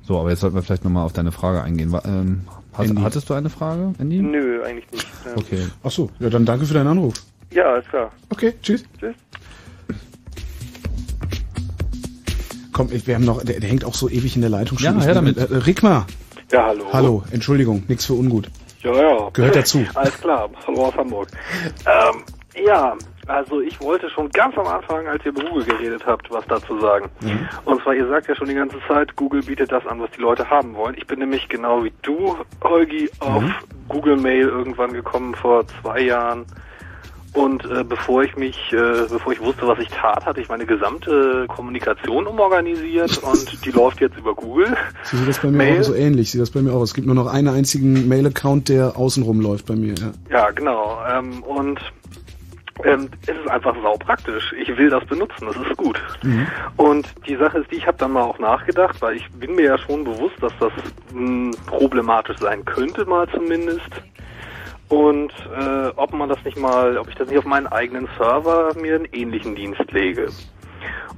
So, aber jetzt sollten wir vielleicht nochmal auf deine Frage eingehen. Ähm, hast, hattest du eine Frage, Andy? Nö, eigentlich nicht. Ja. Okay. Ach so, ja, dann danke für deinen Anruf. Ja, alles klar. Okay, tschüss. Tschüss. Komm, wir haben noch, der, der hängt auch so ewig in der Leitung schon. Ja, her damit. Äh, Rickmar. Ja, hallo. Hallo, Entschuldigung, nichts für ungut. Ja, ja. Gehört dazu. Alles klar. Hallo aus Hamburg. Ähm, ja, also ich wollte schon ganz am Anfang, als ihr über Google geredet habt, was dazu sagen. Mhm. Und zwar, ihr sagt ja schon die ganze Zeit, Google bietet das an, was die Leute haben wollen. Ich bin nämlich genau wie du, Holgi, auf Mhm. Google Mail irgendwann gekommen vor zwei Jahren. Und äh, bevor ich mich, äh, bevor ich wusste, was ich tat, hatte ich meine gesamte Kommunikation umorganisiert und die läuft jetzt über Google. Sie sieht das bei mir Mail. auch so ähnlich. Sieht das bei mir auch. aus. Es gibt nur noch einen einzigen Mail-Account, der außenrum läuft bei mir. Ja. Ja, genau. Ähm, und ähm, es ist einfach sau praktisch. Ich will das benutzen, das ist gut. Und die Sache ist die, ich habe dann mal auch nachgedacht, weil ich bin mir ja schon bewusst, dass das mh, problematisch sein könnte, mal zumindest. Und äh, ob man das nicht mal, ob ich das nicht auf meinen eigenen Server mir einen ähnlichen Dienst lege.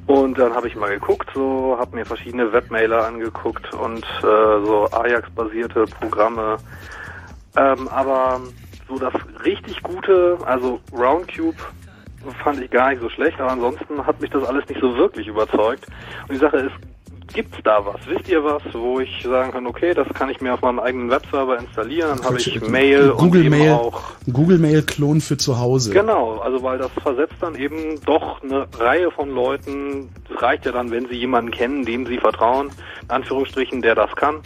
Und dann habe ich mal geguckt, so habe mir verschiedene Webmailer angeguckt und äh, so Ajax-basierte Programme. Ähm, aber so das richtig gute, also Roundcube fand ich gar nicht so schlecht, aber ansonsten hat mich das alles nicht so wirklich überzeugt. Und die Sache ist, gibt's da was? Wisst ihr was, wo ich sagen kann, okay, das kann ich mir auf meinem eigenen Webserver installieren, dann habe ich Mail und Google eben Mail, auch Google Mail Klon für zu Hause. Genau, also weil das versetzt dann eben doch eine Reihe von Leuten, es reicht ja dann, wenn sie jemanden kennen, dem sie vertrauen, in Anführungsstrichen, der das kann,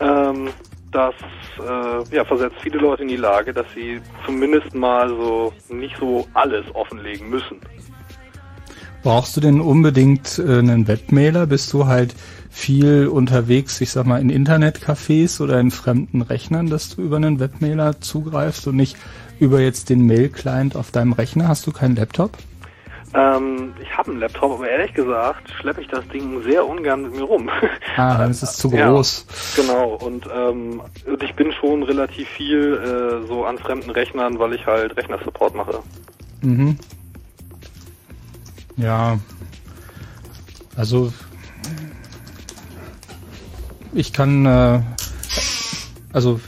ähm, das äh, ja, versetzt viele Leute in die Lage, dass sie zumindest mal so nicht so alles offenlegen müssen. Brauchst du denn unbedingt äh, einen Webmailer? Bist du halt viel unterwegs, ich sag mal, in Internetcafés oder in fremden Rechnern, dass du über einen Webmailer zugreifst und nicht über jetzt den Mail-Client auf deinem Rechner? Hast du keinen Laptop? Ähm, ich habe einen Laptop, aber ehrlich gesagt schleppe ich das Ding sehr ungern mit mir rum. Ah, dann ist es zu Ja, groß. genau, und, ähm, und ich bin schon relativ viel äh, so an fremden Rechnern, weil ich halt Rechnersupport mache. Mhm. Ja. Also ich kann äh, also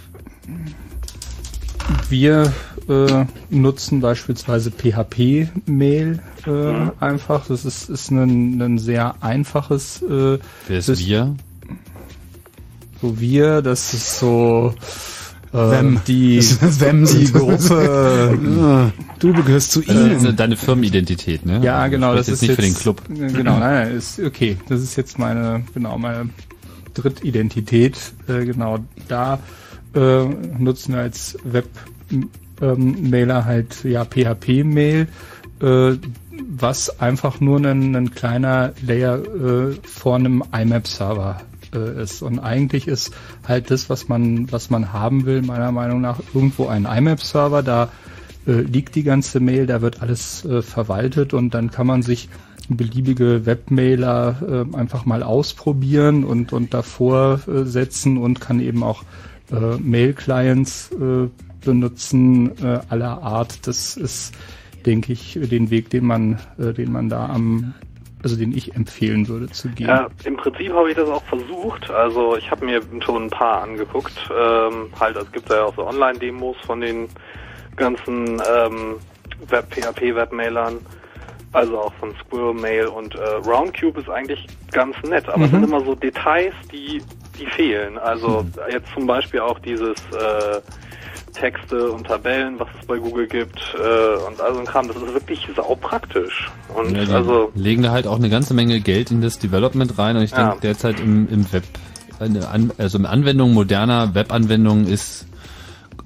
wir äh, nutzen beispielsweise PHP-Mail äh, einfach. Das ist, ist ein, ein sehr einfaches äh, Wer ist Sys- wir? So wir, das ist so äh, Them. die, Them die Gruppe. Du gehörst zu Das ist ihnen. deine Firmenidentität, ne? Ja, Also, genau, das ist nicht jetzt für den Club. Genau, nein, nein, ist okay. Das ist jetzt meine, genau, meine Drittidentität. Äh, genau, da äh, nutzen wir als Web-Mailer halt ja PHP-Mail, äh, was einfach nur ein, ein kleiner Layer äh, vor einem IMAP-Server äh, ist. Und eigentlich ist halt das, was man, was man haben will, meiner Meinung nach irgendwo ein IMAP-Server, da äh, liegt die ganze Mail, da wird alles äh, verwaltet und dann kann man sich beliebige Webmailer äh, einfach mal ausprobieren und, und davor äh, setzen und kann eben auch äh, Mail-Clients äh, benutzen äh, aller Art. Das ist, denke ich, den Weg, den man, äh, den man da am, also den ich empfehlen würde zu gehen. Ja, im Prinzip habe ich das auch versucht. Also ich habe mir schon ein paar angeguckt. Ähm, halt, es gibt ja auch so Online-Demos von den ganzen ähm, Web PHP-Webmailern. Also auch von Squirrel Mail und äh, Roundcube ist eigentlich ganz nett, aber es Mhm. sind immer so Details, die die fehlen. Also jetzt zum Beispiel auch dieses äh, Texte und Tabellen, was es bei Google gibt äh, und all so ein Kram. Das ist wirklich saupraktisch. Und Ja, also legen da halt auch eine ganze Menge Geld in das Development rein und ich Ja. denke derzeit im, im Web, also in Anwendung moderner Webanwendungen ist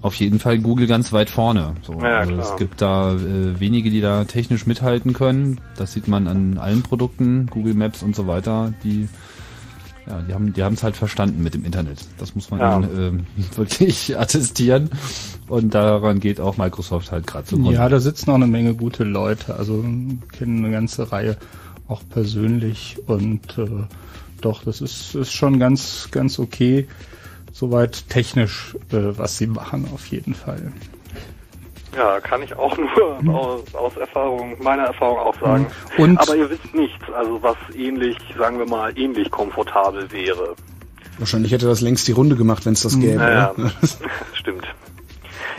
auf jeden Fall Google ganz weit vorne. So, Ja, also es gibt da äh, wenige, die da technisch mithalten können. Das sieht man an allen Produkten, Google Maps und so weiter. Die ja, die haben die haben es halt verstanden mit dem Internet. Das muss man Ja. ihnen, ähm, wirklich attestieren. Und daran geht auch Microsoft halt gerade zugrunde. Ja, da sitzen auch eine Menge gute Leute. Also kennen eine ganze Reihe auch persönlich und äh, doch, das ist, ist schon ganz, ganz okay. Soweit technisch, äh, was sie machen, auf jeden Fall. Ja, kann ich auch nur aus, aus Erfahrung, meiner Erfahrung auch sagen. Und- Aber ihr wisst nichts, also was ähnlich, sagen wir mal, ähnlich komfortabel wäre. Wahrscheinlich hätte das längst die Runde gemacht, wenn es das gäbe. Naja, stimmt.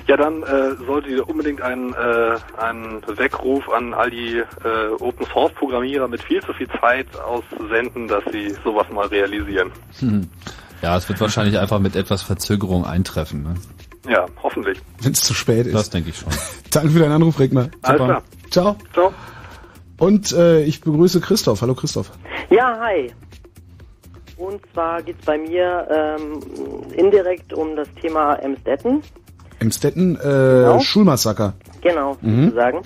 Ja, dann äh, solltet ihr unbedingt einen, äh, einen Weckruf an all die äh, Open Source Programmierer mit viel zu viel Zeit aussenden, dass sie sowas mal realisieren. Hm. Ja, es wird wahrscheinlich einfach mit etwas Verzögerung eintreffen. Ne? Ja, hoffentlich. Wenn es zu spät ist. Das denke ich schon. Danke für deinen Anruf, Regner. Alles klar. Ciao. Ciao. Und äh, ich begrüße Christoph. Hallo Christoph. Ja, hi. Und zwar geht's bei mir ähm, indirekt um das Thema Emstetten. Emstetten, äh, Genau. Schulmassaker. Genau, Mhm. sozusagen.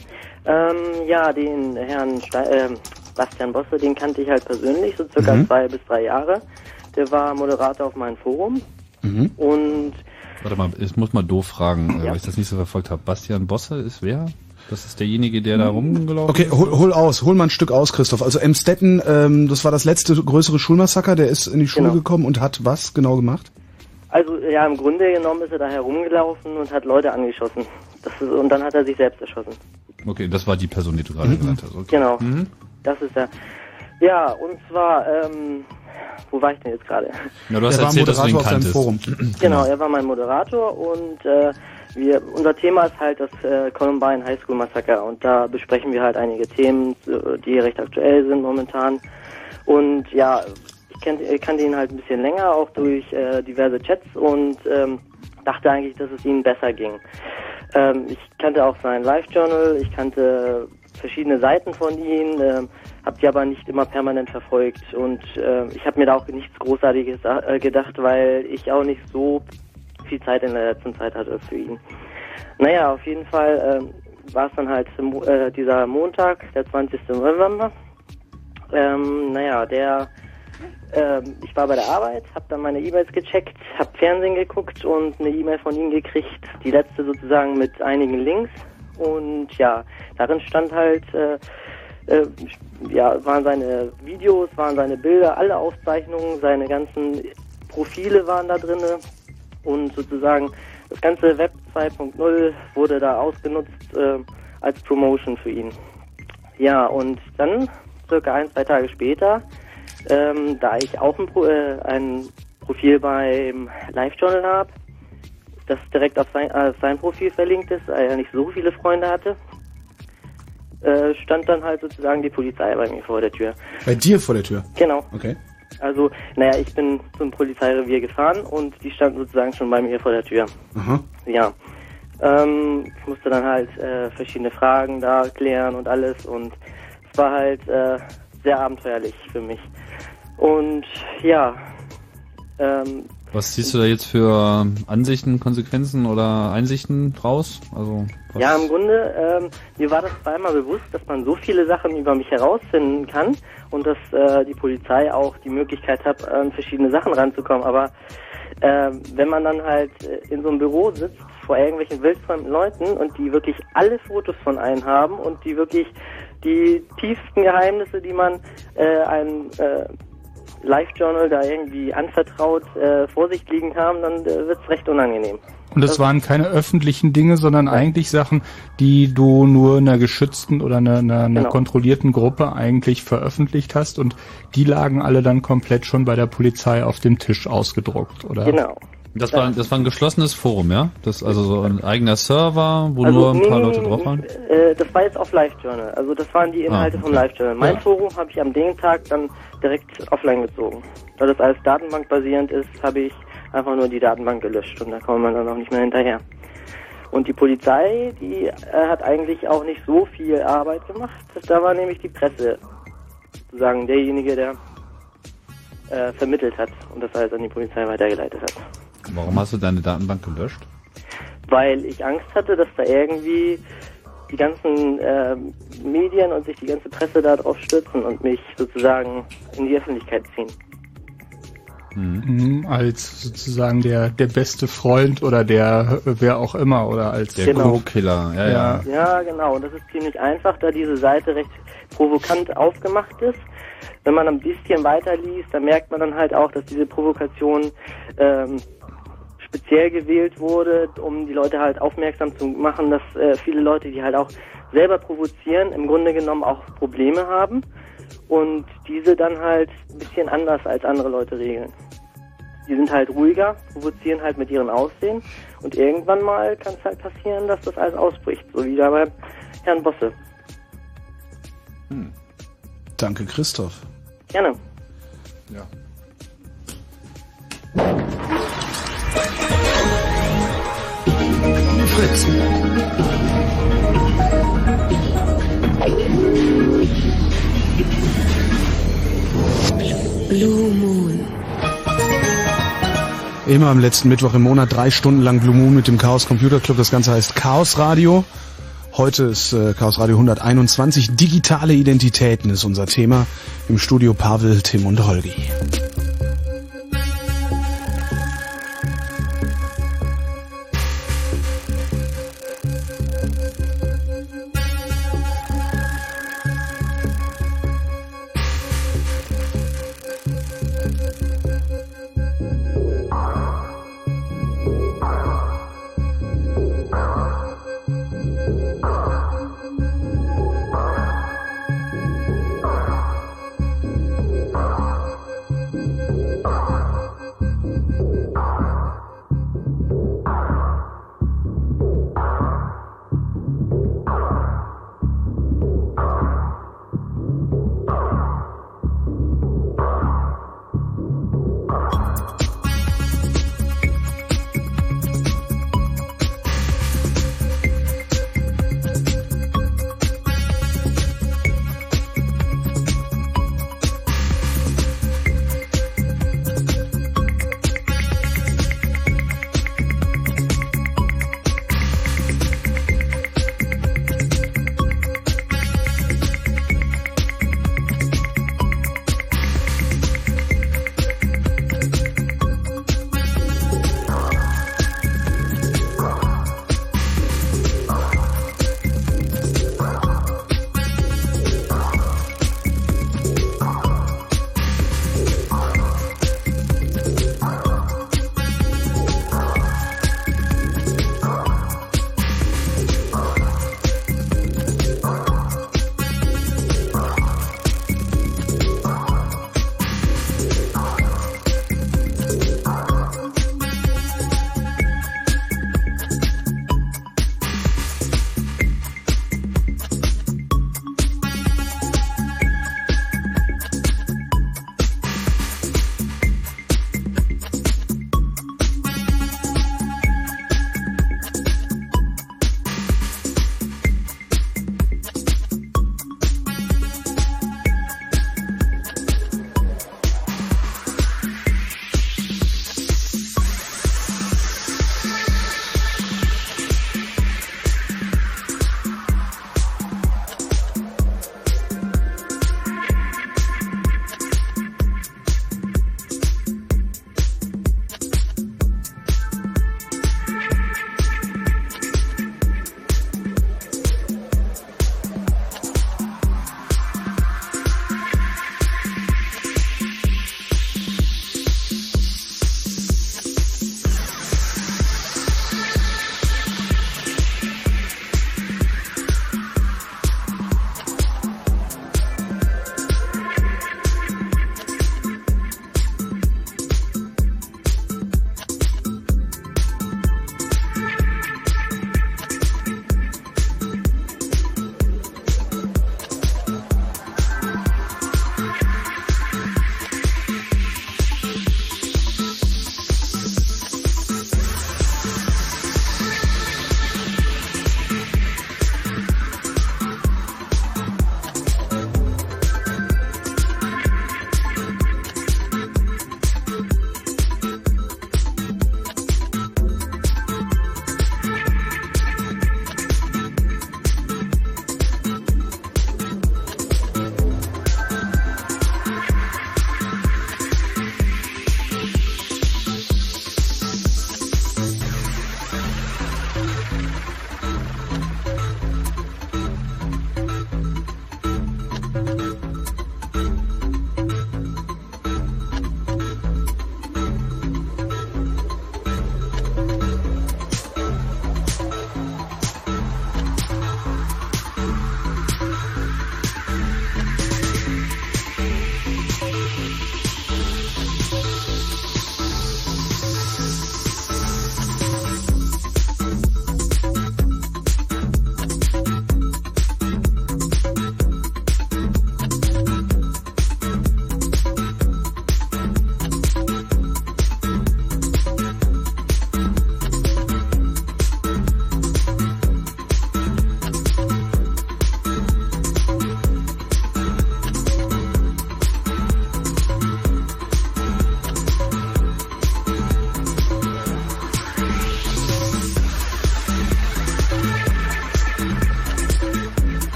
Ähm, ja, den Herrn Ste ähm, Bastian Bosse, den kannte ich halt persönlich, so circa Mhm. zwei bis drei Jahre. Der war Moderator auf meinem Forum. Mhm. Und Warte mal, ich muss mal doof fragen, äh, Ja. weil ich das nicht so verfolgt habe. Bastian Bosse ist wer? Das ist derjenige, der da rumgelaufen Okay, hol, hol aus, hol mal ein Stück aus, Christoph. Also Emstetten, ähm, das war das letzte größere Schulmassaker, der ist in die Schule Genau. gekommen und hat was genau gemacht? also ja, im Grunde genommen ist er da herumgelaufen und hat Leute angeschossen. Das ist, und dann hat er sich selbst erschossen. Okay, das war die Person, die du gerade genannt hast. Okay. Genau. Mhm. Das ist er. Ja, und zwar, ähm, wo war ich denn jetzt gerade? Ja, du hast Der war erzählt, dass du ihn Moderator kanntest. Forum. Genau, er war mein Moderator und äh, wir, unser Thema ist halt das äh, Columbine High School Massaker und da besprechen wir halt einige Themen, die recht aktuell sind momentan. Und ja, ich kannte, ich kannte ihn halt ein bisschen länger, auch durch äh, diverse Chats und ähm, dachte eigentlich, dass es ihm besser ging. Ähm, ich kannte auch sein Live-Journal, ich kannte verschiedene Seiten von ihm, ähm, habe die aber nicht immer permanent verfolgt und ähm, ich habe mir da auch nichts Großartiges äh, gedacht, weil ich auch nicht so viel Zeit in der letzten Zeit hatte für ihn. Naja, auf jeden Fall ähm, war es dann halt äh, dieser Montag, der 20. November. Ähm, naja, der, ähm, ich war bei der Arbeit, habe dann meine E-Mails gecheckt, habe Fernsehen geguckt und eine E-Mail von ihm gekriegt, die letzte sozusagen mit einigen Links. Und ja, darin stand halt, äh, äh, ja, waren seine Videos, waren seine Bilder, alle Aufzeichnungen, seine ganzen Profile waren da drinne und sozusagen das ganze Web 2.0 wurde da ausgenutzt äh, als Promotion für ihn. Ja, und dann circa ein, zwei Tage später, ähm, da ich auch ein, Pro äh, ein Profil beim Live-Journal habe, das direkt auf sein, auf sein Profil verlinkt ist, weil er nicht so viele Freunde hatte, äh, stand dann halt sozusagen die Polizei bei mir vor der Tür. Bei dir vor der Tür. Genau. Okay. Also, naja, ich bin zum Polizeirevier gefahren und die standen sozusagen schon bei mir vor der Tür. Aha. Ja. Ähm, ich musste dann halt äh, verschiedene Fragen da klären und alles und es war halt äh, sehr abenteuerlich für mich. Und ja, ähm, Was siehst du da jetzt für Ansichten, Konsequenzen oder Einsichten draus? Also was? Ja, im Grunde, ähm, mir war das zweimal bewusst, dass man so viele Sachen über mich herausfinden kann und dass äh, die Polizei auch die Möglichkeit hat, an verschiedene Sachen ranzukommen. Aber äh, wenn man dann halt äh, in so einem Büro sitzt vor irgendwelchen wildfremden Leuten und die wirklich alle Fotos von einem haben und die wirklich die tiefsten Geheimnisse, die man äh, einem äh, Live-Journal da irgendwie anvertraut äh, vor sich liegen haben, dann äh, wird's recht unangenehm. Und es waren keine öffentlichen Dinge, sondern eigentlich Sachen, die du nur einer geschützten oder einer, einer, einer Genau. kontrollierten Gruppe eigentlich veröffentlicht hast und die lagen alle dann komplett schon bei der Polizei auf dem Tisch ausgedruckt, oder? Genau. Das war, das war ein geschlossenes Forum, ja? Das also so ein eigener Server, wo Also, nur ein paar Leute drauf waren? Äh, das war jetzt auf Live-Journal. Also das waren die Inhalte Ah, vom okay. Live-Journal. Mein Ja. Forum habe ich am dem Tag dann direkt offline gezogen. Da das alles datenbankbasierend ist, habe ich einfach nur die Datenbank gelöscht und da kommt man dann auch nicht mehr hinterher. Und die Polizei, die äh, hat eigentlich auch nicht so viel Arbeit gemacht. Da war nämlich die Presse sozusagen derjenige, der äh, vermittelt hat und das alles an die Polizei weitergeleitet hat. Warum hast du deine Datenbank gelöscht? weil ich Angst hatte, dass da irgendwie die ganzen äh, Medien und sich die ganze Presse da drauf stürzen und mich sozusagen in die Öffentlichkeit ziehen. Mhm, als sozusagen der, der beste Freund oder der wer auch immer oder als Der Genau. Co-Killer, ja, ja. Ja, genau. Und das ist ziemlich einfach, da diese Seite recht provokant aufgemacht ist. Wenn man ein bisschen weiterliest, dann merkt man dann halt auch, dass diese Provokation ähm, speziell gewählt wurde, um die Leute halt aufmerksam zu machen, dass äh, viele Leute, die halt auch selber provozieren, im Grunde genommen auch Probleme haben und diese dann halt ein bisschen anders als andere Leute regeln. die sind halt ruhiger, provozieren halt mit ihrem Aussehen und irgendwann mal kann es halt passieren, dass das alles ausbricht, so wie da bei Herrn Bosse. Danke, Christoph. Gerne. Ja. Fritz. Blue Moon. Immer am letzten Mittwoch im Monat drei Stunden lang Blue Moon mit dem Chaos Computer Club. Das Ganze heißt Chaos Radio. Heute ist äh, Chaos Radio 121. Digitale Identitäten ist unser Thema. Im Studio Pavel, Tim und Holgi.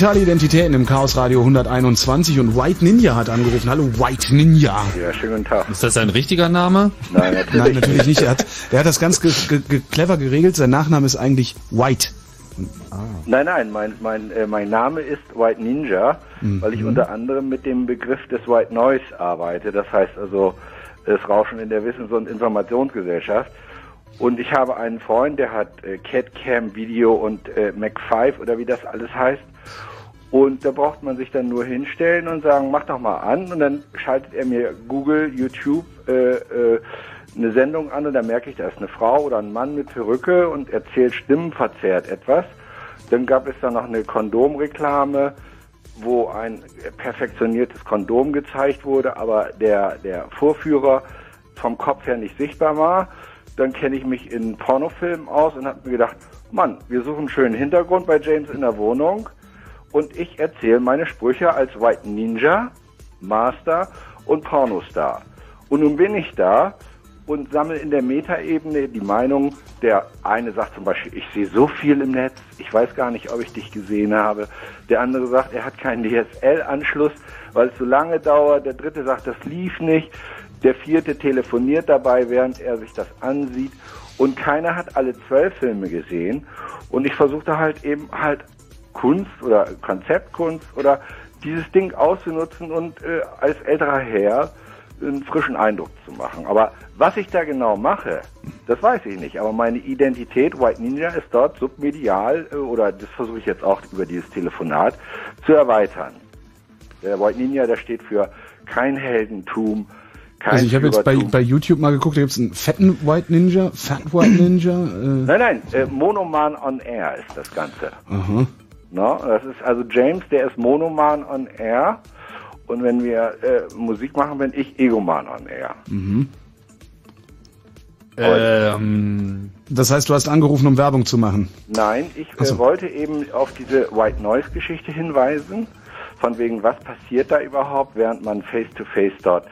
Digitale Identitäten im Chaos Radio 121 und White Ninja hat angerufen. Hallo White Ninja. Ja, schönen guten Tag. Ist das sein richtiger Name? Nein, natürlich, Nein, natürlich nicht. Er hat, er hat das ganz ge ge clever geregelt. Sein Nachname ist eigentlich White. Nein, nein, mein, mein, äh, mein Name ist White Ninja, Mhm. weil ich unter anderem mit dem Begriff des White Noise arbeite. Das heißt also das Rauschen in der Wissens- und Informationsgesellschaft. Und ich habe einen Freund, der hat äh, CatCam Video und äh, Mac 5 oder wie das alles heißt. Und da braucht man sich dann nur hinstellen und sagen, mach doch mal an. Und dann schaltet er mir Google, YouTube äh, äh, eine Sendung an und da merke ich, da ist eine Frau oder ein Mann mit Perücke und erzählt stimmenverzerrt etwas. Dann gab es da noch eine Kondomreklame, wo ein perfektioniertes Kondom gezeigt wurde, aber der, der Vorführer vom Kopf her nicht sichtbar war. Dann kenne ich mich in Pornofilmen aus und habe mir gedacht, Mann, wir suchen einen schönen Hintergrund bei James in der Wohnung und ich erzähle meine Sprüche als White Ninja, Master und Pornostar. Und nun bin ich da und sammle in der Metaebene die Meinung, der eine sagt zum Beispiel, ich sehe so viel im Netz, ich weiß gar nicht, ob ich dich gesehen habe. Der andere sagt, er hat keinen DSL-Anschluss, weil es so lange dauert. Der dritte sagt, das lief nicht. Der vierte telefoniert dabei, während er sich das ansieht. Und keiner hat alle zwölf Filme gesehen. Und ich versuchte halt eben halt Kunst oder Konzeptkunst oder dieses Ding auszunutzen und äh, als älterer Herr einen frischen Eindruck zu machen. Aber was ich da genau mache, das weiß ich nicht. Aber meine Identität, White Ninja, ist dort submedial äh, oder das versuche ich jetzt auch über dieses Telefonat zu erweitern. Der White Ninja, der steht für kein Heldentum, kein Also ich habe jetzt bei, bei YouTube mal geguckt, da gibt's einen fetten White Ninja, Fat White Ninja. Äh, Nein, nein, äh, Monoman on Air ist das Ganze. aha. No, das ist also James, der ist Monoman on Air. Und wenn wir äh, Musik machen, bin ich Egoman on Air. Mhm. Ähm, Das heißt, du hast angerufen, um Werbung zu machen. Nein, ich Ach so. äh, wollte eben auf diese White Noise Geschichte hinweisen. Von wegen, was passiert da überhaupt, während man face-to-face dort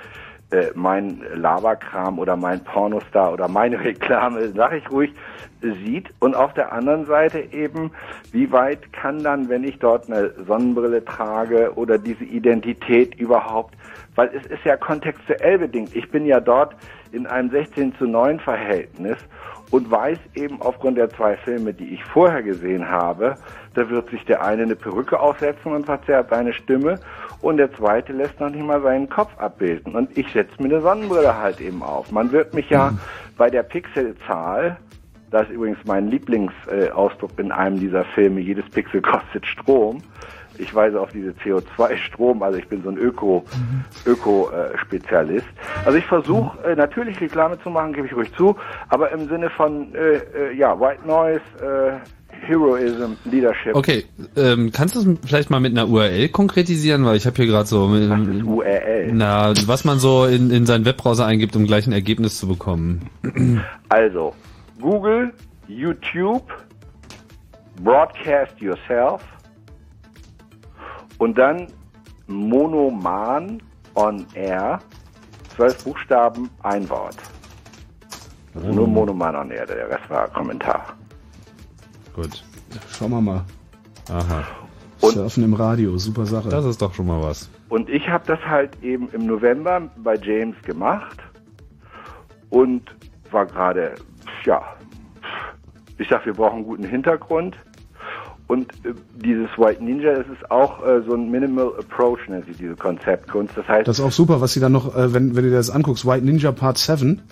äh, mein Laberkram oder mein Pornostar oder meine Reklame, sag ich ruhig, sieht. Und auf der anderen Seite eben, wie weit kann dann, wenn ich dort eine Sonnenbrille trage oder diese Identität überhaupt, weil es ist ja kontextuell bedingt. Ich bin ja dort in einem 16 zu 9 Verhältnis und weiß eben aufgrund der zwei Filme, die ich vorher gesehen habe, da wird sich der eine eine Perücke aufsetzen und verzerrt seine Stimme und der zweite lässt noch nicht mal seinen Kopf abbilden. Und ich setze mir eine Sonnenbrille halt eben auf. Man wird mich ja bei der Pixelzahl, das ist übrigens mein Lieblingsausdruck in einem dieser Filme, jedes Pixel kostet Strom. Ich weise auf diese CO2-Strom, also ich bin so ein Öko, Öko-Spezialist. also ich versuche äh, natürlich Reklame zu machen, gebe ich ruhig zu, aber im Sinne von äh, äh, ja White Noise, äh, Heroism, Leadership. okay, ähm, kannst du es vielleicht mal mit einer URL konkretisieren, weil ich habe hier gerade so was ist URL? Na, was man so in, in seinen Webbrowser eingibt, um gleich ein Ergebnis zu bekommen. Also Google, YouTube, Broadcast Yourself und dann Monoman on Air, zwölf Buchstaben, ein Wort. Also nur Monoman on Air, der Rest war Kommentar. Gut. Schauen wir mal. Aha. Surfen im Radio, super Sache. Das ist doch schon mal was. Und ich habe das halt eben im November bei James gemacht und war gerade, ja, ich sag, wir brauchen einen guten Hintergrund. Und äh, dieses White Ninja, das ist auch äh, so ein Minimal Approach, nennt sich diese Konzeptkunst. Das heißt, Das ist auch super, was sie dann noch, äh, wenn, wenn du dir das anguckst, White Ninja Part 7,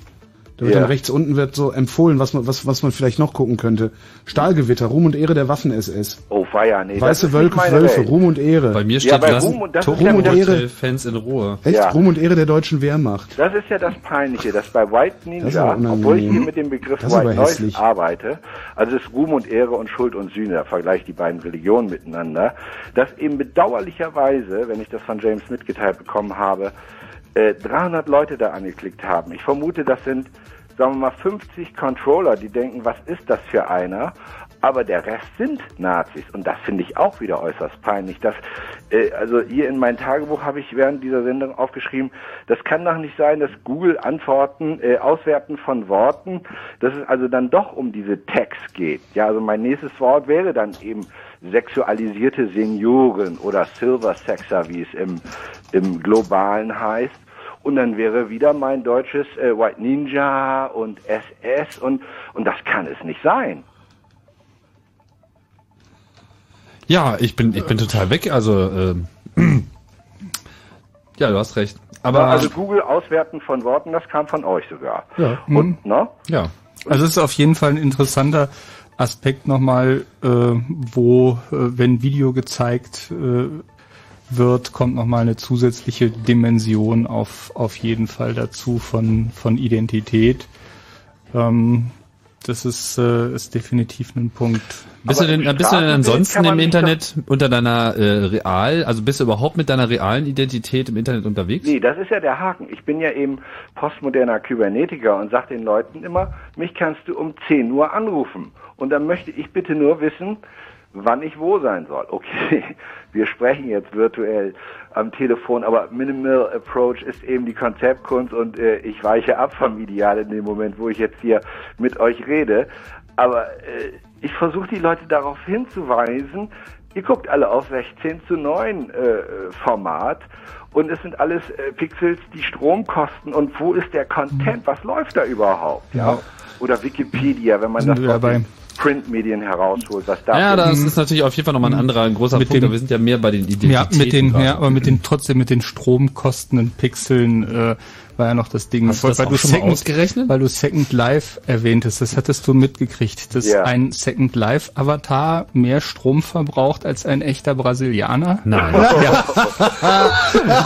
da wird Ja. dann rechts unten wird so empfohlen, was man, was, was man vielleicht noch gucken könnte. Stahlgewitter, Ruhm und Ehre der Waffen-SS. oh weia, nee, Weiße ist Wölfe. Ruhm und Ehre. Bei mir Ja, steht bei lassen Ruhm und- das Ruhm ja und Ehre Fans in Ruhe. Echt? Ja. Ruhm und Ehre der deutschen Wehrmacht. Das ist ja das Peinliche, dass bei White Das ist Ninja, obwohl ich hier mit dem Begriff Das White Noise arbeite, also es ist Ruhm und Ehre und Schuld und Sühne, da vergleiche ich die beiden Religionen miteinander, dass eben bedauerlicherweise, wenn ich das von James mitgeteilt bekommen habe, äh, 300 Leute da angeklickt haben. Ich vermute, das sind, sagen wir mal, 50 Controller, die denken, was ist das für einer? aber der Rest sind Nazis und das finde ich auch wieder äußerst peinlich. Dass, äh, also hier in mein Tagebuch habe ich während dieser Sendung aufgeschrieben, das kann doch nicht sein, dass Google Antworten, äh, Auswerten von Worten, dass es also dann doch um diese Tags geht. Ja, also mein nächstes Wort wäre dann eben sexualisierte Senioren oder Silver Sexer, wie es im, im Globalen heißt. Und dann wäre wieder mein deutsches äh, White Ninja und SS und, und das kann es nicht sein. Ja, ich bin, ich bin total weg. Also, ähm, ja, du hast recht. Aber also Google Auswerten von Worten, das kam von euch sogar. Ja. Und, ne? Ja. Also es ist auf jeden Fall ein interessanter Aspekt nochmal, äh, wo, äh, wenn Video gezeigt äh, wird, kommt nochmal eine zusätzliche Dimension auf, auf jeden Fall dazu von, von Identität. Ähm, das ist, äh, ist definitiv ein Punkt. Bist du denn, bist du denn ansonsten im Internet unter deiner äh, real, also bist du überhaupt mit deiner realen Identität im Internet unterwegs? Nee, das ist ja der Haken. Ich bin ja eben postmoderner Kybernetiker und sage den Leuten immer, mich kannst du um 10 Uhr anrufen. Und dann möchte ich bitte nur wissen, wann ich wo sein soll. Okay, wir sprechen jetzt virtuell am Telefon, aber Minimal Approach ist eben die Konzeptkunst und äh, ich weiche ab vom Ideal in dem Moment, wo ich jetzt hier mit euch rede. Aber äh, ich versuche die Leute darauf hinzuweisen, ihr guckt alle auf 16 zu 9 äh, Format und es sind alles äh, Pixels, die Strom kosten und wo ist der Content? Was läuft da überhaupt? Ja. Oder Wikipedia, wenn man Sind das Printmedien herausholt, was da Ja, das ist natürlich auf jeden Fall nochmal ein anderer, ein großer Mit Punkt, den- aber wir sind ja mehr bei den Identitäten. Ja, mit den, gerade. ja, aber mit den trotzdem mit den stromkostenden Pixeln äh, war ja noch das Ding. Hast du das weil auch du Second, ausgerechnet? Weil du Second Life erwähntest, das hattest du mitgekriegt, dass Ja. ein Second Life Avatar mehr Strom verbraucht als ein echter Brasilianer. Nein. Ja.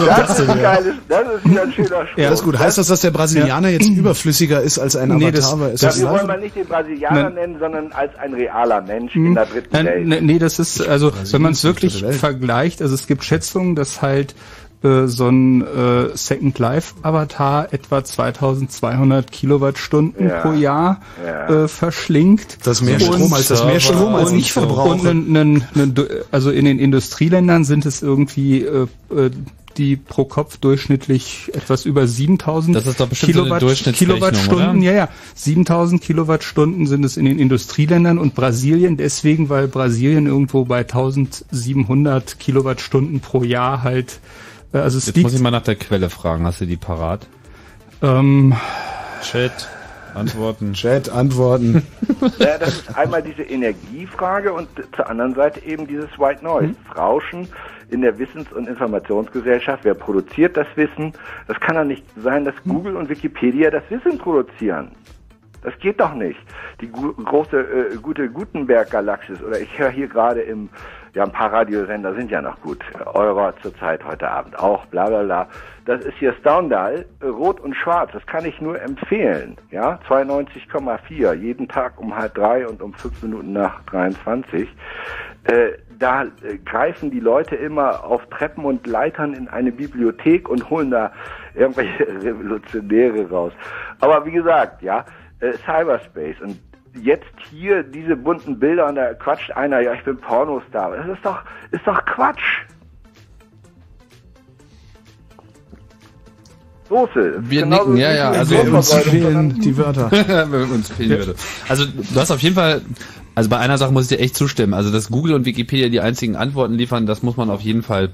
Das ist ein geiles, das ist wieder ein schöner Spruch. Ja, das ist gut. Heißt das, dass der Brasilianer jetzt überflüssiger ist als ein Nee, Avatar? das- Weil ist Ja, das wir live? wollen mal nicht den Brasilianer Nein. nennen, sondern als ein realer Mensch in der dritten Nein, Welt. nee, nee, das ist, also wenn man es wirklich vergleicht, also es gibt Schätzungen, dass halt äh, so ein äh, Second Life Avatar etwa 2200 Kilowattstunden Ja. pro Jahr Ja. äh, verschlingt. Das mehr Und- Strom als das mehr Strom als ich verbrauche. Und nen, nen, nen, also in den Industrieländern sind es irgendwie äh, äh, die pro Kopf durchschnittlich etwas über 7000 Das ist doch bestimmt so eine Kilowatt, Durchschnittsrechnung, Kilowattstunden. oder? Ja, ja. 7000 Kilowattstunden sind es in den Industrieländern und Brasilien deswegen, weil Brasilien irgendwo bei 1700 Kilowattstunden pro Jahr halt, äh, also es Jetzt liegt, muss ich mal nach der Quelle fragen. Hast du die parat? ähm, Chat, Antworten. Chat, Antworten. Ja, das ist einmal diese Energiefrage und zur anderen Seite eben dieses White Noise. Das Rauschen in der Wissens- und Informationsgesellschaft. Wer produziert das Wissen? Das kann doch nicht sein, dass Google und Wikipedia das Wissen produzieren. Das geht doch nicht. Die große, äh, gute Gutenberg-Galaxis, oder ich höre hier gerade im, ja, ein paar Radiosender sind ja noch gut. Eurer zurzeit heute Abend auch, bla, bla, bla. Das ist hier Stendhal, äh, rot und schwarz. Das kann ich nur empfehlen. Ja, 92,4. Jeden Tag um halb drei und um fünf Minuten nach 23. Äh, da äh, greifen die Leute immer auf Treppen und Leitern in eine Bibliothek und holen da irgendwelche Revolutionäre raus. Aber wie gesagt, ja, äh, Cyberspace und jetzt hier diese bunten Bilder und da quatscht einer, ja, ich bin Pornostar. Das ist doch, ist doch Quatsch. Soße. Wir nicken, ja, ja. die Also Wir uns fehlen die Wörter. Uns fehlen würde. Also du hast auf jeden Fall, also bei einer Sache muss ich dir echt zustimmen. Also dass Google und Wikipedia die einzigen Antworten liefern, das muss man auf jeden Fall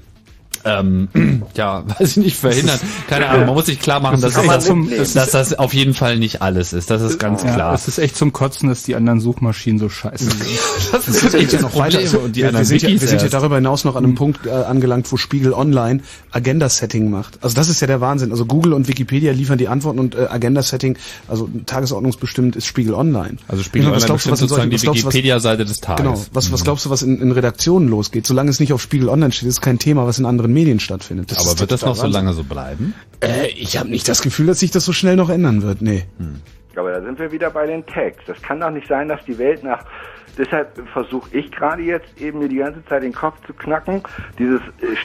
ähm, ja, weiß ich nicht, verhindern. Keine Ahnung, man muss sich klar machen, Das dass, ist das, echt zum- das dass das auf jeden Fall nicht alles ist. Das ist ganz ja, klar. es ist echt zum Kotzen, dass die anderen Suchmaschinen so scheiße sind. Das Es geht ja noch weiter. Und die wir, wir, sind ja, wir sind ja darüber hinaus noch an einem Punkt äh, angelangt, wo Spiegel Online Agenda-Setting macht. Also das ist ja der Wahnsinn. Also Google und Wikipedia liefern die Antworten und äh, Agenda-Setting, also tagesordnungsbestimmt ist Spiegel Online. Also Spiegel was Online glaubst was bestimmt sozusagen solchen- die Wikipedia-Seite des Tages. Genau. Was, was Mhm. glaubst du, was in, in Redaktionen losgeht? Solange es nicht auf Spiegel Online steht, ist kein Thema, was in anderen Medien stattfindet. Aber ist wird das noch so lange so bleiben? Äh, ich habe nicht das Gefühl, dass sich das so schnell noch ändern wird. Nee. Aber da sind wir wieder bei den Tags. Das kann doch nicht sein, dass die Welt nach. Deshalb versuche ich gerade jetzt eben mir die ganze Zeit den Kopf zu knacken. Dieses äh,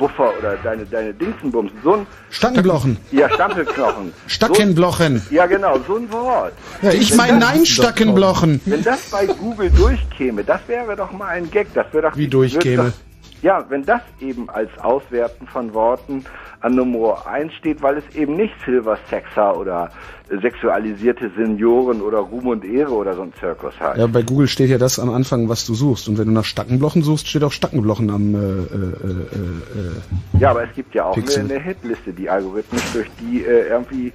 Buffer oder deine, deine Dingsenbums. So ein Stackenblochen. Ja, Stampelknochen. Stackenblochen. So, ja, genau, so ein Wort. Ja, ich Wenn mein das- Nein, Stackenblochen. Wenn das bei Google durchkäme, das wäre doch mal ein Gag. Das wäre doch, Wie durchkäme? Doch, ja, wenn das eben als Auswerten von Worten an Nummer 1 steht, weil es eben nicht Silver Sexer oder sexualisierte Senioren oder Ruhm und Ehre oder so ein Zirkus heißt. Ja, bei Google steht ja das am Anfang, was du suchst. Und wenn du nach Stackenblochen suchst, steht auch Stackenblochen am äh, äh, äh, äh, Ja, aber es gibt ja auch eine, eine Hitliste, die algorithmisch durch die äh, irgendwie äh,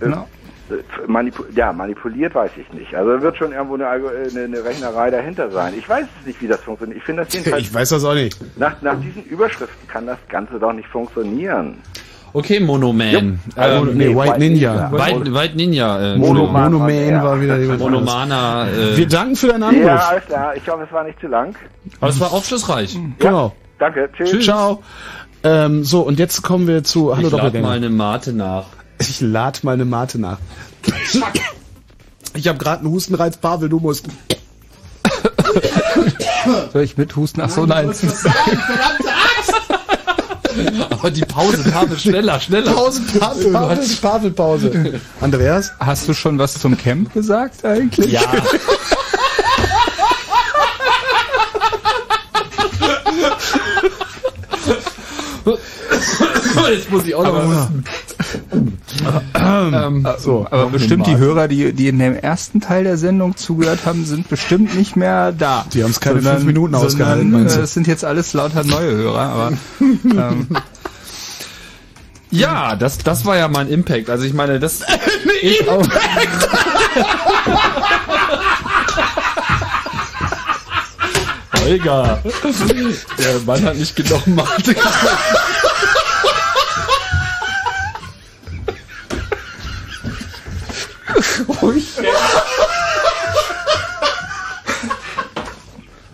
Genau. Manipu ja, manipuliert, weiß ich nicht. Also da wird schon irgendwo eine, äh, eine, eine Rechnerei dahinter sein. Ich weiß es nicht, wie das funktioniert. Ich finde das jedenfalls. Ich weiß das auch nicht. Nach, nach diesen Überschriften kann das Ganze doch nicht funktionieren. Okay, Monoman. Also, Ähm, nee, White Ninja. White, White Ninja. Äh, Mono, Entschuldigung. Monoman war wieder jemand. Monomana. Äh, Wir danken für deinen Anruf. Ja, alles klar. Ich hoffe, es war nicht zu lang. aber es war aufschlussreich. Genau. Danke. Tschüss. Ciao. Ähm, so, und jetzt kommen wir zu Hallo ich lade Doppelgänger. mal eine Mate nach. Ich lade mal eine Mate nach. Ich habe gerade einen Hustenreiz, Pavel, du musst. Soll ich mit Husten? Ach so, nein. Aber die Pause kam schneller, schneller. Pause, Pavel, Pavel, Pavel, Pause. Andreas? Hast du schon was zum Camp gesagt eigentlich? Ja. Jetzt muss ich auch noch Aber- mal Ähm, so, aber noch bestimmt die. Hörer, die, die in dem ersten Teil der Sendung zugehört haben, sind bestimmt nicht mehr da. Die haben's keine Sondern- fünf Minuten ausgehalten, sondern, meinst du? äh, Es sind jetzt alles lauter neue Hörer, aber ähm, Ja, das, das war ja mein Impact. Also ich meine, das ist auch. Holger, der Mann hat nicht genug Mate gesagt.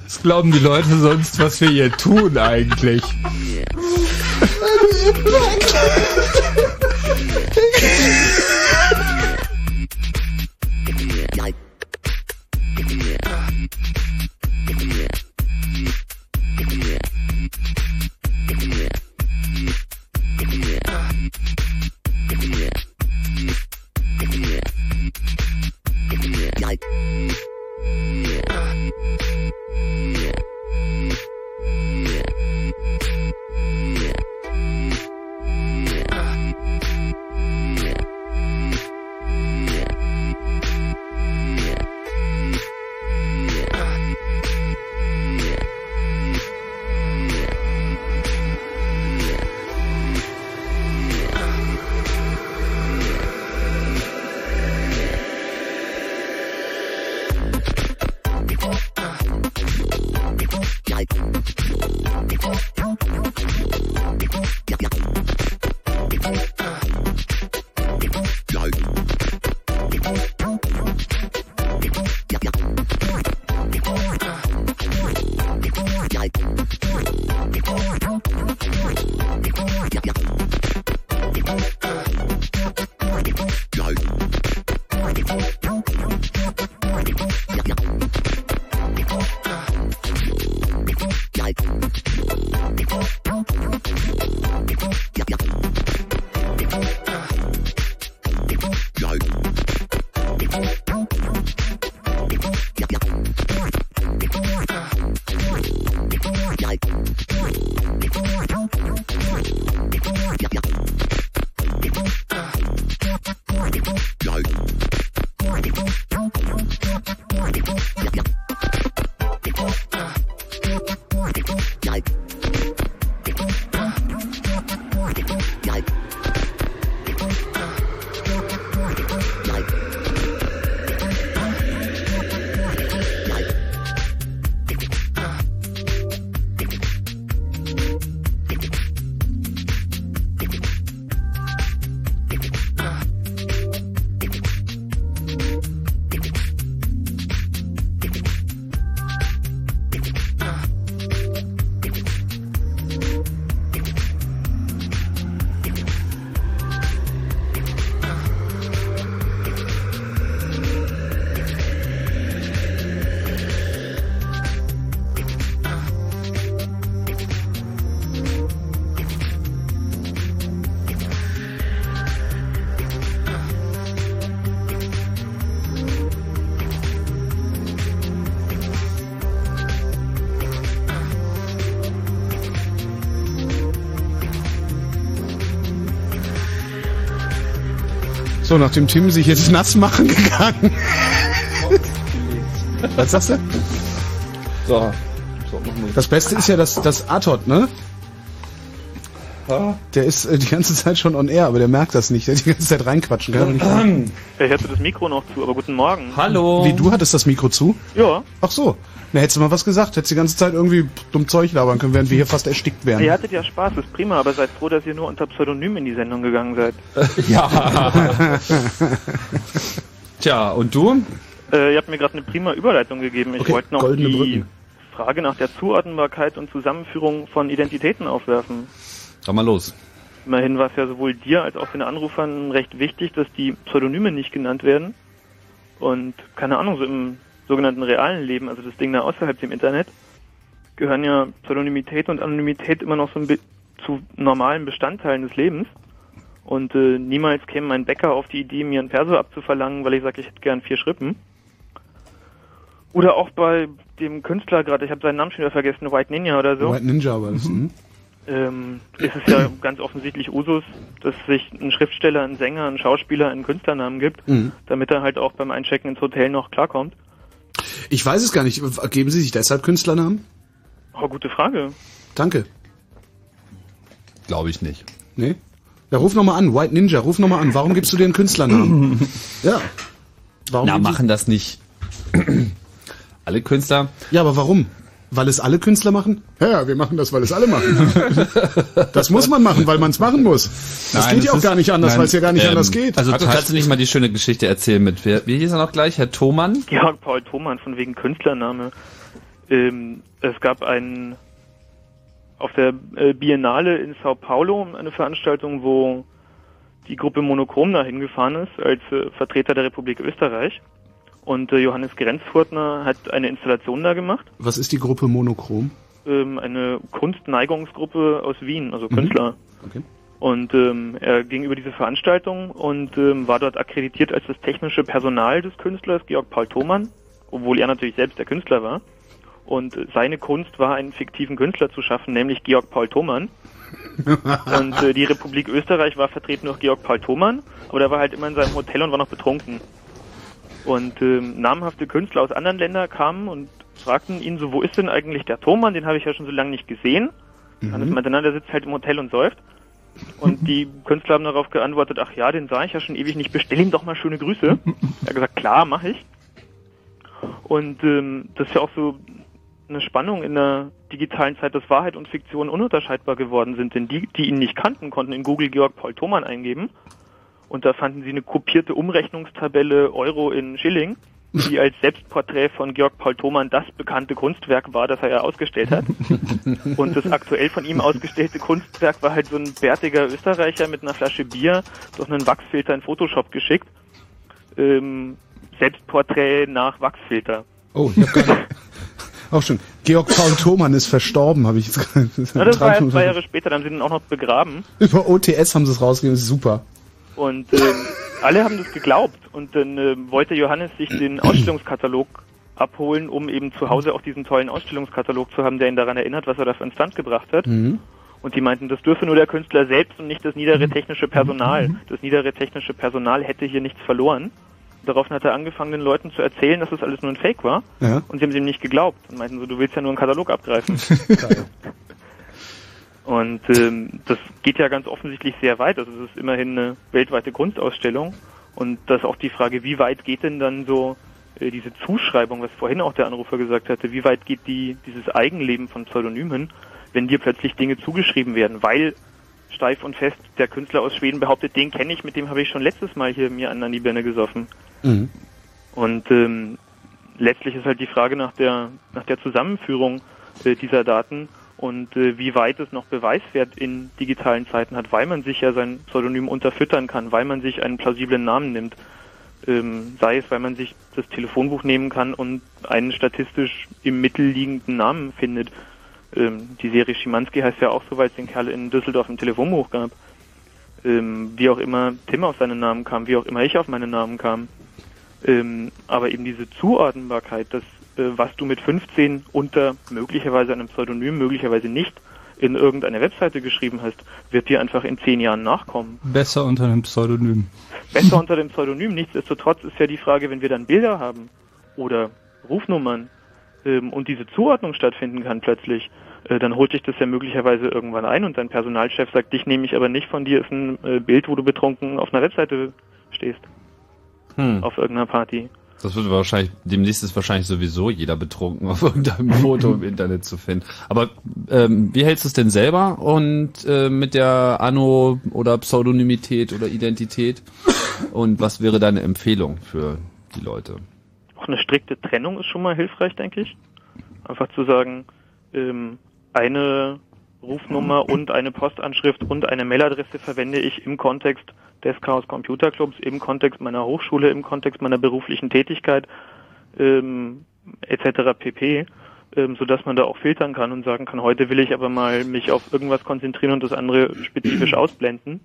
Was glauben die Leute sonst, was wir hier tun eigentlich? night. Nachdem Tim sich jetzt nass machen gegangen. Was sagst du? So. Das Beste ist ja, dass das Atot, ne? Der ist äh, die ganze Zeit schon on air, aber der merkt das nicht. Der hat die ganze Zeit reinquatschen. Kann er. Ich hatte das Mikro noch zu, aber guten Morgen. Wie, du hattest das Mikro zu? Ja. Ach so. Na, hättest du mal was gesagt. Hättest die ganze Zeit irgendwie dumm Zeug labern können, während wir hier fast erstickt wären. Ihr hattet ja Spaß, ist prima, aber seid froh, dass ihr nur unter Pseudonym in die Sendung gegangen seid. Ja. Tja, und du? Äh, ihr habt mir gerade eine prima Überleitung gegeben. Ich Okay, wollte noch die Brücken. Frage nach der Zuordnbarkeit und Zusammenführung von Identitäten aufwerfen. Sag mal los. Immerhin war es ja sowohl dir als auch den Anrufern recht wichtig, dass die Pseudonyme nicht genannt werden. Und keine Ahnung, so im sogenannten realen Leben, also das Ding da außerhalb dem Internet, gehören ja Pseudonymität und Anonymität immer noch so ein zu normalen Bestandteilen des Lebens. Und äh, niemals käme mein Bäcker auf die Idee, mir ein Perso abzuverlangen, weil ich sage, ich hätte gern vier Schrippen. Oder auch bei dem Künstler gerade, ich habe seinen Namen schon wieder vergessen, White Ninja oder so White Ninja war das. hm? ähm, ist es ja ganz offensichtlich Usus, dass sich ein Schriftsteller, ein Sänger, ein Schauspieler einen Künstlernamen gibt, Mhm. damit er halt auch beim Einchecken ins Hotel noch klarkommt. Ich weiß es gar nicht. Geben Sie sich deshalb Künstlernamen? Oh, gute Frage. Danke. Glaube ich nicht. Nee? Ja, ruf nochmal an. White Ninja, ruf nochmal an. Warum gibst du dir einen Künstlernamen? ja. Warum Na, machen das nicht alle Künstler? Ja, aber warum? Weil es alle Künstler machen? Ja, wir machen das, weil es alle machen. das muss man machen, weil man es machen muss. Das geht ja auch gar nicht anders, weil es ja gar nicht anders geht. Also kannst du nicht mal die schöne Geschichte erzählen mit, wer, wie hieß er noch gleich? Herr Thomann? Georg Paul Thomann von wegen Künstlername. Ähm, es gab einen auf der äh, Biennale in Sao Paulo eine Veranstaltung, wo die Gruppe Monochrom da hingefahren ist als äh, Vertreter der Republik Österreich. Und äh, Johannes Grenzfurtner hat eine Installation da gemacht. Was ist die Gruppe Monochrom? ähm, eine Kunstneigungsgruppe aus Wien, also Mhm. Künstler. Okay. Und ähm, er ging über diese Veranstaltung und ähm, war dort akkreditiert als das technische Personal des Künstlers Georg Paul Thomann, obwohl er natürlich selbst der Künstler war. Und seine Kunst war, einen fiktiven Künstler zu schaffen, nämlich Georg Paul Thomann. und äh, die Republik Österreich war vertreten durch Georg Paul Thomann, aber der war halt immer in seinem Hotel und war noch betrunken. Und ähm, namhafte Künstler aus anderen Ländern kamen und fragten ihn so, wo ist denn eigentlich der Thomann? Den habe ich ja schon so lange nicht gesehen. Hannes meinte, na, der sitzt halt im Hotel und säuft. Und die Künstler haben darauf geantwortet, ach ja, den sah ich ja schon ewig nicht, bestell ihm doch mal schöne Grüße. er hat gesagt, klar, mache ich. Und ähm, das ist ja auch so eine Spannung in der digitalen Zeit, dass Wahrheit und Fiktion ununterscheidbar geworden sind. Denn die, die ihn nicht kannten, konnten in Google Georg Paul Thomann eingeben. Und da fanden sie eine kopierte Umrechnungstabelle Euro in Schilling, die als Selbstporträt von Georg Paul Thomann das bekannte Kunstwerk war, das er ja ausgestellt hat. Und das aktuell von ihm ausgestellte Kunstwerk war halt so ein bärtiger Österreicher mit einer Flasche Bier durch einen Wachsfilter in Photoshop geschickt. Ähm, Selbstporträt nach Wachsfilter. Oh, ich hab gar nicht. Auch schon. Georg Paul Thomann ist verstorben, habe ich jetzt gerade. Na, das war erst zwei Jahre später, dann haben sie ihn auch noch begraben. Über OTS haben sie es rausgegeben, super. Und ähm, alle haben das geglaubt. Und dann ähm, wollte Johannes sich den Ausstellungskatalog abholen, um eben zu Hause auch diesen tollen Ausstellungskatalog zu haben, der ihn daran erinnert, was er da für Stand gebracht hat. Mhm. Und die meinten, das dürfe nur der Künstler selbst und nicht das niedere technische Personal. Das niedere technische Personal hätte hier nichts verloren. Daraufhin hat er angefangen, den Leuten zu erzählen, dass das alles nur ein Fake war. Ja. Und sie haben es ihm nicht geglaubt und meinten so, du willst ja nur einen Katalog abgreifen. Und ähm, das geht ja ganz offensichtlich sehr weit. Also es ist immerhin eine weltweite Kunstausstellung. Und das ist auch die Frage, wie weit geht denn dann so äh, diese Zuschreibung, was vorhin auch der Anrufer gesagt hatte, wie weit geht die dieses Eigenleben von Pseudonymen, wenn dir plötzlich Dinge zugeschrieben werden, weil steif und fest der Künstler aus Schweden behauptet, den kenne ich, mit dem habe ich schon letztes Mal hier mir an die Birne gesoffen. Mhm. Und ähm, letztlich ist halt die Frage nach der nach der Zusammenführung äh, dieser Daten und äh, wie weit es noch Beweiswert in digitalen Zeiten hat, weil man sich ja sein Pseudonym unterfüttern kann, weil man sich einen plausiblen Namen nimmt. Ähm, sei es, weil man sich das Telefonbuch nehmen kann und einen statistisch im Mittel liegenden Namen findet. Ähm, die Serie Schimanski heißt ja auch so, weil es den Kerl in Düsseldorf im Telefonbuch gab. Ähm, wie auch immer Tim auf seinen Namen kam, wie auch immer ich auf meinen Namen kam. Ähm, aber eben diese Zuordnbarkeit, dass was du mit 15 unter möglicherweise einem Pseudonym, möglicherweise nicht in irgendeine Webseite geschrieben hast, wird dir einfach in zehn Jahren nachkommen. Besser unter einem Pseudonym. Besser unter dem Pseudonym. Nichtsdestotrotz ist ja die Frage, wenn wir dann Bilder haben oder Rufnummern ähm, und diese Zuordnung stattfinden kann plötzlich, äh, dann holt sich das ja möglicherweise irgendwann ein und dein Personalchef sagt, dich nehme ich aber nicht, von dir ist ein äh, Bild, wo du betrunken auf einer Webseite stehst, Hm. auf irgendeiner Party. Das wird wahrscheinlich, demnächst ist wahrscheinlich sowieso jeder betrunken auf irgendeinem Foto im Internet zu finden. Aber ähm, wie hältst du es denn selber und äh, mit der Anno oder Pseudonymität oder Identität? Und was wäre deine Empfehlung für die Leute? Auch eine strikte Trennung ist schon mal hilfreich, denke ich. Einfach zu sagen, ähm, eine Rufnummer und eine Postanschrift und eine Mailadresse verwende ich im Kontext des Chaos Computer Clubs, im Kontext meiner Hochschule, im Kontext meiner beruflichen Tätigkeit ähm, etc. pp. Ähm, sodass man da auch filtern kann und sagen kann, heute will ich aber mal mich auf irgendwas konzentrieren und das andere spezifisch ausblenden.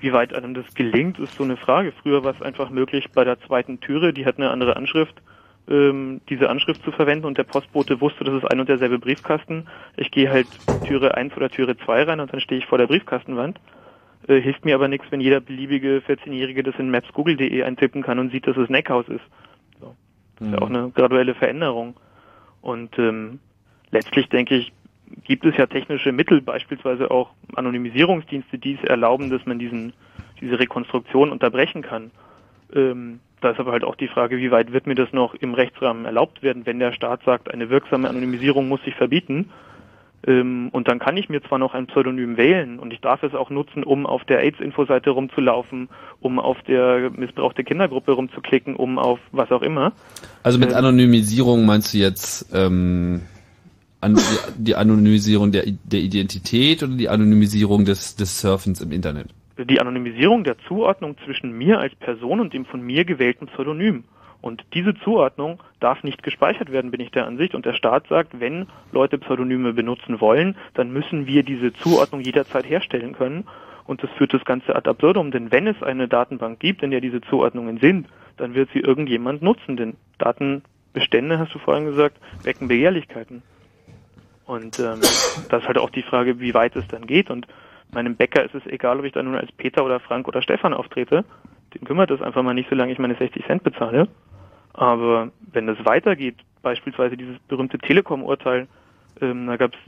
Wie weit einem das gelingt, ist so eine Frage. Früher war es einfach möglich, bei der zweiten Türe, die hat eine andere Anschrift, ähm, diese Anschrift zu verwenden und der Postbote wusste, das ist ein und derselbe Briefkasten. Ich gehe halt Türe 1 oder Türe 2 rein und dann stehe ich vor der Briefkastenwand. Äh, hilft mir aber nichts, wenn jeder beliebige 14-Jährige das in maps.google.de eintippen kann und sieht, dass es Neckhaus ist. So. Das ist ja auch eine graduelle Veränderung. Und ähm, letztlich denke ich, gibt es ja technische Mittel, beispielsweise auch Anonymisierungsdienste, die es erlauben, dass man diesen, diese Rekonstruktion unterbrechen kann. Ähm, da ist aber halt auch die Frage, wie weit wird mir das noch im Rechtsrahmen erlaubt werden, wenn der Staat sagt, eine wirksame Anonymisierung muss sich verbieten. Ähm, und dann kann ich mir zwar noch ein Pseudonym wählen und ich darf es auch nutzen, um auf der AIDS-Infoseite rumzulaufen, um auf der missbrauchte Kindergruppe rumzuklicken, um auf was auch immer. Also mit Ähm, Anonymisierung meinst du jetzt ähm, an, die, die Anonymisierung der, der Identität oder die Anonymisierung des, des Surfens im Internet? Die Anonymisierung der Zuordnung zwischen mir als Person und dem von mir gewählten Pseudonym. Und diese Zuordnung darf nicht gespeichert werden, bin ich der Ansicht. Und der Staat sagt, wenn Leute Pseudonyme benutzen wollen, dann müssen wir diese Zuordnung jederzeit herstellen können. Und das führt das Ganze ad absurdum, denn wenn es eine Datenbank gibt, in der diese Zuordnungen sind, dann wird sie irgendjemand nutzen, denn Datenbestände, hast du vorhin gesagt, wecken Begehrlichkeiten. Und ähm, das ist halt auch die Frage, wie weit es dann geht. Und meinem Bäcker ist es egal, ob ich da nun als Peter oder Frank oder Stefan auftrete. Den kümmert das einfach mal nicht, solange ich meine 60 Cent bezahle. Aber wenn es weitergeht, beispielsweise dieses berühmte Telekom-Urteil, ähm, da gab's,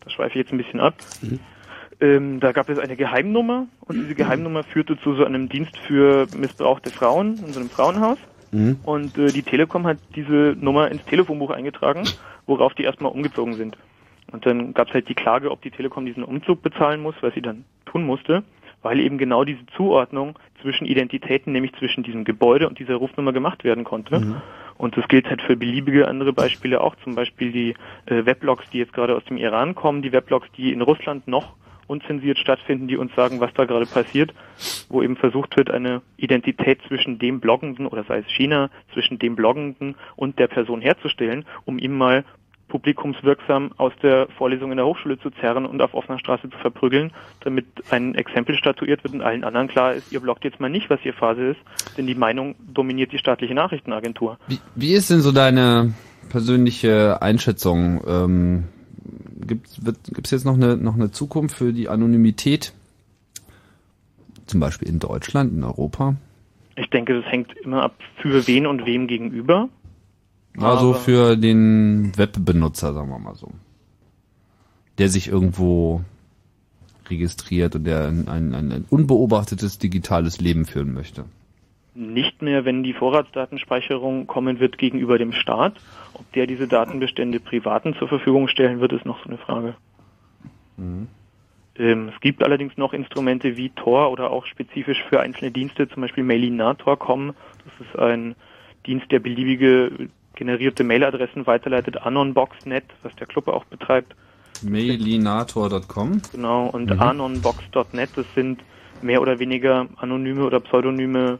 da schweife ich jetzt ein bisschen ab, ähm, da gab es eine Geheimnummer und diese Geheimnummer führte zu so einem Dienst für missbrauchte Frauen in so einem Frauenhaus. Und äh, die Telekom hat diese Nummer ins Telefonbuch eingetragen, worauf die erstmal umgezogen sind. Und dann gab es halt die Klage, ob die Telekom diesen Umzug bezahlen muss, was sie dann tun musste, weil eben genau diese Zuordnung zwischen Identitäten, nämlich zwischen diesem Gebäude und dieser Rufnummer gemacht werden konnte. Und das gilt halt für beliebige andere Beispiele auch, zum Beispiel die äh, Weblogs, die jetzt gerade aus dem Iran kommen, die Weblogs, die in Russland noch unzensiert stattfinden, die uns sagen, was da gerade passiert, wo eben versucht wird, eine Identität zwischen dem Bloggenden oder sei es China, zwischen dem Bloggenden und der Person herzustellen, um ihm mal publikumswirksam aus der Vorlesung in der Hochschule zu zerren und auf offener Straße zu verprügeln, damit ein Exempel statuiert wird und allen anderen klar ist, ihr bloggt jetzt mal nicht, was ihr Phase ist, denn die Meinung dominiert die staatliche Nachrichtenagentur. Wie, wie ist denn so deine persönliche Einschätzung? Ähm, Gibt es jetzt noch eine, noch eine Zukunft für die Anonymität? Zum Beispiel in Deutschland, in Europa? Ich denke, das hängt immer ab, für wen und wem gegenüber. Also für den Webbenutzer, sagen wir mal so. Der sich irgendwo registriert und der ein, ein, ein unbeobachtetes digitales Leben führen möchte. Nicht mehr, wenn die Vorratsdatenspeicherung kommen wird gegenüber dem Staat. Ob der diese Datenbestände Privaten zur Verfügung stellen wird, ist noch so eine Frage. Ähm, es gibt allerdings noch Instrumente wie Tor oder auch spezifisch für einzelne Dienste, zum Beispiel Mailinator kommen. Das ist ein Dienst, der beliebige generierte Mailadressen weiterleitet, Anonbox.net, was der Club auch betreibt. Mailinator.com. Genau, und Mhm. anonbox.net, das sind mehr oder weniger anonyme oder pseudonyme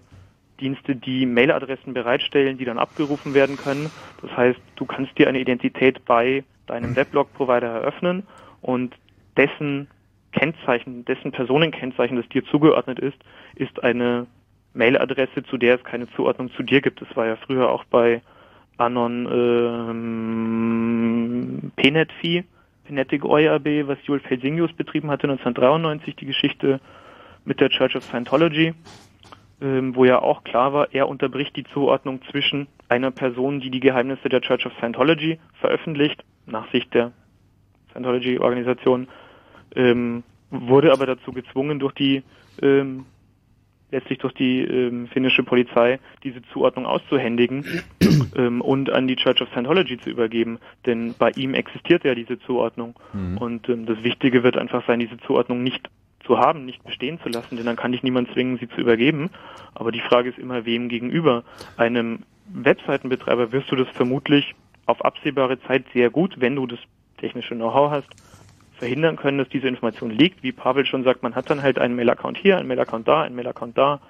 Dienste, die Mailadressen bereitstellen, die dann abgerufen werden können. Das heißt, du kannst dir eine Identität bei deinem Weblog-Provider eröffnen und dessen Kennzeichen, dessen Personenkennzeichen, das dir zugeordnet ist, ist eine Mailadresse, zu der es keine Zuordnung zu dir gibt. Das war ja früher auch bei Anon ähm, PNetFi, Kinetic OIRB, was Joel Felsingius betrieben hatte 1993, die Geschichte mit der Church of Scientology, ähm, wo ja auch klar war, er unterbricht die Zuordnung zwischen einer Person, die die Geheimnisse der Church of Scientology veröffentlicht, nach Sicht der Scientology-Organisation, ähm, wurde aber dazu gezwungen durch die ähm, letztlich durch die ähm, finnische Polizei diese Zuordnung auszuhändigen ähm, und an die Church of Scientology zu übergeben. Denn bei ihm existiert ja diese Zuordnung. Mhm. Und ähm, das Wichtige wird einfach sein, diese Zuordnung nicht zu haben, nicht bestehen zu lassen, denn dann kann dich niemand zwingen, sie zu übergeben. Aber die Frage ist immer, wem gegenüber? Einem Webseitenbetreiber wirst du das vermutlich auf absehbare Zeit sehr gut, wenn du das technische Know-how hast, verhindern können, dass diese Information liegt. Wie Pavel schon sagt, man hat dann halt einen Mail-Account hier, einen Mail-Account da, einen Mail-Account da.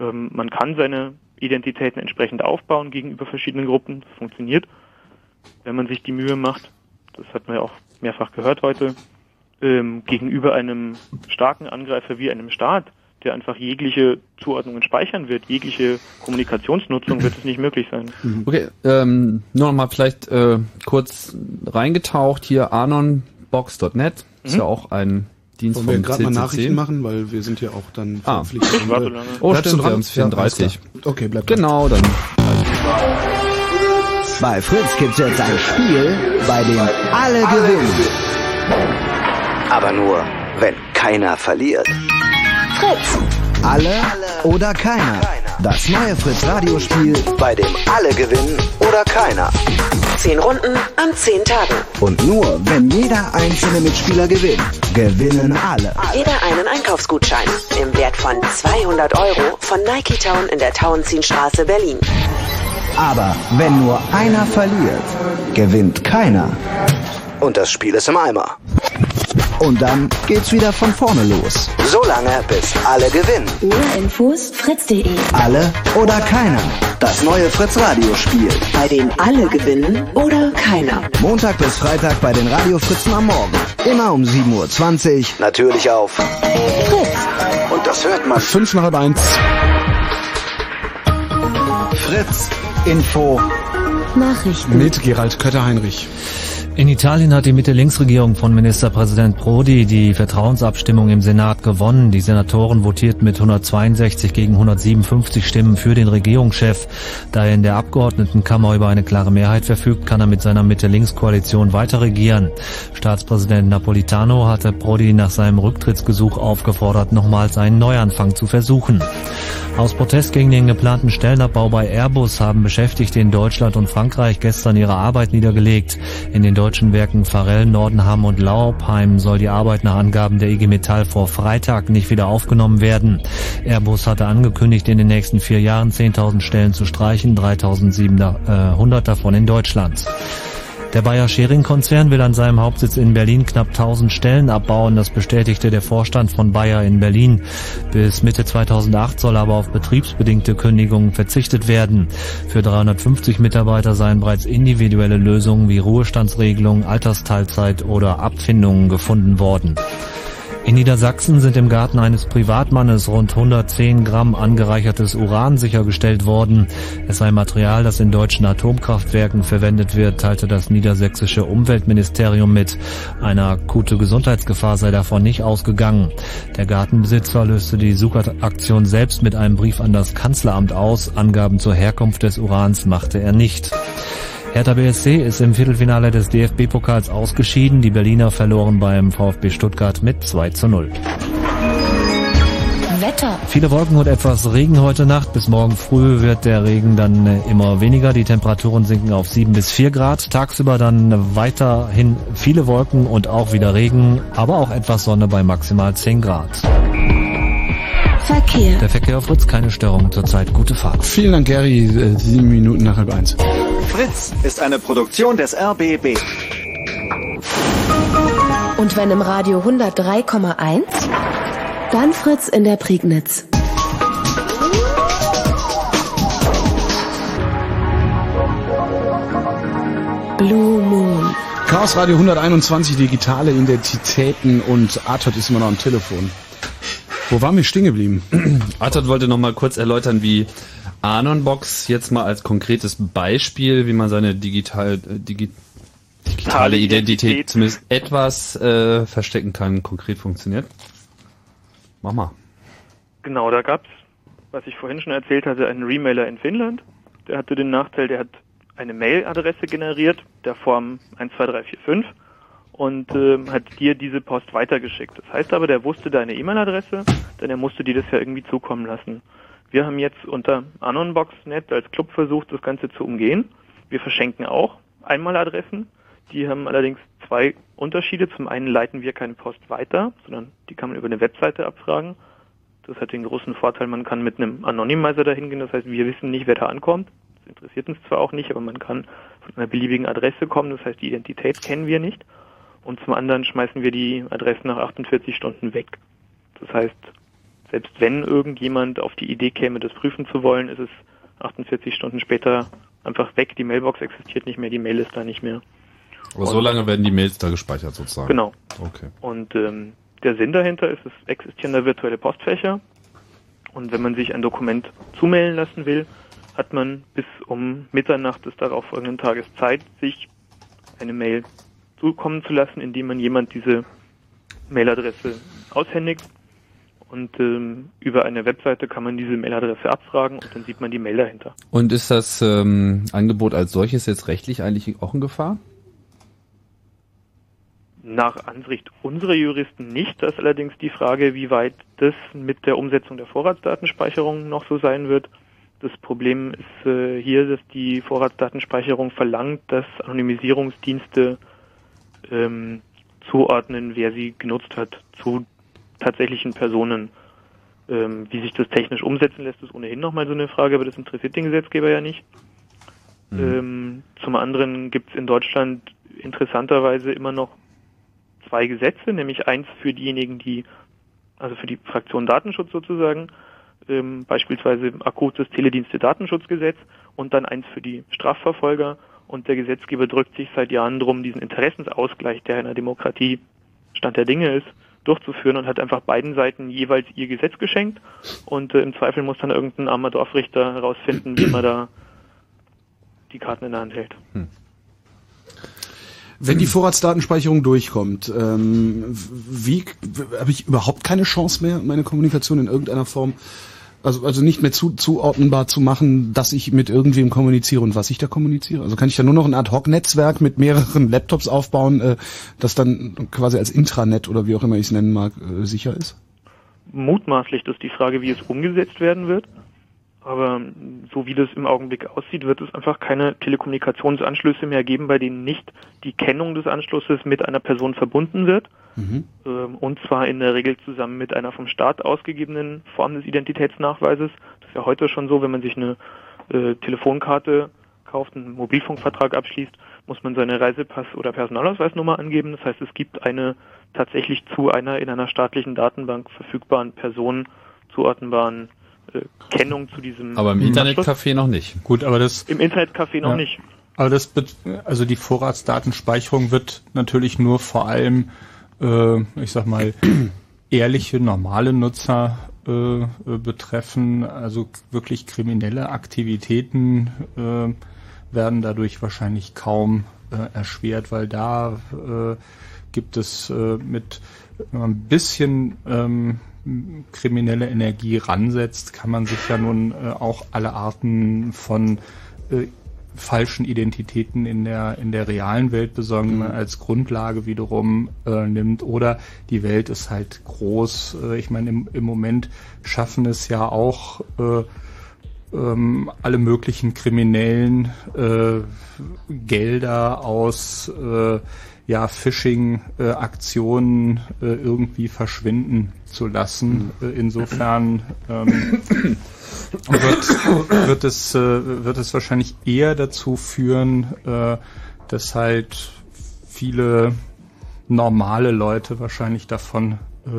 Ähm, man kann seine Identitäten entsprechend aufbauen gegenüber verschiedenen Gruppen. Das funktioniert, wenn man sich die Mühe macht. Das hat man ja auch mehrfach gehört heute. Ähm, gegenüber einem starken Angreifer wie einem Staat, der einfach jegliche Zuordnungen speichern wird, jegliche Kommunikationsnutzung, wird es nicht möglich sein. Okay, ähm, nur noch mal vielleicht äh, kurz reingetaucht hier anonbox.net ist Mhm. ja auch ein Dienst Wollen wir vom gerade mal. Nachrichten machen, weil wir sind ja auch dann Ah. verpflichtet. Oh, Bleibst stimmt, wir dran? haben's 34. Ja, okay, bleib dran. Genau, dann Bei Fritz gibt's jetzt ein Spiel, bei dem alle gewinnen. Aber nur, wenn keiner verliert. Fritz. Alle oder keiner. Das neue Fritz Radiospiel, bei dem alle gewinnen oder keiner. Zehn Runden an zehn Tagen. Und nur, wenn jeder einzelne Mitspieler gewinnt, gewinnen alle. Jeder einen Einkaufsgutschein im Wert von 200 Euro von Nike Town in der Tauentzienstraße Berlin. Aber wenn nur einer verliert, gewinnt keiner. Und das Spiel ist im Eimer. Und dann geht's wieder von vorne los. So lange, bis alle gewinnen. Mehr Infos fritz.de. Alle oder keiner. Das neue Fritz Radiospiel. Bei dem alle gewinnen oder keiner. Montag bis Freitag bei den Radio Fritzen am Morgen. Immer um 7.20 Uhr. Natürlich auf Fritz. Und das hört man. Fünf nach halb eins. Fritz Info. Nachrichten. Mit Gerald Kötter-Heinrich. In Italien hat die Mitte-Links-Regierung von Ministerpräsident Prodi die Vertrauensabstimmung im Senat gewonnen. Die Senatoren votierten mit 162 gegen 157 Stimmen für den Regierungschef. Da er in der Abgeordnetenkammer über eine klare Mehrheit verfügt, kann er mit seiner Mitte-Links-Koalition weiter regieren. Staatspräsident Napolitano hatte Prodi nach seinem Rücktrittsgesuch aufgefordert, nochmals einen Neuanfang zu versuchen. Aus Protest gegen den geplanten Stellenabbau bei Airbus haben Beschäftigte in Deutschland und Frankreich gestern ihre Arbeit niedergelegt. In den deutschen Werken Farell, Nordenham und Laubheim soll die Arbeit nach Angaben der IG Metall vor Freitag nicht wieder aufgenommen werden. Airbus hatte angekündigt, in den nächsten vier Jahren 10.000 Stellen zu streichen, 3.700 davon in Deutschland. Der Bayer Schering-Konzern will an seinem Hauptsitz in Berlin knapp 1000 Stellen abbauen. Das bestätigte der Vorstand von Bayer in Berlin. Bis Mitte 2008 soll aber auf betriebsbedingte Kündigungen verzichtet werden. Für 350 Mitarbeiter seien bereits individuelle Lösungen wie Ruhestandsregelungen, Altersteilzeit oder Abfindungen gefunden worden. In Niedersachsen sind im Garten eines Privatmannes rund 110 Gramm angereichertes Uran sichergestellt worden. Es sei Material, das in deutschen Atomkraftwerken verwendet wird, teilte das niedersächsische Umweltministerium mit. Eine akute Gesundheitsgefahr sei davon nicht ausgegangen. Der Gartenbesitzer löste die Suchaktion selbst mit einem Brief an das Kanzleramt aus. Angaben zur Herkunft des Urans machte er nicht. Hertha BSC ist im Viertelfinale des DFB-Pokals ausgeschieden. Die Berliner verloren beim VfB Stuttgart mit 2 zu 0. Wetter. Viele Wolken und etwas Regen heute Nacht. Bis morgen früh wird der Regen dann äh, immer weniger. Die Temperaturen sinken auf 7 bis 4 Grad. Tagsüber dann weiterhin viele Wolken und auch wieder Regen, aber auch etwas Sonne bei maximal 10 Grad. Verkehr. Der Verkehr auf Fritz, keine Störung zurzeit. Gute Fahrt. Vielen Dank, Gary. Sieben Minuten nach halb eins. Fritz ist eine Produktion des RBB. Und wenn im Radio 103,1, dann Fritz in der Prignitz. Blue Moon. Chaos Radio 121, digitale Identitäten und Arthur ist immer noch am Telefon. Wo waren wir stehen geblieben? Arthur wollte noch mal kurz erläutern, wie Anonbox jetzt mal als konkretes Beispiel, wie man seine digital, äh, digi, digitale Identität zumindest etwas äh, verstecken kann, konkret funktioniert. Mach mal. Genau, da gab's, was ich vorhin schon erzählt hatte, einen Remailer in Finnland. Der hatte den Nachteil, der hat eine Mailadresse generiert, der Form 12345 und ähm, hat dir diese Post weitergeschickt. Das heißt aber, der wusste deine E-Mail-Adresse, denn er musste dir das ja irgendwie zukommen lassen. Wir haben jetzt unter AnonBox.net als Club versucht, das Ganze zu umgehen. Wir verschenken auch Einmaladressen. Die haben allerdings zwei Unterschiede. Zum einen leiten wir keine Post weiter, sondern die kann man über eine Webseite abfragen. Das hat den großen Vorteil, man kann mit einem Anonymizer dahin gehen. Das heißt, wir wissen nicht, wer da ankommt. Das interessiert uns zwar auch nicht, aber man kann von einer beliebigen Adresse kommen. Das heißt, die Identität kennen wir nicht. Und zum anderen schmeißen wir die Adressen nach 48 Stunden weg. Das heißt, selbst wenn irgendjemand auf die Idee käme, das prüfen zu wollen, ist es 48 Stunden später einfach weg. Die Mailbox existiert nicht mehr, die Mail ist da nicht mehr. Aber so lange werden die Mails da gespeichert sozusagen. Genau. Okay. Und ähm, der Sinn dahinter ist, es existieren da virtuelle Postfächer. Und wenn man sich ein Dokument zumailen lassen will, hat man bis um Mitternacht des darauf folgenden Tages Zeit, sich eine Mail zukommen zu lassen, indem man jemand diese Mailadresse aushändigt. Und ähm, über eine Webseite kann man diese Mailadresse abfragen und dann sieht man die Mail dahinter. Und ist das ähm, Angebot als solches jetzt rechtlich eigentlich auch in Gefahr? Nach Ansicht unserer Juristen nicht. Das ist allerdings die Frage, wie weit das mit der Umsetzung der Vorratsdatenspeicherung noch so sein wird. Das Problem ist äh, hier, dass die Vorratsdatenspeicherung verlangt, dass Anonymisierungsdienste ähm, zuordnen, wer sie genutzt hat, zu tatsächlichen Personen. Ähm, wie sich das technisch umsetzen lässt, ist ohnehin nochmal so eine Frage, aber das interessiert den Gesetzgeber ja nicht. Ähm, zum anderen gibt es in Deutschland interessanterweise immer noch zwei Gesetze, nämlich eins für diejenigen, die, also für die Fraktion Datenschutz sozusagen, ähm, beispielsweise akutes Teledienste-Datenschutzgesetz und dann eins für die Strafverfolger. Und der Gesetzgeber drückt sich seit Jahren drum, diesen Interessensausgleich, der in einer Demokratie Stand der Dinge ist, durchzuführen und hat einfach beiden Seiten jeweils ihr Gesetz geschenkt. Und äh, im Zweifel muss dann irgendein armer Dorfrichter herausfinden, wie man da die Karten in der Hand hält. Wenn die Vorratsdatenspeicherung durchkommt, ähm, wie habe ich überhaupt keine Chance mehr, meine Kommunikation in irgendeiner Form, also also nicht mehr zu, zuordnenbar zu machen, dass ich mit irgendwem kommuniziere und was ich da kommuniziere? Also kann ich da nur noch ein Ad-Hoc-Netzwerk mit mehreren Laptops aufbauen, äh, das dann quasi als Intranet oder wie auch immer ich es nennen mag, äh, sicher ist? Mutmaßlich ist die Frage, wie es umgesetzt werden wird. Aber so wie das im Augenblick aussieht, wird es einfach keine Telekommunikationsanschlüsse mehr geben, bei denen nicht die Kennung des Anschlusses mit einer Person verbunden wird. Mhm. Ähm, Und zwar in der Regel zusammen mit einer vom Staat ausgegebenen Form des Identitätsnachweises. Das ist ja heute schon so, wenn man sich eine äh, Telefonkarte kauft, einen Mobilfunkvertrag abschließt, muss man seine Reisepass- oder Personalausweisnummer angeben. Das heißt, es gibt eine tatsächlich zu einer in einer staatlichen Datenbank verfügbaren Person zuordnenbaren äh, Kennung zu diesem Aber im. Internetcafé noch nicht. Gut, aber das Im Internetcafé noch Ja. nicht. Aber das, also die Vorratsdatenspeicherung wird natürlich nur vor allem, äh, ich sag mal, ehrliche, normale Nutzer äh, äh, betreffen. Also wirklich kriminelle Aktivitäten äh, werden dadurch wahrscheinlich kaum äh, erschwert, weil da äh, gibt es äh, mit ein bisschen ähm, kriminelle Energie ransetzt, kann man sich ja nun äh, auch alle Arten von äh, falschen Identitäten in der in der realen Welt besorgen, man als Grundlage wiederum äh, nimmt. Oder die Welt ist halt groß. Äh, ich meine, im, im Moment schaffen es ja auch äh, ähm, alle möglichen kriminellen äh, Gelder aus äh, ja, Phishing-Aktionen äh, irgendwie verschwinden zu lassen. Äh, insofern ähm, wird, wird, es, äh, wird es wahrscheinlich eher dazu führen, äh, dass halt viele normale Leute wahrscheinlich davon äh,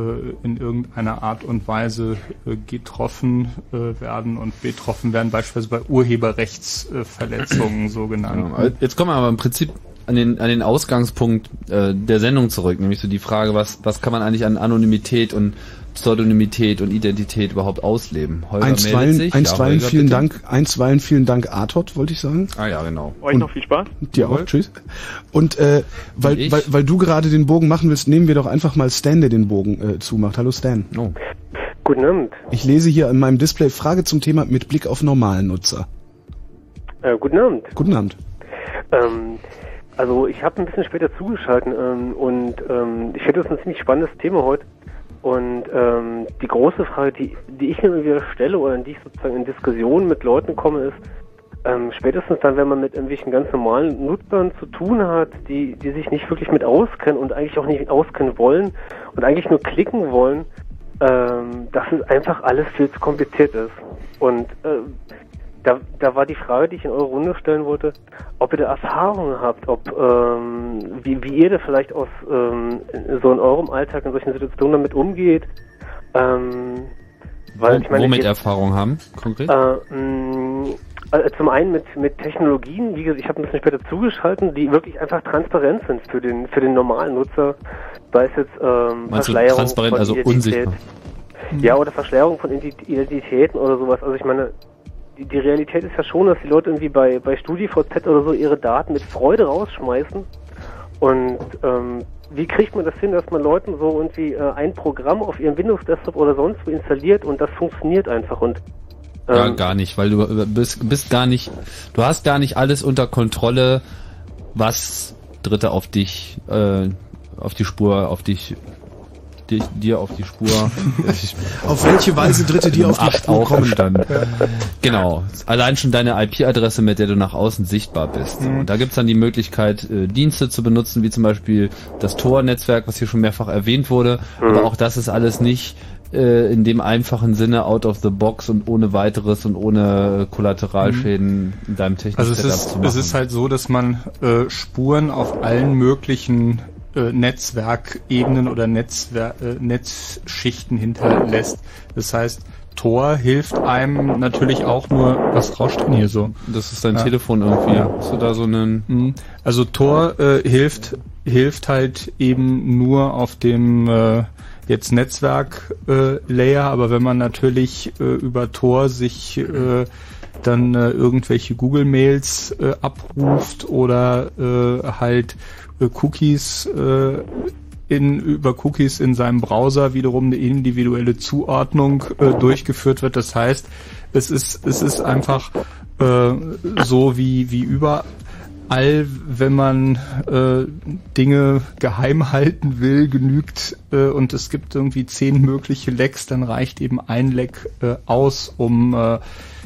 in irgendeiner Art und Weise äh, getroffen äh, werden und betroffen werden, beispielsweise bei Urheberrechtsverletzungen so genannt. Jetzt kommen wir aber im Prinzip an den, an den Ausgangspunkt der Sendung zurück, nämlich so die Frage, was, was kann man eigentlich an Anonymität und Pseudonymität und Identität überhaupt ausleben? Holger meldet Einstweilen, sich. einstweilen Holger, vielen bitte. Dank, einstweilen vielen Dank Artot, wollte ich sagen. Ah ja, genau. Euch noch viel Spaß. Dir auch, tschüss. Und äh, weil, ich? weil, weil du gerade den Bogen machen willst, nehmen wir doch einfach mal Stan, der den Bogen äh, zumacht. Hallo Stan. Oh. Guten Abend. Ich lese hier in meinem Display Frage zum Thema mit Blick auf normalen Nutzer. Äh, guten Abend. Guten Abend. Ähm, also ich habe ein bisschen später zugeschaltet ähm, und ähm, ich finde das ein ziemlich spannendes Thema heute. Und ähm, die große Frage, die, die ich mir immer wieder stelle oder in die ich sozusagen in Diskussionen mit Leuten komme, ist, ähm, spätestens dann, wenn man mit irgendwelchen ganz normalen Nutzern zu tun hat, die, die sich nicht wirklich mit auskennen und eigentlich auch nicht auskennen wollen und eigentlich nur klicken wollen, ähm, dass es einfach alles viel zu kompliziert ist. Und äh, da, da war die Frage, die ich in eure Runde stellen wollte, ob ihr da Erfahrungen habt, ob ähm, wie, wie ihr da vielleicht aus ähm, so in eurem Alltag in solchen Situationen damit umgeht. Ähm, weil ich meine, Womit ich- Erfahrung haben, konkret? äh, mh, äh, zum einen mit, mit Technologien, wie gesagt, ich habe ein bisschen später zugeschaltet, die wirklich einfach transparent sind für den für den normalen Nutzer, sei es jetzt ähm, Meinst Verschleierung transparent, von also Identität. unsichtbar? Ja, oder Verschleierung von Ident- Identitäten oder sowas. Also ich meine, die, Realität ist ja schon, dass die Leute irgendwie bei, bei StudiVZ oder so ihre Daten mit Freude rausschmeißen. Und ähm, wie kriegt man das hin, dass man Leuten so irgendwie äh, ein Programm auf ihrem Windows-Desktop oder sonst wo installiert und das funktioniert einfach und Ja, ähm, gar nicht, weil du äh, bist, bist gar nicht, du hast gar nicht alles unter Kontrolle, was Dritte auf dich, äh, auf die Spur, auf dich, dich dir auf die Spur. Auf welche Weise Dritte dir auf die Spur kommen. Genau. Allein schon deine IP-Adresse, mit der du nach außen sichtbar bist. Mhm. Und da gibt's dann die Möglichkeit, äh, Dienste zu benutzen, wie zum Beispiel das Tor-Netzwerk, was hier schon mehrfach erwähnt wurde. Mhm. Aber auch das ist alles nicht äh, in dem einfachen Sinne out of the box und ohne weiteres und ohne Kollateralschäden in deinem technischen Also es Setup ist, es ist halt so, dass man äh, Spuren auf allen möglichen äh, Netzwerkebenen oder Netzwer äh, Netzschichten hinterlässt. Das heißt, Tor hilft einem natürlich auch nur, was rauscht denn hier so? Das ist dein Telefon irgendwie. Hast du da so einen... Mhm. Also Tor äh, hilft hilft halt eben nur auf dem äh, jetzt Netzwerk äh, Layer, aber wenn man natürlich äh, über Tor sich äh, dann äh, irgendwelche Google Mails äh, abruft oder äh, halt Cookies äh, in, über Cookies in seinem Browser wiederum eine individuelle Zuordnung äh, durchgeführt wird. Das heißt, es ist, es ist einfach äh, so wie, wie überall, wenn man äh, Dinge geheim halten will, genügt äh, und es gibt irgendwie zehn mögliche Lecks, dann reicht eben ein Leck äh, aus, um äh,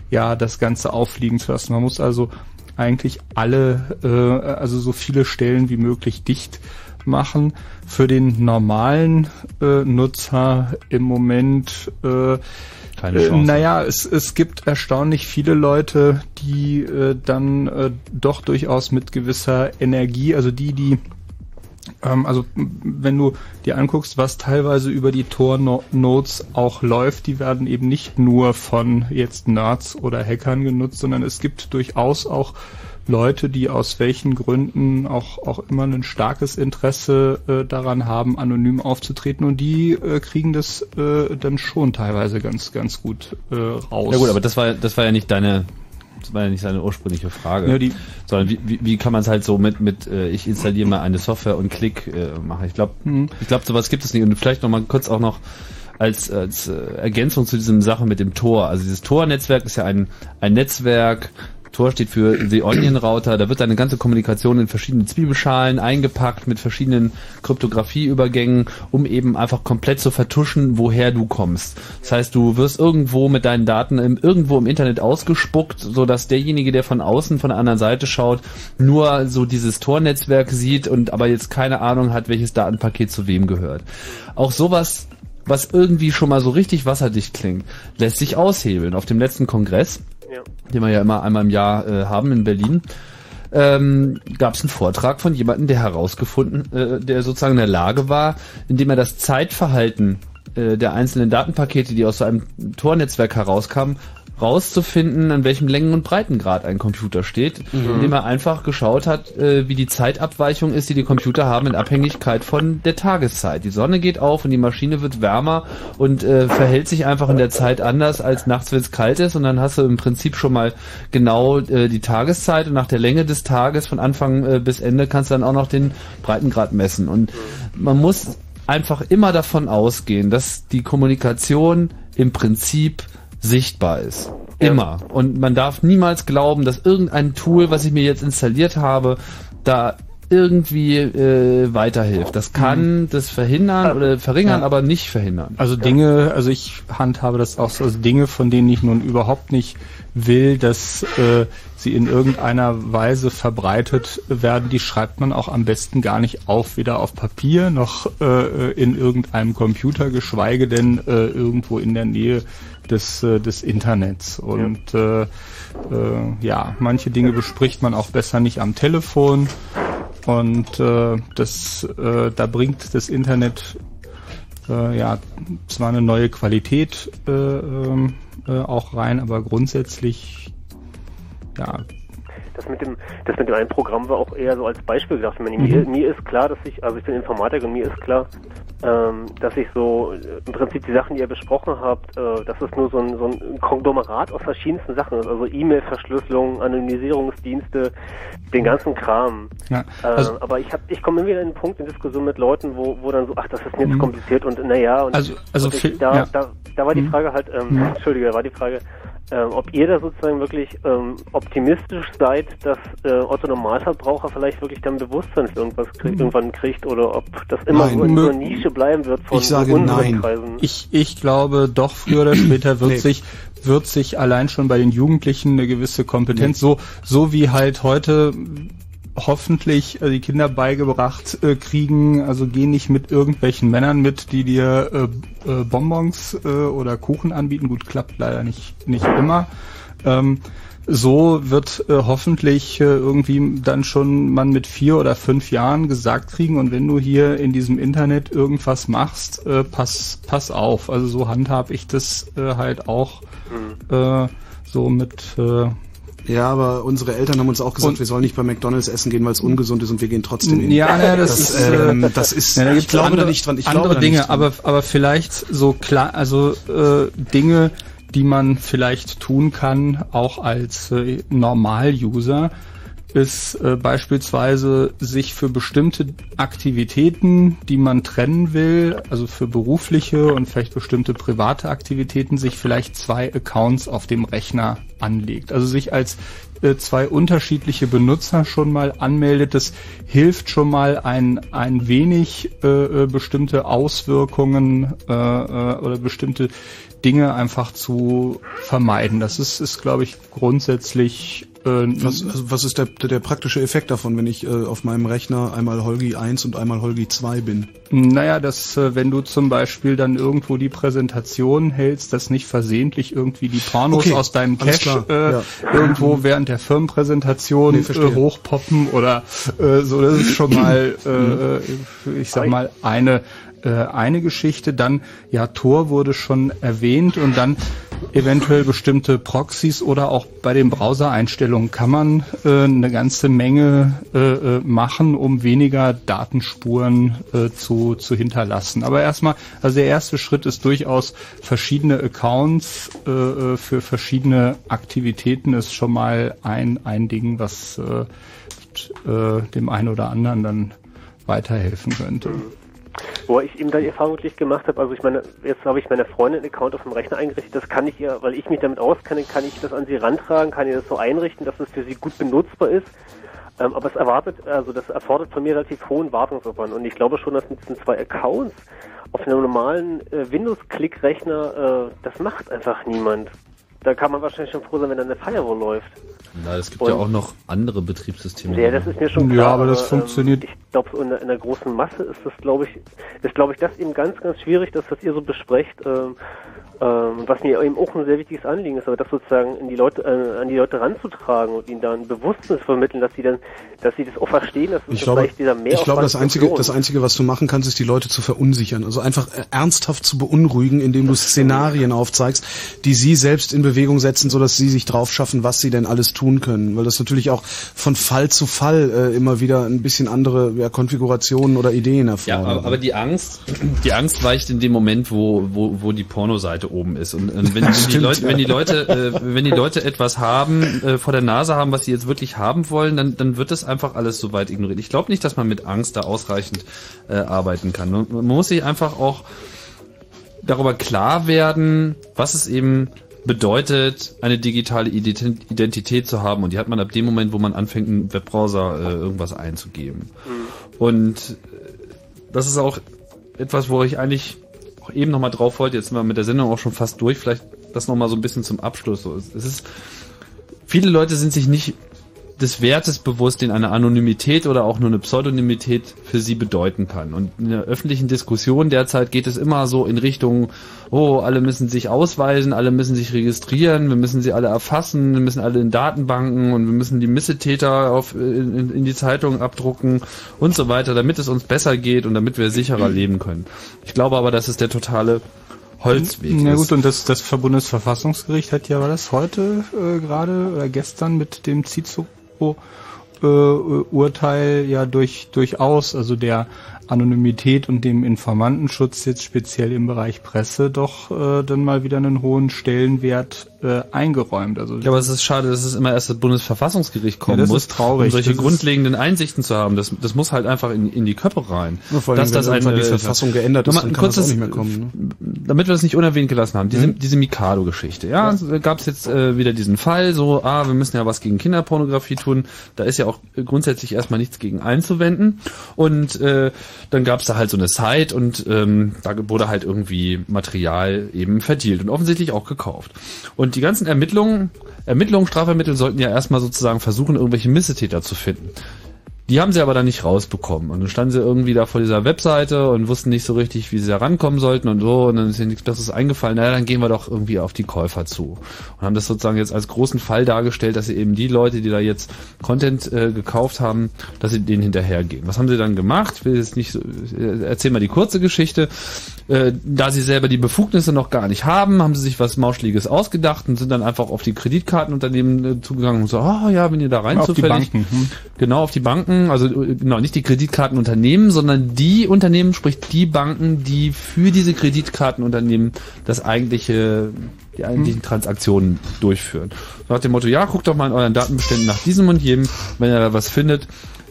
ja das Ganze auffliegen zu lassen. Man muss also eigentlich alle, äh, also so viele Stellen wie möglich dicht machen. Für den normalen äh, Nutzer im Moment äh, Keine äh, Chance. Naja, es, es gibt erstaunlich viele Leute, die äh, dann äh, doch durchaus mit gewisser Energie, also die, die also m- wenn du dir anguckst, was teilweise über die Tor-Nodes auch läuft, die werden eben nicht nur von jetzt Nerds oder Hackern genutzt, sondern es gibt durchaus auch Leute, die aus welchen Gründen auch, auch immer ein starkes Interesse äh, daran haben, anonym aufzutreten und die äh, kriegen das äh, dann schon teilweise ganz, ganz gut äh, raus. Ja gut, aber das war das war ja nicht deine das war ja nicht seine ursprüngliche Frage, Ja, die- sondern wie, wie, wie kann man es halt so mit mit äh, ich installiere mal eine Software und klick äh, machen. Ich glaube, Mhm. ich glaube sowas gibt es nicht und vielleicht noch mal kurz auch noch als als äh, Ergänzung zu diesem Sache mit dem Tor. Also dieses Tor-Netzwerk ist ja ein ein Netzwerk Tor steht für The Onion Router. Da wird deine ganze Kommunikation in verschiedene Zwiebelschalen eingepackt mit verschiedenen Kryptografieübergängen, um eben einfach komplett zu vertuschen, woher du kommst. Das heißt, du wirst irgendwo mit deinen Daten im, irgendwo im Internet ausgespuckt, so dass derjenige, der von außen von der anderen Seite schaut, nur so dieses Tornetzwerk sieht und aber jetzt keine Ahnung hat, welches Datenpaket zu wem gehört. Auch sowas was irgendwie schon mal so richtig wasserdicht klingt, lässt sich aushebeln. Auf dem letzten Kongress, Ja. den wir ja immer einmal im Jahr äh, haben in Berlin, ähm, gab es einen Vortrag von jemandem, der herausgefunden, äh, der sozusagen in der Lage war, indem er das Zeitverhalten äh, der einzelnen Datenpakete, die aus so einem Tornetzwerk herauskamen, rauszufinden, an welchem Längen- und Breitengrad ein Computer steht, Mhm. indem er einfach geschaut hat, äh, wie die Zeitabweichung ist, die die Computer haben in Abhängigkeit von der Tageszeit. Die Sonne geht auf und die Maschine wird wärmer und äh, verhält sich einfach in der Zeit anders als nachts, wenn es kalt ist und dann hast du im Prinzip schon mal genau äh, die Tageszeit und nach der Länge des Tages von Anfang äh, bis Ende kannst du dann auch noch den Breitengrad messen und man muss einfach immer davon ausgehen, dass die Kommunikation im Prinzip sichtbar ist. Immer. Und man darf niemals glauben, dass irgendein Tool, was ich mir jetzt installiert habe, da irgendwie äh, weiterhilft. Das kann das verhindern oder verringern, Ja. aber nicht verhindern. Also Dinge, also ich handhabe das auch so, also Dinge, von denen ich nun überhaupt nicht will, dass äh, sie in irgendeiner Weise verbreitet werden, die schreibt man auch am besten gar nicht auf, weder auf Papier noch äh, in irgendeinem Computer, geschweige denn äh, irgendwo in der Nähe des, äh, des Internets. Und äh, äh, ja, manche Dinge bespricht man auch besser nicht am Telefon. Und äh, das, äh, da bringt das Internet äh, ja zwar eine neue Qualität äh, ähm, äh, auch rein, aber grundsätzlich ja. Das mit dem, das mit dem einen Programm war auch eher so als Beispiel gedacht. Ich meine, Mhm. mir, mir ist klar, dass ich, also ich bin Informatiker und mir ist klar, ähm, dass ich so äh, im Prinzip die Sachen, die ihr besprochen habt, äh, dass es nur so ein, so ein Konglomerat aus verschiedensten Sachen ist. Also E-Mail-Verschlüsselung, Anonymisierungsdienste, den ganzen Kram. Ja, Äh, also- aber ich hab, ich komme immer wieder in den Punkt in Diskussion mit Leuten, wo, wo dann so, ach, das ist mir jetzt Mhm. kompliziert und naja, und, Also- also und ich, da, ja. da, da war die Mhm. Frage halt, ähm, Mhm. Entschuldige, da war die Frage, ähm, ob ihr da sozusagen wirklich ähm, optimistisch seid, dass äh, Otto Normalverbraucher vielleicht wirklich dann Bewusstsein für irgendwas krieg, Mhm. irgendwann kriegt oder ob das immer Nein. so in so Mö- einer Nische bleiben wird von Ich sage nein. Kreisen. Ich, ich glaube, doch früher oder später wird Nee. sich wird sich allein schon bei den Jugendlichen eine gewisse Kompetenz, so so wie halt heute hoffentlich äh, die Kinder beigebracht äh, kriegen, also geh nicht mit irgendwelchen Männern mit, die dir äh, äh, Bonbons äh, oder Kuchen anbieten. Gut, klappt leider nicht nicht immer. Ähm, so wird äh, hoffentlich äh, irgendwie dann schon man mit vier oder fünf Jahren gesagt kriegen und wenn du hier in diesem Internet irgendwas machst, äh, pass pass auf. Also so handhab ich das äh, halt auch äh, so mit äh, Ja, aber unsere Eltern haben uns auch gesagt, Und- wir sollen nicht bei McDonalds essen gehen, weil es ungesund ist und wir gehen trotzdem hin. Ja, ja, das, ist, ähm, äh, das ist, ja, da ich glaube andere, da nicht dran. Ich andere Dinge, aber aber vielleicht so klar, also äh, Dinge, die man vielleicht tun kann, auch als äh, Normal-User, ist äh, beispielsweise sich für bestimmte Aktivitäten, die man trennen will, also für berufliche und vielleicht bestimmte private Aktivitäten, sich vielleicht zwei Accounts auf dem Rechner anlegt. Also sich als äh, zwei unterschiedliche Benutzer schon mal anmeldet. Das hilft schon mal ein, ein wenig äh, äh, bestimmte Auswirkungen äh, äh, oder bestimmte Dinge einfach zu vermeiden. Das ist, ist glaube ich, grundsätzlich Was, also was ist der, der praktische Effekt davon, wenn ich äh, auf meinem Rechner einmal Holgi 1 und einmal Holgi 2 bin? Naja, dass äh, wenn du zum Beispiel dann irgendwo die Präsentation hältst, dass nicht versehentlich irgendwie die Pornos Okay, aus deinem Cache äh, ja. irgendwo während der Firmenpräsentation Nee, äh, hochpoppen oder äh, so. Das ist schon mal, äh, äh, ich sag mal, eine äh, eine Geschichte. Dann, ja, Tor wurde schon erwähnt und dann eventuell bestimmte Proxys oder auch bei den Browser-Einstellungen kann man äh, eine ganze Menge äh, äh, machen, um weniger Datenspuren äh, zu, zu hinterlassen. Aber erstmal, also der erste Schritt ist durchaus verschiedene Accounts äh, äh, für verschiedene Aktivitäten ist schon mal ein, ein Ding, was äh, äh, dem einen oder anderen dann weiterhelfen könnte. Wo ich eben da die Erfahrung wirklich gemacht habe, also ich meine, jetzt habe ich meiner Freundin einen Account auf dem Rechner eingerichtet, das kann ich ihr, weil ich mich damit auskenne, kann ich das an sie rantragen, kann ihr das so einrichten, dass es für sie gut benutzbar ist. Ähm, aber es erwartet, also das erfordert von mir relativ hohen Wartungsaufwand und ich glaube schon, dass mit diesen zwei Accounts auf einem normalen äh, Windows-Click-Rechner, äh, das macht einfach niemand. Da kann man wahrscheinlich schon froh sein, wenn da eine Firewall läuft. Na, es gibt Und- ja auch noch andere Betriebssysteme. Ja, das ist mir schon Ja, klar. aber das ähm, funktioniert Ich glaube, so in der, in der großen Masse ist das, glaube ich, ist, glaube ich, das eben ganz, ganz schwierig, dass das ihr so besprecht. Ähm, ähm, was mir eben auch ein sehr wichtiges Anliegen ist, aber das sozusagen in die Leute, äh, an die Leute ranzutragen und ihnen dann Bewusstsein vermitteln, dass sie dann, dass sie das auch verstehen, dass es Ich glaube, vielleicht dieser Mehraufwand ich glaube, das einzige, lohnt. das einzige, was du machen kannst, ist die Leute zu verunsichern. Also einfach äh, ernsthaft zu beunruhigen, indem du Szenarien aufzeigst, die sie selbst in Bewegung setzen, sodass sie sich drauf schaffen, was sie denn alles tun können. Weil das natürlich auch von Fall zu Fall äh, immer wieder ein bisschen andere ja, Konfigurationen oder Ideen Ja, erfordert. aber, aber die Angst, die Angst weicht in dem Moment, wo, wo, wo die Pornoseite oben ist. Und, und wenn, wenn, die Leute, ja. wenn die Leute, äh, wenn die Leute etwas haben, äh, vor der Nase haben, was sie jetzt wirklich haben wollen, dann, dann wird das einfach alles so weit ignoriert. Ich glaube nicht, dass man mit Angst da ausreichend äh, arbeiten kann. Und man muss sich einfach auch darüber klar werden, was es eben bedeutet, eine digitale Ident- Identität zu haben. Und die hat man ab dem Moment, wo man anfängt, im Webbrowser äh, irgendwas einzugeben. Und äh, das ist auch etwas, wo ich eigentlich auch eben nochmal drauf wollte. Jetzt sind wir mit der Sendung auch schon fast durch. Vielleicht das nochmal so ein bisschen zum Abschluss. So, es ist, viele Leute sind sich nicht des Wertes bewusst, den eine Anonymität oder auch nur eine Pseudonymität für sie bedeuten kann. Und in der öffentlichen Diskussion derzeit geht es immer so in Richtung, oh, alle müssen sich ausweisen, alle müssen sich registrieren, wir müssen sie alle erfassen, wir müssen alle in Datenbanken und wir müssen die Missetäter auf, in, in die Zeitung abdrucken und so weiter, damit es uns besser geht und damit wir sicherer leben können. Ich glaube aber, dass es der totale Holzweg Na ist. gut, und das, das Bundesverfassungsgericht hat ja, war das heute äh, gerade oder gestern mit dem Cicero-Urteil ja durch, durchaus, also der Anonymität und dem Informantenschutz jetzt speziell im Bereich Presse doch äh, dann mal wieder einen hohen Stellenwert äh, eingeräumt. Also Ja, aber es ist schade, dass es immer erst das Bundesverfassungsgericht kommen Ja, das muss, ist traurig. um solche Das ist- grundlegenden Einsichten zu haben. Das, das muss halt einfach in, in die Köpfe rein. Ja, vor allem, Dass das eine- die Verfassung geändert ist, dann ein kann das auch kurzes- nicht mehr kommen. Ne? damit wir das nicht unerwähnt gelassen haben, diese, diese Mikado-Geschichte. Ja, da gab es jetzt äh, wieder diesen Fall, so, ah, wir müssen ja was gegen Kinderpornografie tun. Da ist ja auch grundsätzlich erstmal nichts gegen einzuwenden. Und äh, dann gab es da halt so eine Site und ähm, da wurde halt irgendwie Material eben verdealt und offensichtlich auch gekauft. Und die ganzen Ermittlungen, Ermittlungen, Strafvermittlungen sollten ja erstmal sozusagen versuchen, irgendwelche Missetäter zu finden. Die haben sie aber dann nicht rausbekommen. Und dann standen sie irgendwie da vor dieser Webseite und wussten nicht so richtig, wie sie da rankommen sollten und so. Und dann ist ihnen nichts Besseres eingefallen. Naja, dann gehen wir doch irgendwie auf die Käufer zu. Und haben das sozusagen jetzt als großen Fall dargestellt, dass sie eben die Leute, die da jetzt Content äh, gekauft haben, dass sie denen hinterhergehen. Was haben sie dann gemacht? Ich will jetzt nicht so, äh, erzähl mal die kurze Geschichte. Äh, da sie selber die Befugnisse noch gar nicht haben, haben sie sich was Mauschliges ausgedacht und sind dann einfach auf die Kreditkartenunternehmen äh, zugegangen und so, ah ja, wenn ihr da rein Auf die zufällig, Banken, hm. Genau, auf die Banken, also äh, genau, nicht die Kreditkartenunternehmen, sondern die Unternehmen, sprich die Banken, die für diese Kreditkartenunternehmen das eigentliche, die eigentlichen Transaktionen durchführen. So nach dem Motto, ja, guckt doch mal in euren Datenbeständen nach diesem und jedem, wenn ihr da was findet.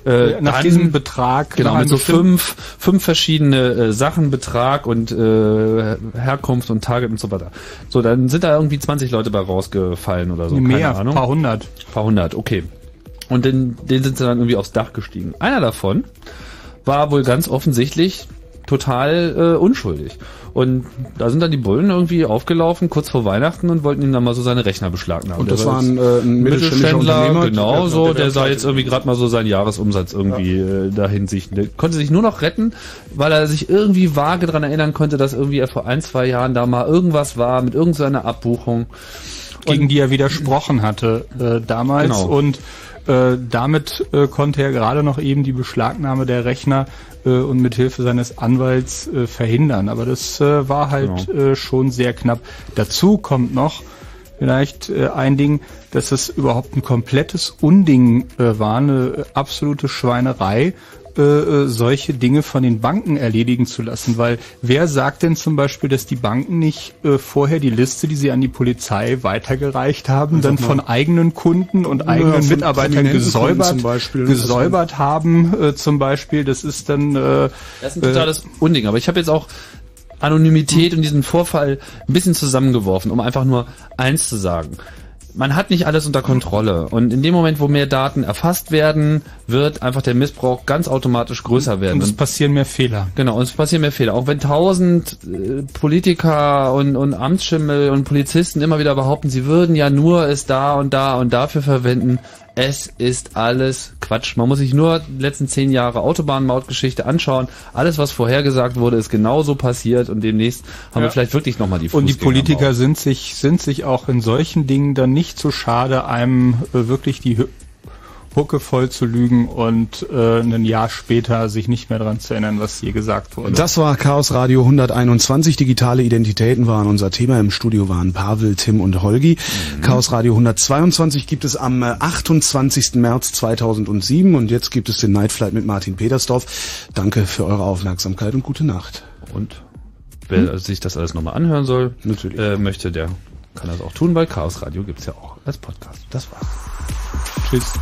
Äh, nach dann- diesem Betrag, Genau, nach mit so fünf, fünf verschiedene äh, Sachen, Betrag und äh, Herkunft und Target und so weiter. So, dann sind da irgendwie 20 Leute bei rausgefallen oder so. Mehr, keine Ahnung. paar hundert. Paar hundert, okay. Und den, den sind sie dann irgendwie aufs Dach gestiegen. Einer davon war wohl ganz offensichtlich total äh, unschuldig. Und da sind dann die Bullen irgendwie aufgelaufen, kurz vor Weihnachten, und wollten ihm dann mal so seine Rechner beschlagnahmen. Und das war ein, äh, ein Unternehmer, genau der- so, der- sah jetzt irgendwie gerade mal so seinen Jahresumsatz irgendwie äh, dahin sich. Der konnte sich nur noch retten, weil er sich irgendwie vage dran erinnern konnte, dass irgendwie er vor ein, zwei Jahren da mal irgendwas war mit irgendeiner Abbuchung. gegen die er widersprochen hatte äh, damals Genau. und äh, damit äh, konnte er gerade noch eben die Beschlagnahme der Rechner äh, und mit Hilfe seines Anwalts äh, verhindern. Aber das äh, war halt Genau. äh, schon sehr knapp. Dazu kommt noch vielleicht äh, ein Ding, dass es überhaupt ein komplettes Unding äh, war, eine absolute Schweinerei, äh, äh, solche Dinge von den Banken erledigen zu lassen. Weil wer sagt denn zum Beispiel, dass die Banken nicht äh, vorher die Liste, die sie an die Polizei weitergereicht haben, dann von eigenen Kunden und Ja, eigenen Mitarbeitern gesäubert, Kunden zum Beispiel. gesäubert haben äh, zum Beispiel. Das ist dann äh, Das ist ein totales Unding. Aber ich habe jetzt auch Anonymität und diesen Vorfall ein bisschen zusammengeworfen, um einfach nur eins zu sagen. Man hat nicht alles unter Kontrolle. Und in dem Moment, wo mehr Daten erfasst werden, wird einfach der Missbrauch ganz automatisch größer werden. und es passieren mehr Fehler. Genau, und es passieren mehr Fehler. Auch wenn tausend äh, Politiker und, und Amtsschimmel und Polizisten immer wieder behaupten, sie würden ja nur es da und da und dafür verwenden, Es ist alles Quatsch. Man muss sich nur die letzten zehn Jahre Autobahnmautgeschichte anschauen. Alles, was vorhergesagt wurde, ist genauso passiert und demnächst haben wir Ja. vielleicht wirklich nochmal die Und die. Politiker sind sich, sind sich auch in solchen Dingen dann nicht so schade, einem äh, wirklich die Hucke voll zu lügen und äh, ein Jahr später sich nicht mehr daran zu erinnern, was je gesagt wurde. Das war Chaos Radio 121. Digitale Identitäten waren unser Thema. Im Studio waren Pavel, Tim und Holgi. Chaos Radio 122 gibt es am äh, 28. März 2007 und jetzt gibt es den Night Flight mit Martin Petersdorf. Danke für eure Aufmerksamkeit und gute Nacht. Und wer sich das alles nochmal anhören soll, Äh, möchte, der kann das auch tun, weil Chaos Radio gibt's ja auch als Podcast. Das war's. Tschüss.